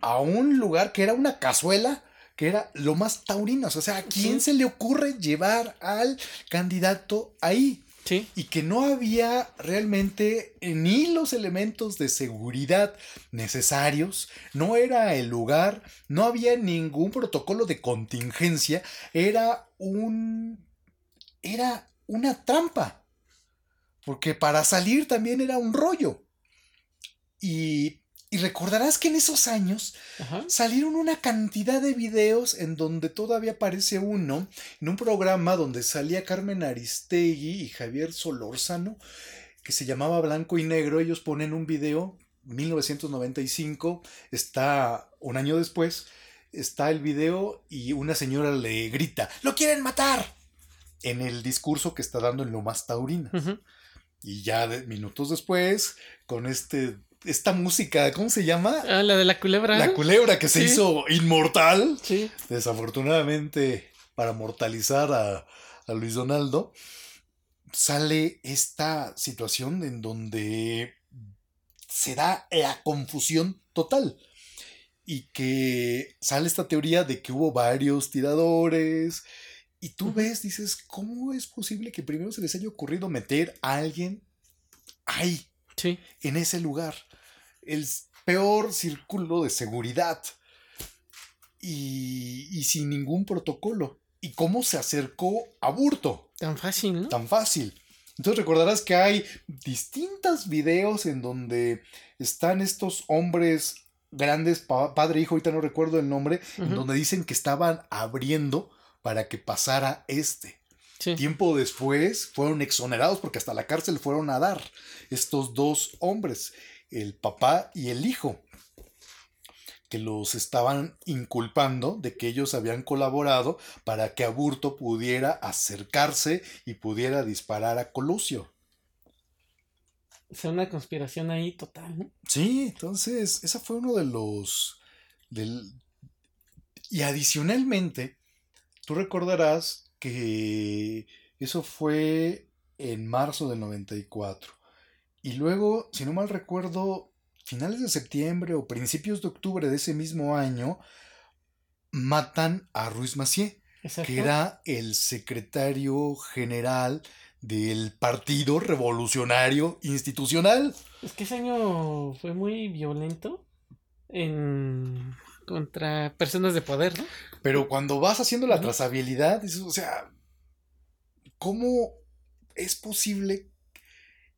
a un lugar que era una cazuela que era lo más taurino. O sea, ¿a quién se le ocurre llevar al candidato ahí? Sí. Y que no había realmente ni los elementos de seguridad necesarios, no era el lugar, no había ningún protocolo de contingencia, era un. era una trampa. Porque para salir también era un rollo. Y y recordarás que en esos años salieron una cantidad de videos en donde todavía aparece uno, en un programa donde salía Carmen Aristegui y Javier Solórzano, que se llamaba Blanco y Negro. Ellos ponen un video, 1995, está un año después, está el video y una señora le grita, ¡Lo quieren matar! En el discurso que está dando en Lomas Taurinas. Y ya minutos después, con este esta música, ¿cómo se llama? Ah, la de la culebra. La culebra que se hizo inmortal. Sí. Desafortunadamente, para mortalizar a, a Luis Donaldo, sale esta situación en donde se da la confusión total. Y que sale esta teoría de que hubo varios tiradores. Y tú ves, dices, ¿cómo es posible que primero se les haya ocurrido meter a alguien ahí? Sí. En ese lugar el peor círculo de seguridad y, sin ningún protocolo. ¿Y cómo se acercó a Burto? Tan fácil, ¿no? Tan fácil. Entonces recordarás que hay distintos videos en donde están estos hombres grandes, padre hijo, ahorita no recuerdo el nombre, en donde dicen que estaban abriendo para que pasara este. Tiempo después fueron exonerados porque hasta la cárcel fueron a dar estos dos hombres el papá y el hijo, que los estaban inculpando de que ellos habían colaborado para que Aburto pudiera acercarse y pudiera disparar a Colusio. O sea, una conspiración ahí total, ¿no? Sí, entonces, ese fue uno de los Del... Y adicionalmente, tú recordarás que eso fue en marzo del 94. Y luego, si no mal recuerdo, finales de septiembre o principios de octubre de ese mismo año, matan a Ruiz Macié, que era el secretario general del Partido Revolucionario Institucional. Es que ese año fue muy violento en contra personas de poder, ¿no? Pero cuando vas haciendo la trazabilidad, o sea, ¿cómo es posible?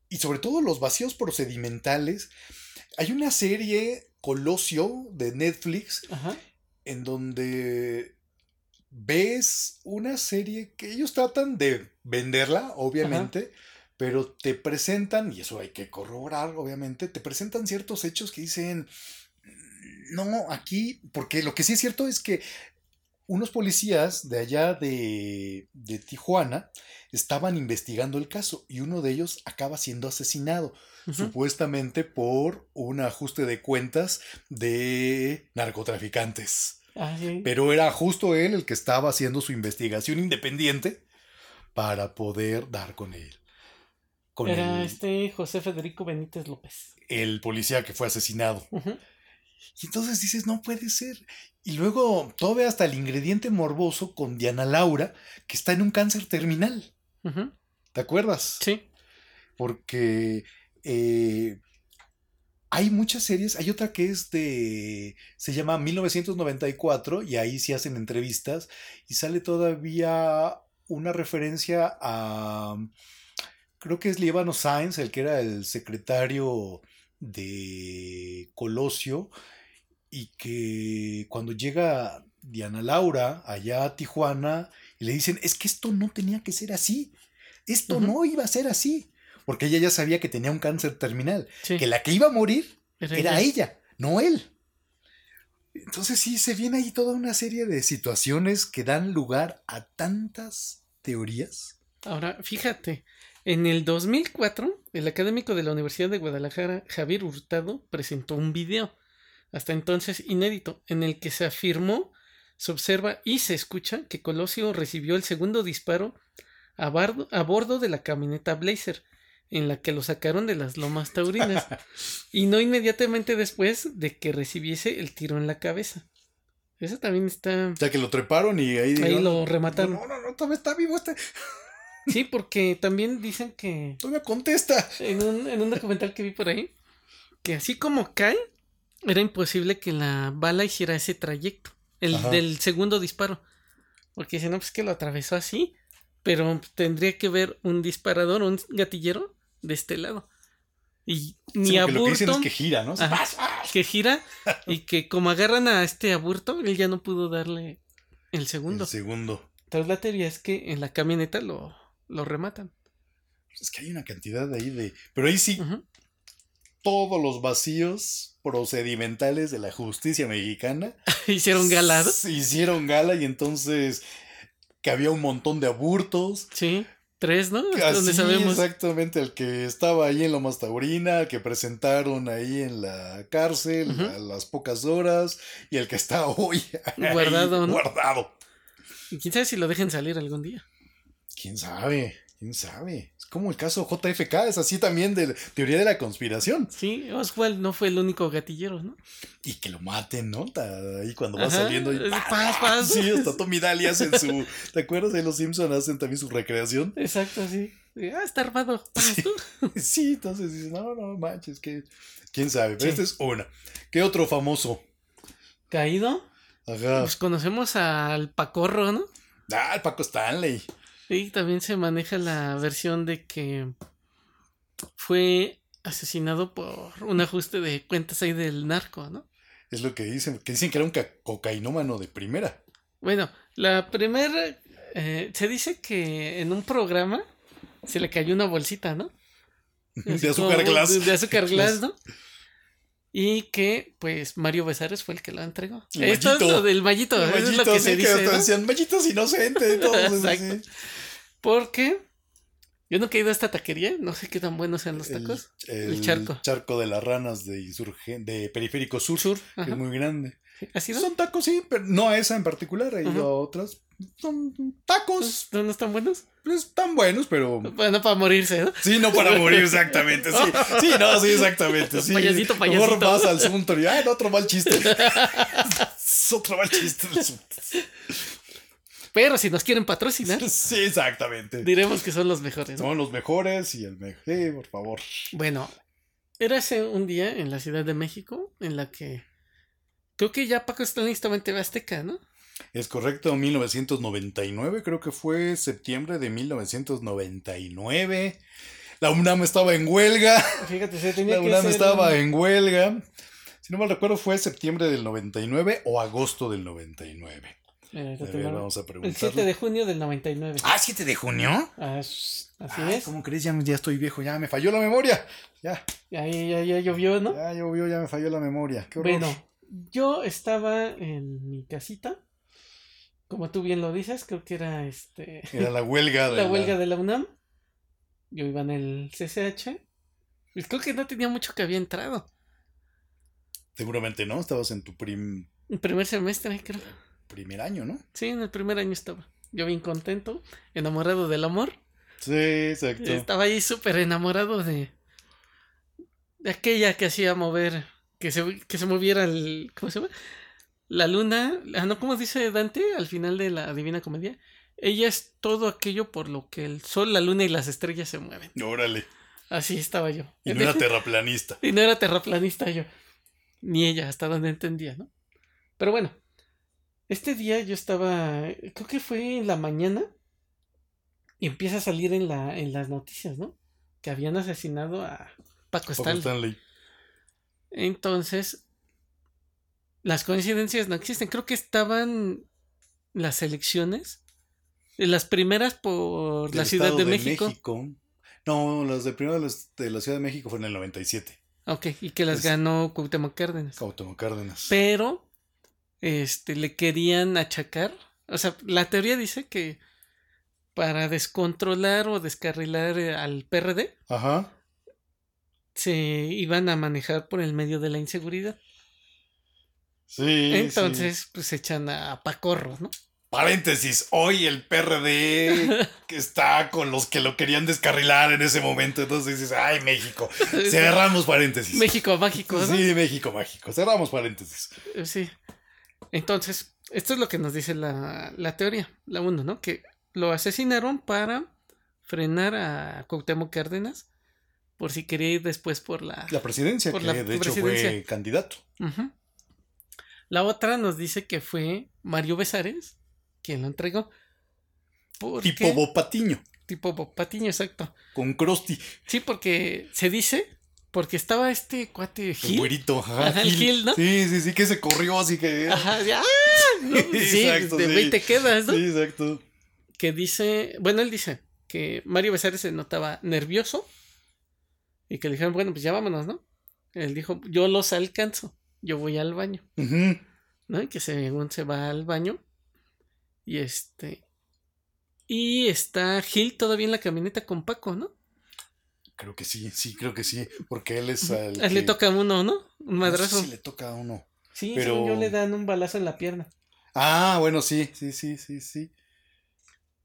Y sobre todo los vacíos procedimentales. Hay una serie, Colosio, de Netflix, en donde ves una serie que ellos tratan de venderla, obviamente, pero te presentan, y eso hay que corroborar, obviamente, te presentan ciertos hechos que dicen, no, aquí, porque lo que sí es cierto es que unos policías de allá de, de, Tijuana estaban investigando el caso y uno de ellos acaba siendo asesinado, supuestamente por un ajuste de cuentas de narcotraficantes. Ah, Pero era justo él el que estaba haciendo su investigación independiente para poder dar con él. era este José Federico Benítez López. El policía que fue asesinado. Y entonces dices, no puede ser. Y luego todo ve hasta el ingrediente morboso con Diana Laura, que está en un cáncer terminal. ¿Te acuerdas? Sí. Porque eh, hay muchas series, hay otra que es de, se llama 1994 y ahí sí hacen entrevistas y sale todavía una referencia a, creo que es Lievano Sainz, el que era el secretario de Colosio y que cuando llega Diana Laura allá a Tijuana y le dicen, es que esto no tenía que ser así, esto no iba a ser así porque ella ya sabía que tenía un cáncer terminal, que la que iba a morir era, ella. no él. Entonces sí, se viene ahí toda una serie de situaciones que dan lugar a tantas teorías. Ahora, fíjate, en el 2004, el académico de la Universidad de Guadalajara, Javier Hurtado, presentó un video, hasta entonces inédito, en el que se afirmó, se observa y se escucha que Colosio recibió el segundo disparo a, a bordo de la camioneta Blazer, en la que lo sacaron de las lomas taurinas y no inmediatamente después de que recibiese el tiro en la cabeza. Eso también está... O sea, que lo treparon y ahí... Ahí lo remataron. No, no, no, todavía está vivo este... Sí, porque también dicen que... me contesta. En un, en un documental que vi por ahí, que así como cae, era imposible que la bala hiciera ese trayecto, el del segundo disparo. Porque si no, pues que lo atravesó así, pero tendría que ver un disparador, un gatillero, de este lado. Y ni aburto. Lo que dicen es que gira, ¿no? que gira y que como agarran a este aburto, él ya no pudo darle el segundo. El segundo. Entonces la teoría es que en la camioneta lo, lo rematan. Es que hay una cantidad ahí de. Pero ahí sí. Todos los vacíos procedimentales de la justicia mexicana. hicieron gala. Hicieron gala y entonces que había un montón de aburtos. Sí. Tres, ¿no? Así, sabemos. Exactamente, el que estaba ahí en Lomas Taurina, que presentaron ahí en la cárcel a las pocas horas, y el que está hoy guardado. Guardado. Y quién sabe si lo dejen salir algún día. Quién sabe, quién sabe. Es como el caso JFK, es así también de teoría de la conspiración. Sí, Oswald no fue el único gatillero, ¿no? Y que lo maten, ¿no? Ahí cuando va saliendo. Y, paz, paz. Sí, hasta Tommy Daly hacen su. ¿Te acuerdas de los Simpsons hacen también su recreación? Exacto, sí. Ah, está armado. Sí. sí, entonces dices, no, no manches, que. Quién sabe, pero esta es una. ¿Qué otro famoso? ¿Caído? Ajá. Pues conocemos al Pacorro, ¿no? Ah, el Paco Stanley. Sí, también se maneja la versión de que fue asesinado por un ajuste de cuentas ahí del narco, ¿no? Es lo que dicen, que dicen que era un cocainómano de primera. Bueno, la primera, eh, se dice que en un programa se le cayó una bolsita, ¿no? de azúcar glass. De, azúcar glass, ¿no? Y que, pues, Mario Besares fue el que lo entregó. Esto es lo del mallito, es lo que se dice. Que decían, mallitos inocentes, todos. Porque yo no he ido a esta taquería, no sé qué tan buenos sean los tacos. El, charco. charco de las ranas de, de Periférico Sur, Sur que es muy grande. Son tacos, sí, pero no a esa en particular, he ido a otras. Son tacos. ¿No, no están buenos? Pues están buenos, pero. Bueno, para morirse, ¿no? Sí, no para morir, exactamente. Sí, sí no, sí, exactamente. Sí. Payasito, Mejor payasito. vas al Suntory. Ay, no, otro mal chiste. Es otro mal chiste. Pero si nos quieren patrocinar, Sí, exactamente. diremos que son los mejores. ¿no? Son los mejores y el mejor. Sí, por favor. Bueno, era ese un día en la Ciudad de México en la que creo que ya Paco estaba en Azteca, ¿no? Es correcto, 1999, creo que fue septiembre de 1999. La UNAM estaba en huelga. Fíjate, se tenía La que UNAM ser estaba en huelga. Si no mal recuerdo, fue septiembre del 99 o agosto del 99. Mira, ahorita A ver, vamos a El 7 preguntarle. de junio del 99. Ah, 7 de junio. As- Así Ay, es. ¿Cómo crees? Ya, ya estoy viejo, ya me falló la memoria. Ya, Ahí ya, ya llovió, ¿no? ya llovió, ya me falló la memoria. Qué horror. Bueno, yo estaba en mi casita. Como tú bien lo dices, creo que era este Era la huelga de la huelga de la UNAM. Yo iba en el CCH. Y creo que no tenía mucho que había entrado. Seguramente no, estabas en tu prim- El primer semestre, creo. primer año, ¿no? Sí, en el primer año estaba. Yo bien contento, enamorado del amor. Sí, exacto. Estaba ahí súper enamorado de, de aquella que hacía mover, que se, que se moviera el, ¿cómo se llama? La luna, ah, no, ¿cómo dice Dante al final de la Divina Comedia? Ella es todo aquello por lo que el sol, la luna y las estrellas se mueven. Órale. Así estaba yo. Y no era terraplanista. Y no era terraplanista yo. Ni ella, hasta donde entendía, ¿no? Pero bueno, este día yo estaba, creo que fue en la mañana, y empieza a salir en, la, en las noticias, ¿no? Que habían asesinado a Paco Paco Stanley. Stanley. Entonces, las coincidencias no existen. Creo que estaban las elecciones, eh, las primeras por Del la Ciudad de, México. No, las de primero de la Ciudad de México fue en el 97. Ok, y que las Es- ganó Cuauhtémoc Cárdenas. Cuauhtémoc Cárdenas. pero este le querían achacar, o sea, la teoría dice que para descontrolar o descarrilar eh, al PRD Ajá. se iban a manejar por el medio de la inseguridad. Sí. Entonces, pues echan a, Pacorro, ¿no? sí. Paréntesis, hoy el PRD que está con los que lo querían descarrilar en ese momento. Entonces dices, ay, México. Cerramos paréntesis. México mágico, ¿no? Sí, México mágico. Cerramos paréntesis. Eh, Sí. Entonces, esto es lo que nos dice la, la teoría, la 1, ¿no? Que lo asesinaron para frenar a Cuauhtémoc Cárdenas por si quería ir después por la... La presidencia, Por que la de hecho fue candidato. Ujú. La otra nos dice que fue Mario Besares quien lo entregó. ¿Por Tipo qué? Bob Patiño, Tipo Bob Patiño, exacto. con Krusty, Sí, porque se dice, porque estaba este cuate el Gil. güerito. Ajá, Ajá, el Gil, ¿no? Sí, sí, sí, que se corrió así que... Ajá, de, ¡ah! ¿no? Sí, Exacto, de sí. 20 quedas, ¿no? Sí, exacto. Que dice, bueno, él dice que Mario Besares se notaba nervioso y que le dijeron, bueno, pues ya vámonos, ¿no? Él dijo, yo los alcanzo, yo voy al baño. Ujú. ¿no? Y que según se va al baño. Y este. Y está Gil todavía en la camioneta con Paco, ¿no? Creo que sí, sí, creo que sí. Porque él es el. Le toca a uno, ¿no? Un no sé madrazo. si le toca a uno. Sí, pero- según yo le dan un balazo en la pierna. Ah, bueno, sí, sí, sí, sí, sí.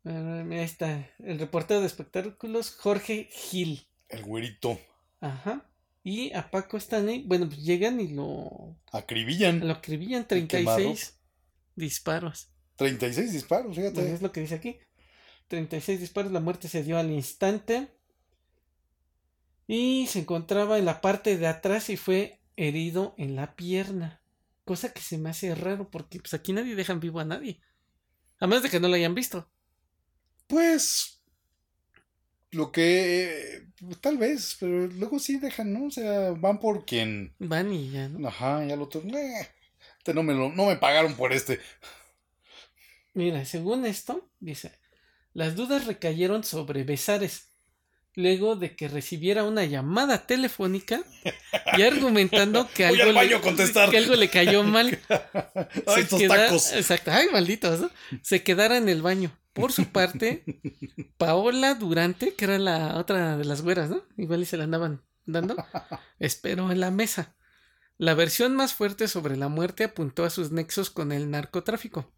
Ah, Ahí está. El reportero de espectáculos, Jorge Gil. El güerito. Ajá. Y a Paco Stanley, bueno, pues llegan y lo, Acribillan. lo acribillan quemado. 36 disparos. 36 disparos, Pues fíjate. es lo que dice aquí. 36 disparos, la muerte se dio al instante. Y se encontraba en la parte de atrás y fue herido en la pierna. Cosa que se me hace raro porque pues aquí nadie dejan vivo a nadie. A menos de que no lo hayan visto. Pues. Lo que. Tal vez, pero luego sí dejan, ¿no? O sea, van por quien. Van y ya, ¿no? Ajá, ya lo otro. "Eh, este no me, lo, no me pagaron por este. Mira, según esto, dice, las dudas recayeron sobre Besares. Luego de que recibiera una llamada telefónica y argumentando que algo, al baño le, contestar. que algo le cayó mal. Ay, estos queda- tacos. Exacto, ay, malditos, ¿no? Se quedara en el baño. Por su parte, Paola Durante, que era la otra de las güeras, ¿no? Igual y se la andaban dando, esperó en la mesa. La versión más fuerte sobre la muerte apuntó a sus nexos con el narcotráfico,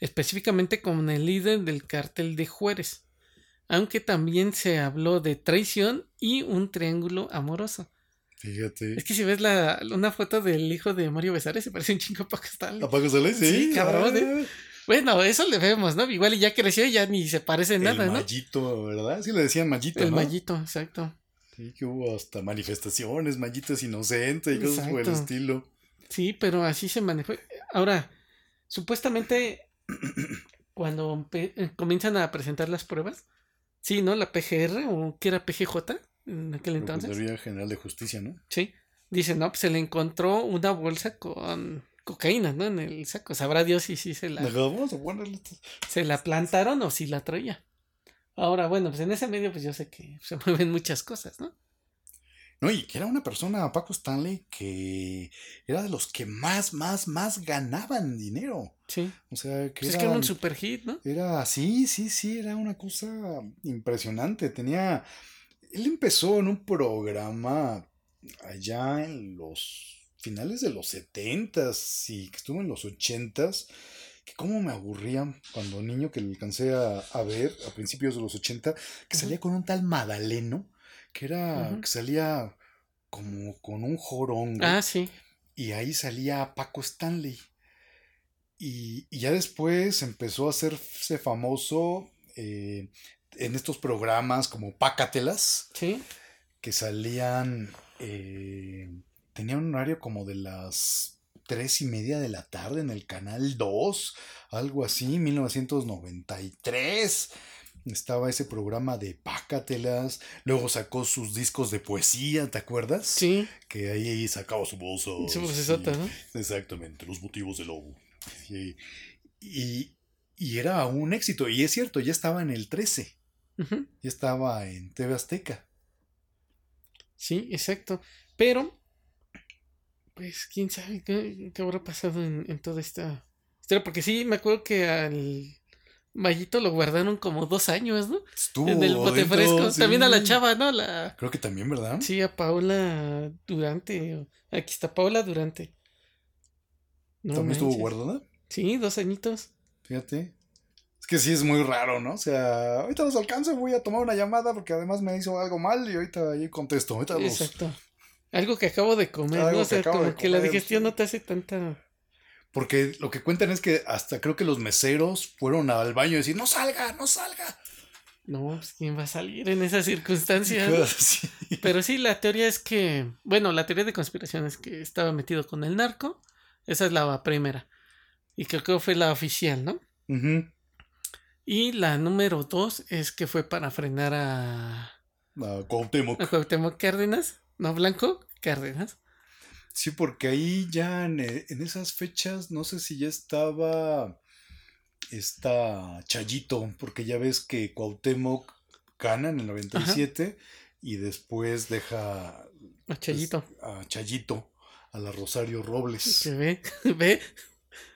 específicamente con el líder del cártel de Juárez, aunque también se habló de traición y un triángulo amoroso. Fíjate. Es que si ves la, una foto del hijo de Mario Besares, se parece un chingo a Paco Stanley. ¿A Paco Stanley? Sí, Sí, cabrón, Ah, Bueno, eso le vemos, ¿no? Igual y ya creció y ya ni se parece en nada, el ¿no? Mallito, ¿verdad? Sí le decían Mallito, El ¿no? mallito, exacto. Sí, que hubo hasta manifestaciones, Mallitos inocentes y cosas por el estilo. Sí, pero así se manejó. Ahora, supuestamente, cuando eh, comienzan a presentar las pruebas, sí, ¿no? La PGR o que era PGJ en aquel entonces. Procuraduría General de Justicia, ¿no? Sí. Dicen, no, pues se le encontró una bolsa con cocaína, ¿no? En el saco. Sabrá Dios si sí se la, Ajá, Vamos a ponerle esto. se la plantaron o si la traía. Ahora, bueno, pues en ese medio, pues yo sé que se mueven muchas cosas, ¿no? No, y que era una persona, Paco Stanley, que era de los que más, más, más ganaban dinero. Sí. O sea, que Pues es era, que era un super hit, ¿no? era, sí, sí, sí, era una cosa impresionante. Tenía, él empezó en un programa allá en los finales de los setentas y que estuvo en los ochentas, que como me aburría cuando niño que le alcancé a, a ver a principios de los ochenta, que Ujú. salía con un tal Madaleno, que era, que salía como con un jorongo Ah, sí. y ahí salía Paco Stanley. Y, y ya después empezó a hacerse famoso eh, en estos programas como Pácatelas, Sí. que salían, eh, tenían un horario como de las tres y media de la tarde en el canal 2, algo así, 1993. Estaba ese programa de Pácatelas, luego sacó sus discos de poesía, ¿te acuerdas? Sí. Que ahí sacaba su voz. Su sí. vocesota, ¿no? Exactamente, los motivos del lobo. Y, y era un éxito, y es cierto, ya estaba en el 13, Ujú. ya estaba en TV Azteca. Sí, exacto. Pero, pues, quién sabe qué, qué habrá pasado en, en toda esta historia. Porque sí, me acuerdo que al Mallito lo guardaron como dos años, ¿no? Estuvo en el bote dentro, fresco. sí. También a la chava, ¿no? La, Creo que también, ¿verdad? sí, a Paula Durante. Aquí está Paula Durante. No también estuvo guardada. Sí, dos añitos. Fíjate. Es que sí es muy raro, ¿no? O sea, ahorita los alcanzo, voy a tomar una llamada porque además me hizo algo mal y ahorita ahí contesto. Ahorita los- Exacto. Algo que acabo de comer, Algo ¿no? O que sea, acabo como que la digestión sí. no te hace tanta. Porque lo que cuentan es que hasta creo que los meseros fueron al baño y decir, no salga, no salga. No, pues quién va a salir en esas circunstancias. Sí. Pero sí, la teoría es que, bueno, la teoría de conspiración es que estaba metido con el narco. Esa es la primera. Y creo que fue la oficial, ¿no? Y la número dos es que fue para frenar a, Ah, Cuauhtémoc. a Cuauhtémoc Cárdenas, no Blanco, Cárdenas. Sí, porque ahí ya en, eh, en esas fechas, no sé si ya estaba está Chayito, porque ya ves que Cuauhtémoc gana en el 97 y después deja A Chayito. a Chayito, a la Rosario Robles, Que ve, ve.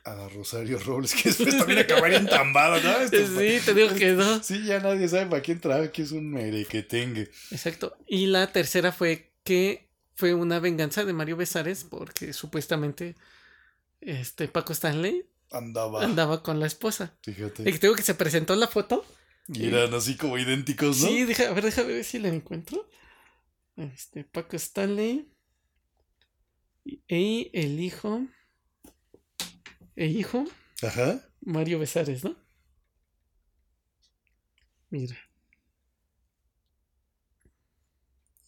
a la Rosario Robles, que después también acabaría entambada, ¿no? Esto- Sí, te digo que no. Sí, ya nadie sabe para quién trabaja, que es un merequetengue. Exacto. Y la tercera fue que fue una venganza de Mario Besares porque supuestamente este Paco Stanley Andaba, andaba con la esposa. Y fíjate. que tengo que se presentó la foto. Y eran así como idénticos, ¿no? Sí, deja, a ver, déjame ver si la encuentro. Este, Paco Stanley. Y, y el hijo. El hijo, Ajá. Mario Besares, ¿no? Mira.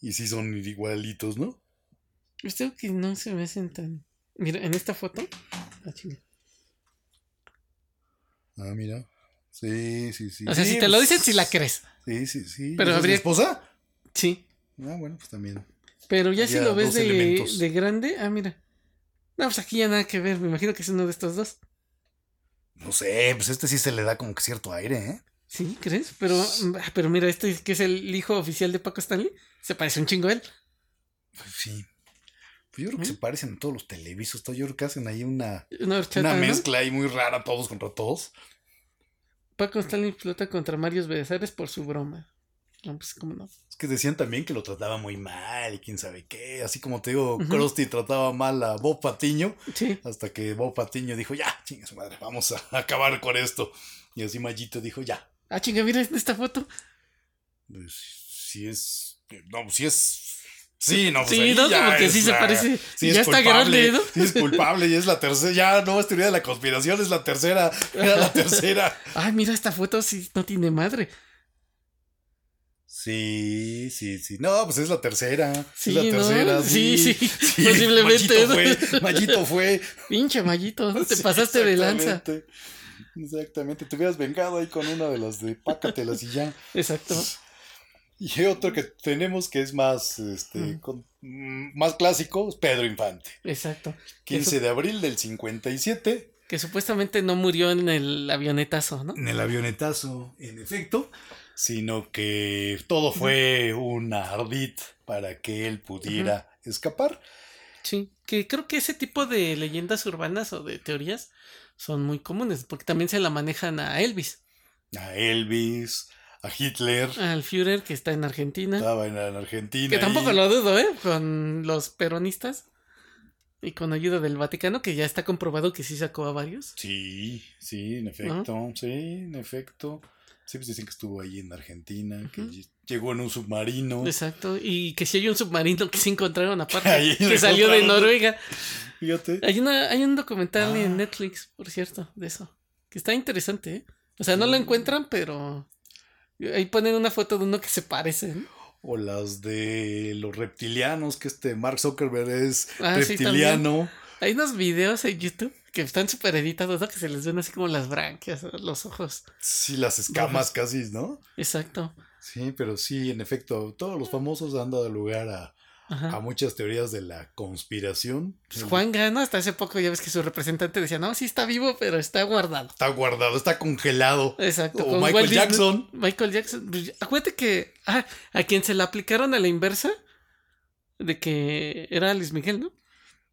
Y sí son igualitos, ¿no? Pues tengo que no se me hacen tan. Mira, en esta foto. Ah, chinga. Ah, mira. Sí, sí, sí. O sea, Sí, si te lo pues, dicen, si la crees. Sí, sí, sí. Pero ¿Esa es habría- esposa? Sí. Ah, bueno, pues también. Pero ya si lo ves de, de grande. Ah, mira. No, pues aquí ya nada que ver. Me imagino que es uno de estos dos. No sé, pues este sí se le da como que cierto aire, ¿eh? Sí, ¿crees? Pero, ah, pero mira, este que es el hijo oficial de Paco Stanley, se parece un chingo a él. Pues sí. Pues yo creo que ¿Mm? se parecen a todos los televisos. todo. Yo creo que hacen ahí una, Una horchata, una ¿no? mezcla ahí muy rara, todos contra todos. Paco Stanley flota contra Mario Besares por su broma. No, pues cómo no. Es que decían también que lo trataba muy mal y quién sabe qué. Así como te digo, Krusty trataba mal a Bob Patiño. Sí. Hasta que Bob Patiño dijo, ya, chinga su madre, vamos a acabar con esto. Y así Mallito dijo, ya. Ah, chinga, mira esta foto. Pues si es. No, si es. Sí, no, pues Sí, ahí no, ya como que sí se parece. Sí, ya es está culpable, grande, ¿no? Sí, es culpable y es la tercera. Ya no es teoría de la conspiración, es la tercera. Era la tercera. Ay, mira esta foto, sí, no tiene madre. Sí, sí, sí. No, pues es la tercera. Sí, es la ¿no? tercera. Sí, Sí, sí, posiblemente, Mallito fue. Mallito fue. Pinche mallito, te pasaste de lanza. exactamente. Exactamente. Te hubieras vengado ahí con una de las de pácatelas y ya. Exacto. Y otro que tenemos que es más, este, Mm. con- mm, más clásico, es Pedro Infante. Exacto. 15 de abril del 57, Que supuestamente no murió en el avionetazo, ¿no? en el avionetazo, en efecto, sino que todo fue un ardid para que él pudiera escapar. Sí. Que creo que ese tipo de leyendas urbanas o de teorías son muy comunes, porque también se la manejan a Elvis, A Elvis, a Hitler, al Führer que está en Argentina. estaba en, en Argentina. Que tampoco y- lo dudo, ¿eh? Con los peronistas y con ayuda del Vaticano, que ya está comprobado que sí sacó a varios. Sí, sí, en efecto, sí, en efecto. Sí, pues dicen que estuvo ahí en Argentina, que llegó en un submarino. Exacto. Y que si hay un submarino que se encontraron aparte, que salió de. Noruega. Fíjate. Hay, una, hay un documental Ah. en Netflix, por cierto, de eso. Que está interesante, ¿eh? O sea, no lo encuentran, pero ahí ponen una foto de uno que se parece. O las de los reptilianos, que este Mark Zuckerberg es Ah, sí, reptiliano. Hay unos videos en YouTube que están súper editados, ¿no? Que se les ven así como las branquias, los ojos. Sí, las escamas casi, ¿no? Exacto. Sí, pero sí, en efecto, todos los famosos han dado lugar a, Ajá. a muchas teorías de la conspiración. Pues Juan Gano, hasta hace poco ya ves que su representante decía, no, sí está vivo, pero está guardado. Está guardado, está congelado. Exacto. O Michael Walt Disney- Jackson. Michael Jackson. Pues, acuérdate que ah, a quien se la aplicaron a la inversa de que era Luis Miguel, ¿no?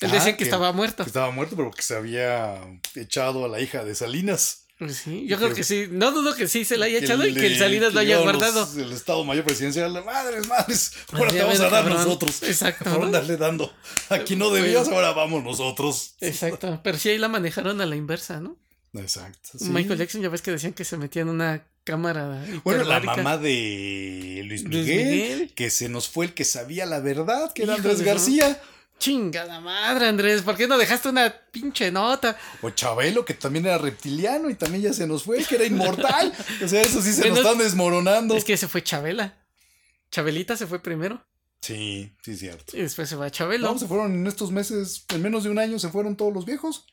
Él Ah, decía que, que- estaba muerto. Que estaba muerto, pero que se había echado a la hija de Salinas. Pues sí, yo que- creo que sí. No dudo que sí se la haya echado y que el Salinas lo haya guardado. los- el Estado Mayor Presidencial, madres, madres, ahora Madre, te vamos a dar cabrón. nosotros. Exacto, Ahora ¿no? darle dando. Aquí no debías, ahora vamos nosotros. Exacto. Pero sí ahí la manejaron a la inversa, ¿no? Exacto. sí. Michael Jackson ya ves que decían que se metía en una cámara. Bueno, la mamá de Luis Luis Miguel, que se nos fue el que sabía la verdad, que era Andrés García. Chingada madre, Andrés, ¿por qué no dejaste una pinche nota? O Chabelo, que también era reptiliano y también ya se nos fue, que era inmortal. O sea, eso sí se Bueno, nos están desmoronando. Es que se fue Chabela. Chabelita se fue primero Sí, sí, cierto. y después se va Chabelo. No, se fueron en estos meses, en menos de un año se fueron todos los viejos.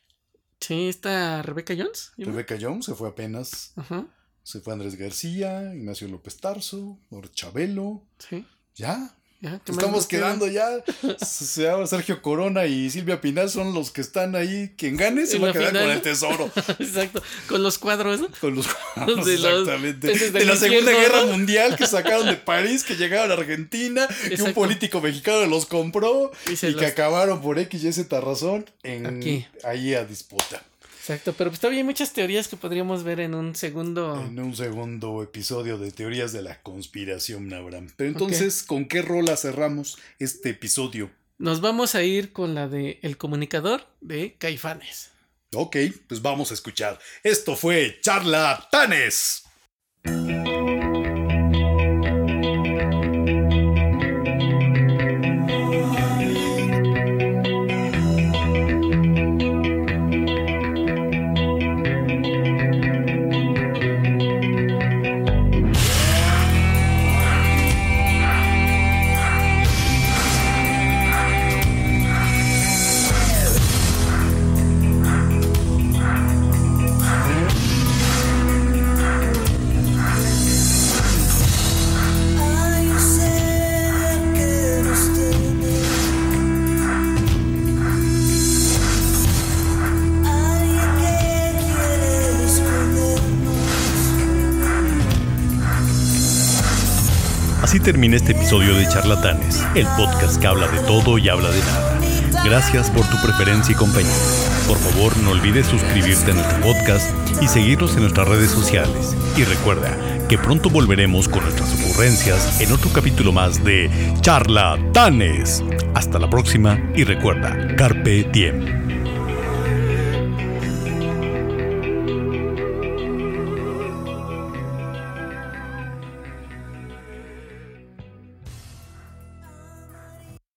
Sí, está Rebeca Jones. Rebeca Jones se fue apenas. Ajá, Se fue Andrés García, Ignacio López Tarso, Chabelo. sí. Ya, Ya, ¿qué más estamos quedando ya. Se llama Sergio Corona y Silvia Pinal son los que están ahí. Quien gane se va a quedar final, con el tesoro. Exacto, con los cuadros, ¿no? Con los Los de exactamente. De la Segunda Guerra. Mundial que sacaron de París, que llegaron a Argentina, que un Exacto. político mexicano los compró Y que acabaron por X y Z razón en Aquí. ahí a disputa. Exacto, pero pues todavía hay muchas teorías que podríamos ver en un segundo. En un segundo episodio de Teorías de la Conspiración, Abraham. Pero entonces, ¿con qué rola cerramos este episodio? Nos vamos a ir con la de El Comunicador de Caifanes. Ok, pues vamos a escuchar. Esto fue Charlatanes. Termina este episodio de Charlatanes, el podcast que habla de todo y habla de nada. Gracias por tu preferencia y compañía. Por favor, no olvides suscribirte a nuestro podcast y seguirnos en nuestras redes sociales. Y recuerda que pronto volveremos con nuestras ocurrencias en otro capítulo más de Charlatanes. Hasta la próxima y recuerda, Carpe Diem.